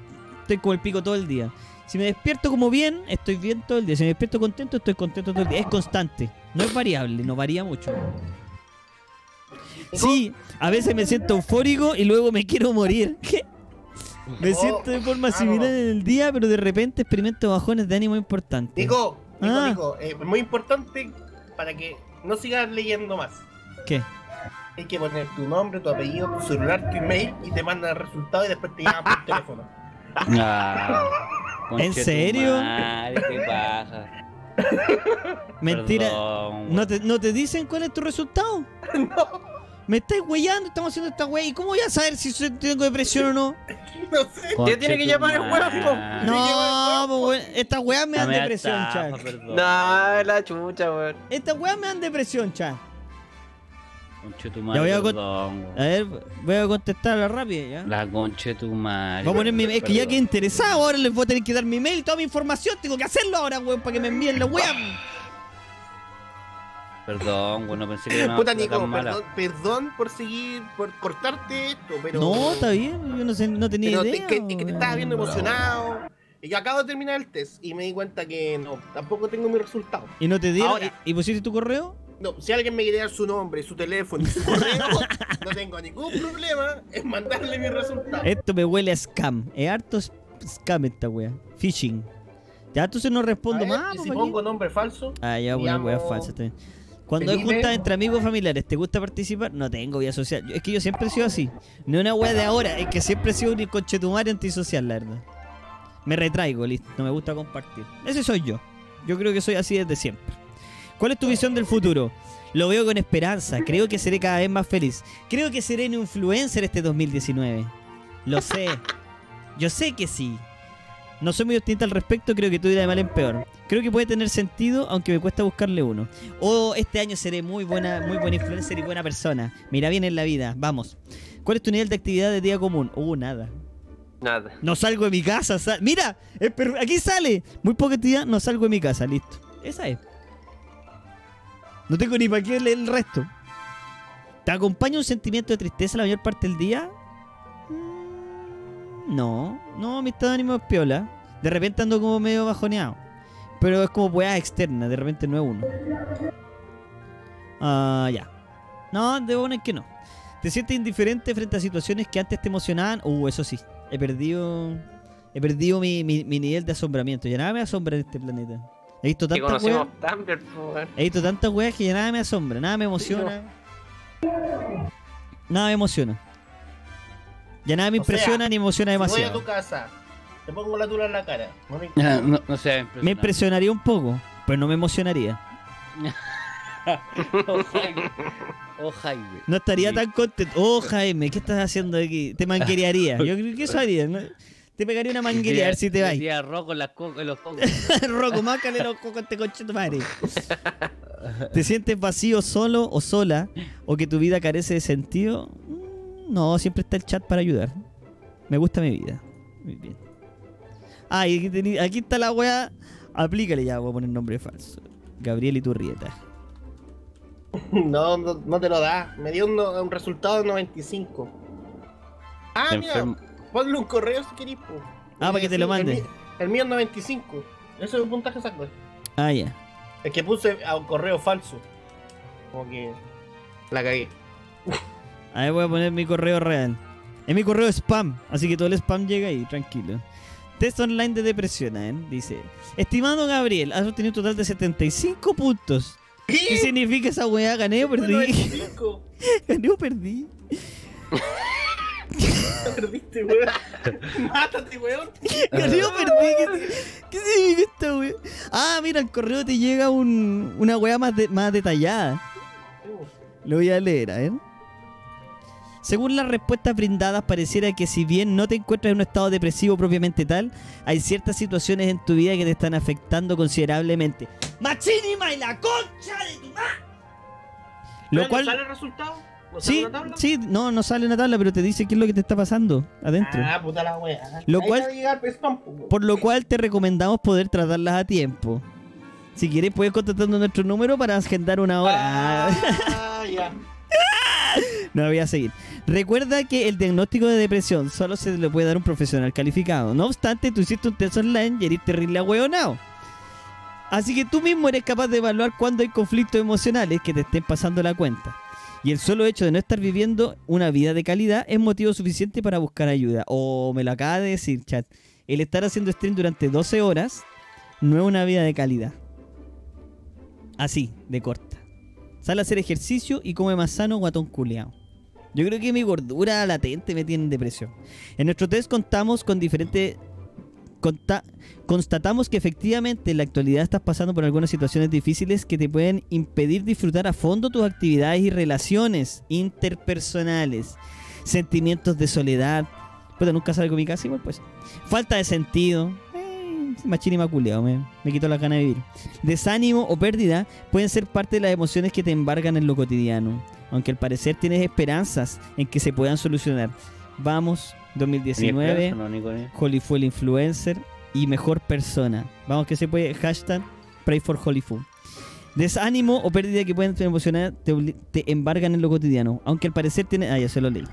estoy como el pico todo el día. Si me despierto como bien, estoy bien todo el día. Si me despierto contento, estoy contento todo el día. Es constante. No es variable, no varía mucho. Sí, a veces me siento eufórico y luego me quiero morir. *laughs* Me Oh, siento de forma similar en el día, pero de repente experimento bajones de ánimo importantes. Nico, Nico, Ah. Nico, eh, muy importante para que no sigas leyendo más. ¿Qué? Hay que poner tu nombre, tu apellido, tu celular, tu email y te mandan el resultado y después te llaman por teléfono. Ah, ¿En serio? qué paja. *laughs* Mentira. Perdón, ¿No te, ¿No te dicen cuál es tu resultado? *laughs* No, Me estáis weyando, estamos haciendo esta wey. ¿Y cómo voy a saber si tengo depresión o no? no sé. Conche tiene que llamar el po. madre. No, pues estas weas me dan depresión, perdón. No, la chucha, weón. Estas weas me dan depresión, chat. Conche tu Ya madre, voy a con- perdón, A ver, voy a contestar a la rápida ya. La conche tu madre. Voy a poner mi Es que ya quedé interesado, ahora les voy a tener que dar mi mail y toda mi información. Tengo que hacerlo ahora, weón, para que me envíen la wea. Perdón, bueno, pensé que era una Puta Nico, tan mala. perdón, perdón por seguir, por cortarte esto, pero. No, está bien, yo no, sé, no tenía Pero idea. que, es que te weón. estaba viendo emocionado. Y yo acabo de terminar el test y me di cuenta que no, tampoco tengo mi resultado. ¿Y no te dieron? Ahora. ¿Y, y pusiste tu correo? No, si alguien me quiere dar su nombre, su teléfono y su *laughs* correo, no tengo ningún problema en mandarle mi resultado. Esto me huele a scam. Es harto scam esta wea. Phishing. Ya entonces no respondo ver, más. y pues, si ¿para pongo nombre falso, Ah, ya voy a llamo poner weas falsas también. Cuando hay juntas entre amigos familiares, ¿te gusta participar? No tengo vida social. Es que yo siempre he sido así. No es una wea de ahora, es que siempre he sido un conchetumario antisocial, la verdad. Me retraigo, listo. No me gusta compartir. Ese soy yo. Yo creo que soy así desde siempre. ¿Cuál es tu visión del futuro? Lo veo con esperanza. Creo que seré cada vez más feliz. Creo que seré un influencer este 2019. Lo sé. Yo sé que sí. No soy muy optimista al respecto, creo que tú irás de mal en peor. Creo que puede tener sentido, aunque me cuesta buscarle uno. O este año seré muy buena, muy buena influencer y buena persona. Mira bien en la vida, vamos. ¿Cuál es tu nivel de actividad de día común? Uh, nada. Nada. No salgo de mi casa. sal- Mira, aquí sale. Muy poca actividad, no salgo de mi casa, listo. Esa es. No tengo ni para qué leer el resto. ¿Te acompaña un sentimiento de tristeza la mayor parte del día? Mm, No, no, mi estado de ánimo es piola. De repente ando como medio bajoneado. Pero es como weá externa, de repente no es uno. Ah, ya. No, debo poner que no. ¿Te sientes indiferente frente a situaciones que antes te emocionaban? Uh, eso sí. He perdido. He perdido mi, mi- mi nivel de asombramiento. Ya nada me asombra en este planeta. He visto tantas weas. Tumblr, po, weón. He visto tantas weas que ya nada me asombra, nada me emociona. Nada me emociona. Ya nada me O impresiona sea, ni emociona si voy a demasiado. tu casa, te pongo la tula en la cara. No me No, no sea Me impresionaría un poco, pero no me emocionaría. *laughs* Oh, Jaime. Oh, Jaime. No estaría Sí. tan contento. Oh, Jaime, ¿qué estás haciendo aquí? Te manguerearía. Yo creo que eso haría. ¿no? Te pegaría una manguería a ver si te vas. Decía rojo en, las co- los cocos. *laughs* Rocco, mácale los cocos a este coche madre. ¿Te sientes vacío solo o sola? ¿O que tu vida carece de sentido? Mm, No, siempre está el chat para ayudar. Me gusta mi vida. Muy bien. Ah, y aquí, tení- aquí está la weá. Aplícale ya, voy a poner nombre falso. Gabriel Iturrieta. *laughs* No, no, no te lo da. Me dio un, resultado de 95. Ah, mira, enfermo. Ponle un correo si querís. po. Ah, para que te lo el mande. mi- El, mío es 95. Eso es el puntaje exacto. Ah, ya. Es que puse a un correo falso. Como que la cagué. A ver, voy a poner mi correo real. Es mi correo spam, así que todo el spam llega ahí, tranquilo. Test online de depresión, ¿eh? Dice: Estimado Gabriel, has obtenido un total de 75 puntos. ¿Qué significa esa weá? ¿Gané o perdí? 95. *laughs* ¿Gané o perdí? *laughs* Perdiste, weón. *laughs* Mátate, weón. ¿Gané o perdí? ¿Qué, qué significa esta weá? Ah, mira, al correo te llega un, una weá más, de- más detallada. Lo voy a leer, a ver. Según las respuestas brindadas, pareciera que si bien no te encuentras en un estado depresivo propiamente tal, hay ciertas situaciones en tu vida que te están afectando considerablemente. ¡Machínima y la concha de tu madre! Lo ¿No cual... sale el resultado? ¿No sale Sí, una tabla? sí, no, no sale una tabla, pero te dice qué es lo que te está pasando adentro. Ah, puta la wea. Lo Ahí cual- llegar weón. Por lo cual te recomendamos poder tratarlas a tiempo. Si quieres, puedes contactando nuestro número para agendar una hora. Ah, *laughs* ya. No voy a seguir. Recuerda que el diagnóstico de depresión solo se le puede dar a un profesional calificado. No obstante, tú hiciste un test online y eres terrible ahueonado. Así que tú mismo eres capaz de evaluar cuándo hay conflictos emocionales que te estén pasando la cuenta. Y el solo hecho de no estar viviendo una vida de calidad es motivo suficiente para buscar ayuda. O me lo acaba de decir, chat. El estar haciendo stream durante 12 horas no es una vida de calidad. Así, de corta. Sale a hacer ejercicio y come más sano, guatón culeado. Yo creo que mi gordura latente me tiene en depresión. En nuestro test contamos con diferentes Constatamos que efectivamente en la actualidad estás pasando por algunas situaciones difíciles que te pueden impedir disfrutar a fondo tus actividades y relaciones interpersonales, sentimientos de soledad. Puta, nunca salgo de mi casa igual, pues. Falta de sentido. Eh, machín y maculeo, me, me quitó las ganas de vivir. Desánimo o pérdida pueden ser parte de las emociones que te embargan en lo cotidiano. Aunque al parecer tienes esperanzas en que se puedan solucionar. Vamos, 2019. esperanza, no, ni con él. Holly fue el influencer y mejor persona. Vamos que se puede. Hashtag Pray. Desánimo o pérdida que pueden emocionar te, te embargan en lo cotidiano. Aunque al parecer tiene. Ah, ya se lo leí.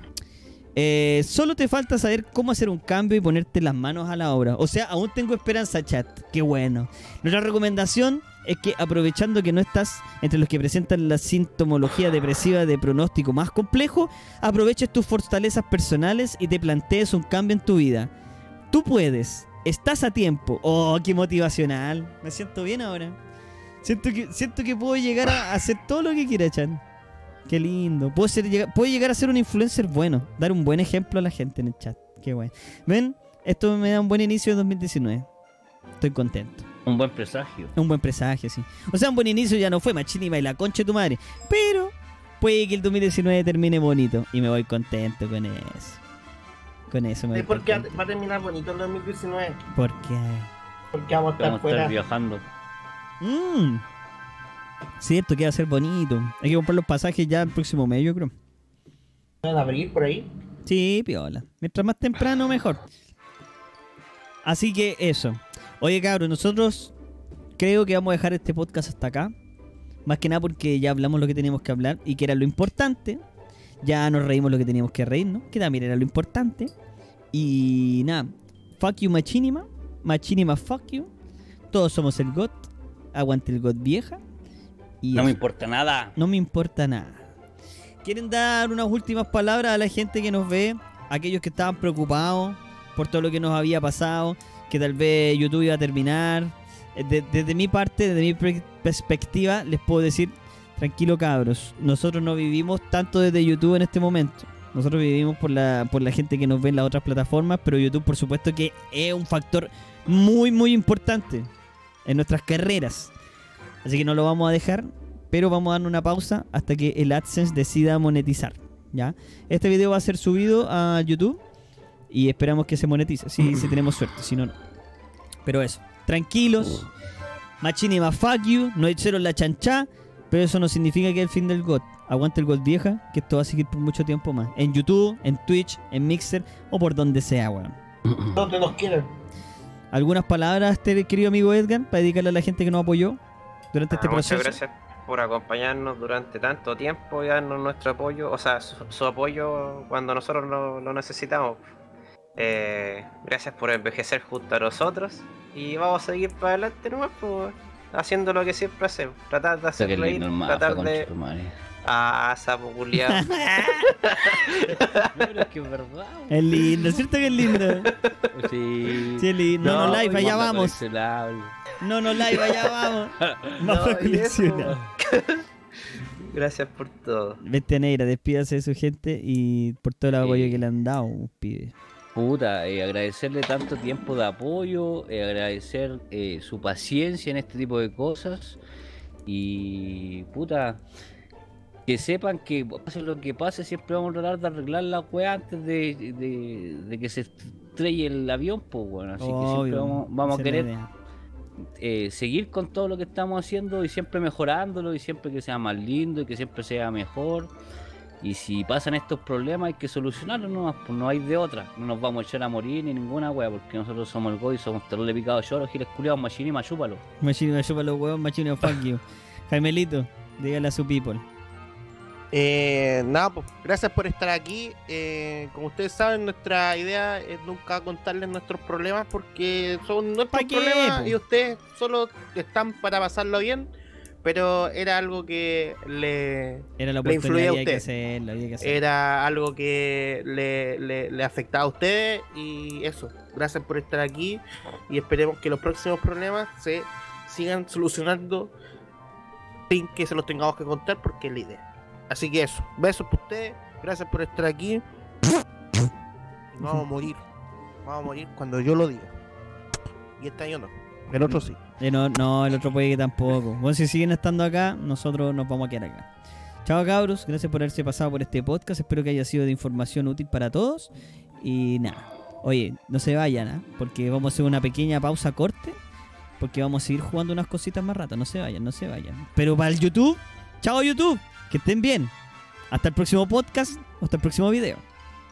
Eh, solo te falta saber cómo hacer un cambio y ponerte las manos a la obra. O sea, aún tengo esperanza, chat. Qué bueno. Nuestra recomendación es que aprovechando que no estás entre los que presentan la sintomología depresiva de pronóstico más complejo, aproveches tus fortalezas personales y te plantees un cambio en tu vida. Tú puedes, estás a tiempo. Oh, qué motivacional. Me siento bien ahora. Siento que, siento que puedo llegar a hacer todo lo que quiera, Chan. Qué lindo. Puedo, puedo llegar a ser un influencer bueno. Dar un buen ejemplo a la gente en el chat. Qué bueno. ¿Ven? Esto me da un buen inicio de 2019. Estoy contento. Un buen presagio. Un buen presagio, sí. O sea, un buen inicio ya no fue Machini y la concha de tu madre. Pero puede que el 2019 termine bonito. Y me voy contento con eso. Con eso me voy porque contento. va a terminar bonito el 2019. Porque... Porque vamos a estar Vamos a estar fuera. viajando. Mmm. Cierto, que va a ser bonito. Hay que comprar los pasajes ya el próximo mes, yo creo. En abril, por ahí. Sí, piola. Mientras más temprano, mejor. Así que eso. Oye, cabros, nosotros creo que vamos a dejar este podcast hasta acá. Más que nada porque ya hablamos lo que teníamos que hablar y que era lo importante. Ya nos reímos lo que teníamos que reírnos, que también era lo importante. Y nada, fuck you Machinima, Machinima fuck you. Todos somos el GOT, aguante el GOT vieja. Y No me importa nada. No me importa nada. ¿Quieren dar unas últimas palabras a la gente que nos ve? Aquellos que estaban preocupados por todo lo que nos había pasado, que tal vez YouTube iba a terminar. Eh, de- desde mi parte, desde mi perspectiva, les puedo decir, tranquilo cabros, nosotros no vivimos tanto desde YouTube en este momento. Nosotros vivimos por la, por la gente que nos ve en las otras plataformas, pero YouTube por supuesto que es un factor muy, muy importante en nuestras carreras. Así que no lo vamos a dejar, pero vamos a dar una pausa hasta que el AdSense decida monetizar. ¿ya? Este video va a ser subido a YouTube y esperamos que se monetice, si, si tenemos suerte, si no, no. Pero eso, tranquilos, Machinima fuck you, no echaron la chancha, pero eso no significa que es el fin del GOT. Aguante el GOT vieja, que esto va a seguir por mucho tiempo más. En YouTube, en Twitch, en Mixer o por donde sea, weón. *coughs* Donde nos quieran. ¿Algunas palabras, este querido amigo Edgar, para dedicarle a la gente que nos apoyó durante este Ah, muchas proceso? gracias por acompañarnos durante tanto tiempo y darnos nuestro apoyo, o sea, su, su apoyo cuando nosotros lo, lo necesitamos. Eh, gracias por envejecer junto a nosotros y vamos a seguir para adelante nomás, pues, haciendo lo que siempre hacemos. Tratar de hacer reír, normal, tratar de... Ah, sapo *laughs* pero es que es verdad. Es lindo, ¿cierto que es lindo? Sí. Sí, es lindo. No, no, live, allá vamos. No, no, live, allá vamos. *laughs* Vamos No, a coleccionar. Gracias por todo. Bestia Negra, despídase de su gente y por todo el apoyo Sí. que le han dado, pibe. Puta, eh, agradecerle tanto tiempo de apoyo, eh, agradecer eh, su paciencia en este tipo de cosas. Y puta, que sepan que pase lo que pase, siempre vamos a tratar de arreglar la weá antes de, de- de que se estrelle el avión, pues bueno, así que siempre vamos, vamos a querer eh, seguir con todo lo que estamos haciendo y siempre mejorándolo y siempre que sea más lindo y que siempre sea mejor. Y si pasan estos problemas hay que solucionarlos nomás, pues no hay de otra. No nos vamos a echar a morir ni ninguna wea, porque nosotros somos el GOI, somos terror picado lloro, giles culiados, machín y machúpalo. Chupa los huevos, Machine fuck you. *laughs* Jaimelito, dígale a su people. Eh, nada, pues gracias por estar aquí. Eh, como ustedes saben, nuestra idea es nunca contarles nuestros problemas porque son nuestros ¿Pa qué, problemas y ustedes solo están para pasarlo bien. Pero era algo que le Era la Le influía a usted. hacerlo, había que hacerlo. era algo que le, le, le afectaba a ustedes y eso. Gracias por estar aquí y esperemos que los próximos problemas se sigan solucionando sin que se los tengamos que contar porque es la idea. Así que eso, besos por ustedes, gracias por estar aquí. Y Vamos a morir, vamos a morir cuando yo lo diga. Y este año no. El otro sí. Eh, no, no, el otro puede que tampoco. Bueno, si siguen estando acá, nosotros nos vamos a quedar acá. Chao cabros, gracias por haberse pasado por este podcast. Espero que haya sido de información útil para todos. Y nada, oye, no se vayan, ¿ah? porque vamos a hacer una pequeña pausa corte. Porque vamos a seguir jugando unas cositas más rato. No se vayan, no se vayan. Pero para el YouTube, chao YouTube, que estén bien. Hasta el próximo podcast, hasta el próximo video.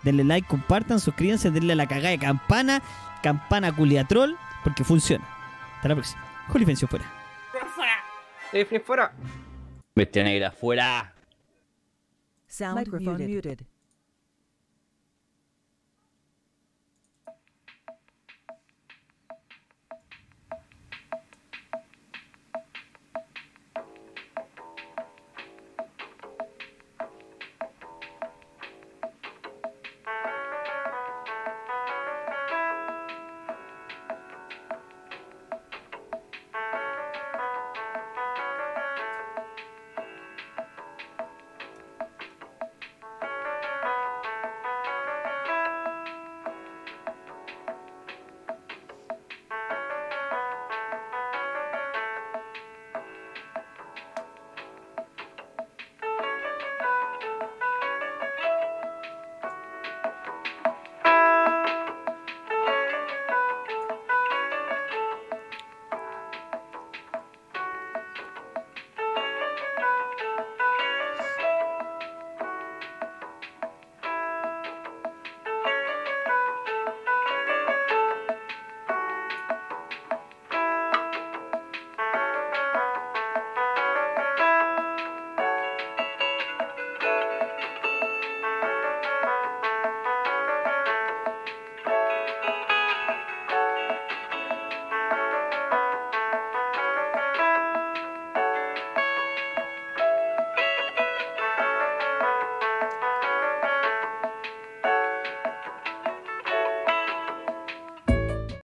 Denle like, compartan, suscríbanse, denle a la cagada de campana, campana culiatrol, porque funciona. Hasta la próxima. Jolifencio fuera. Defni fuera. Bestia negra, fuera. Sound muted.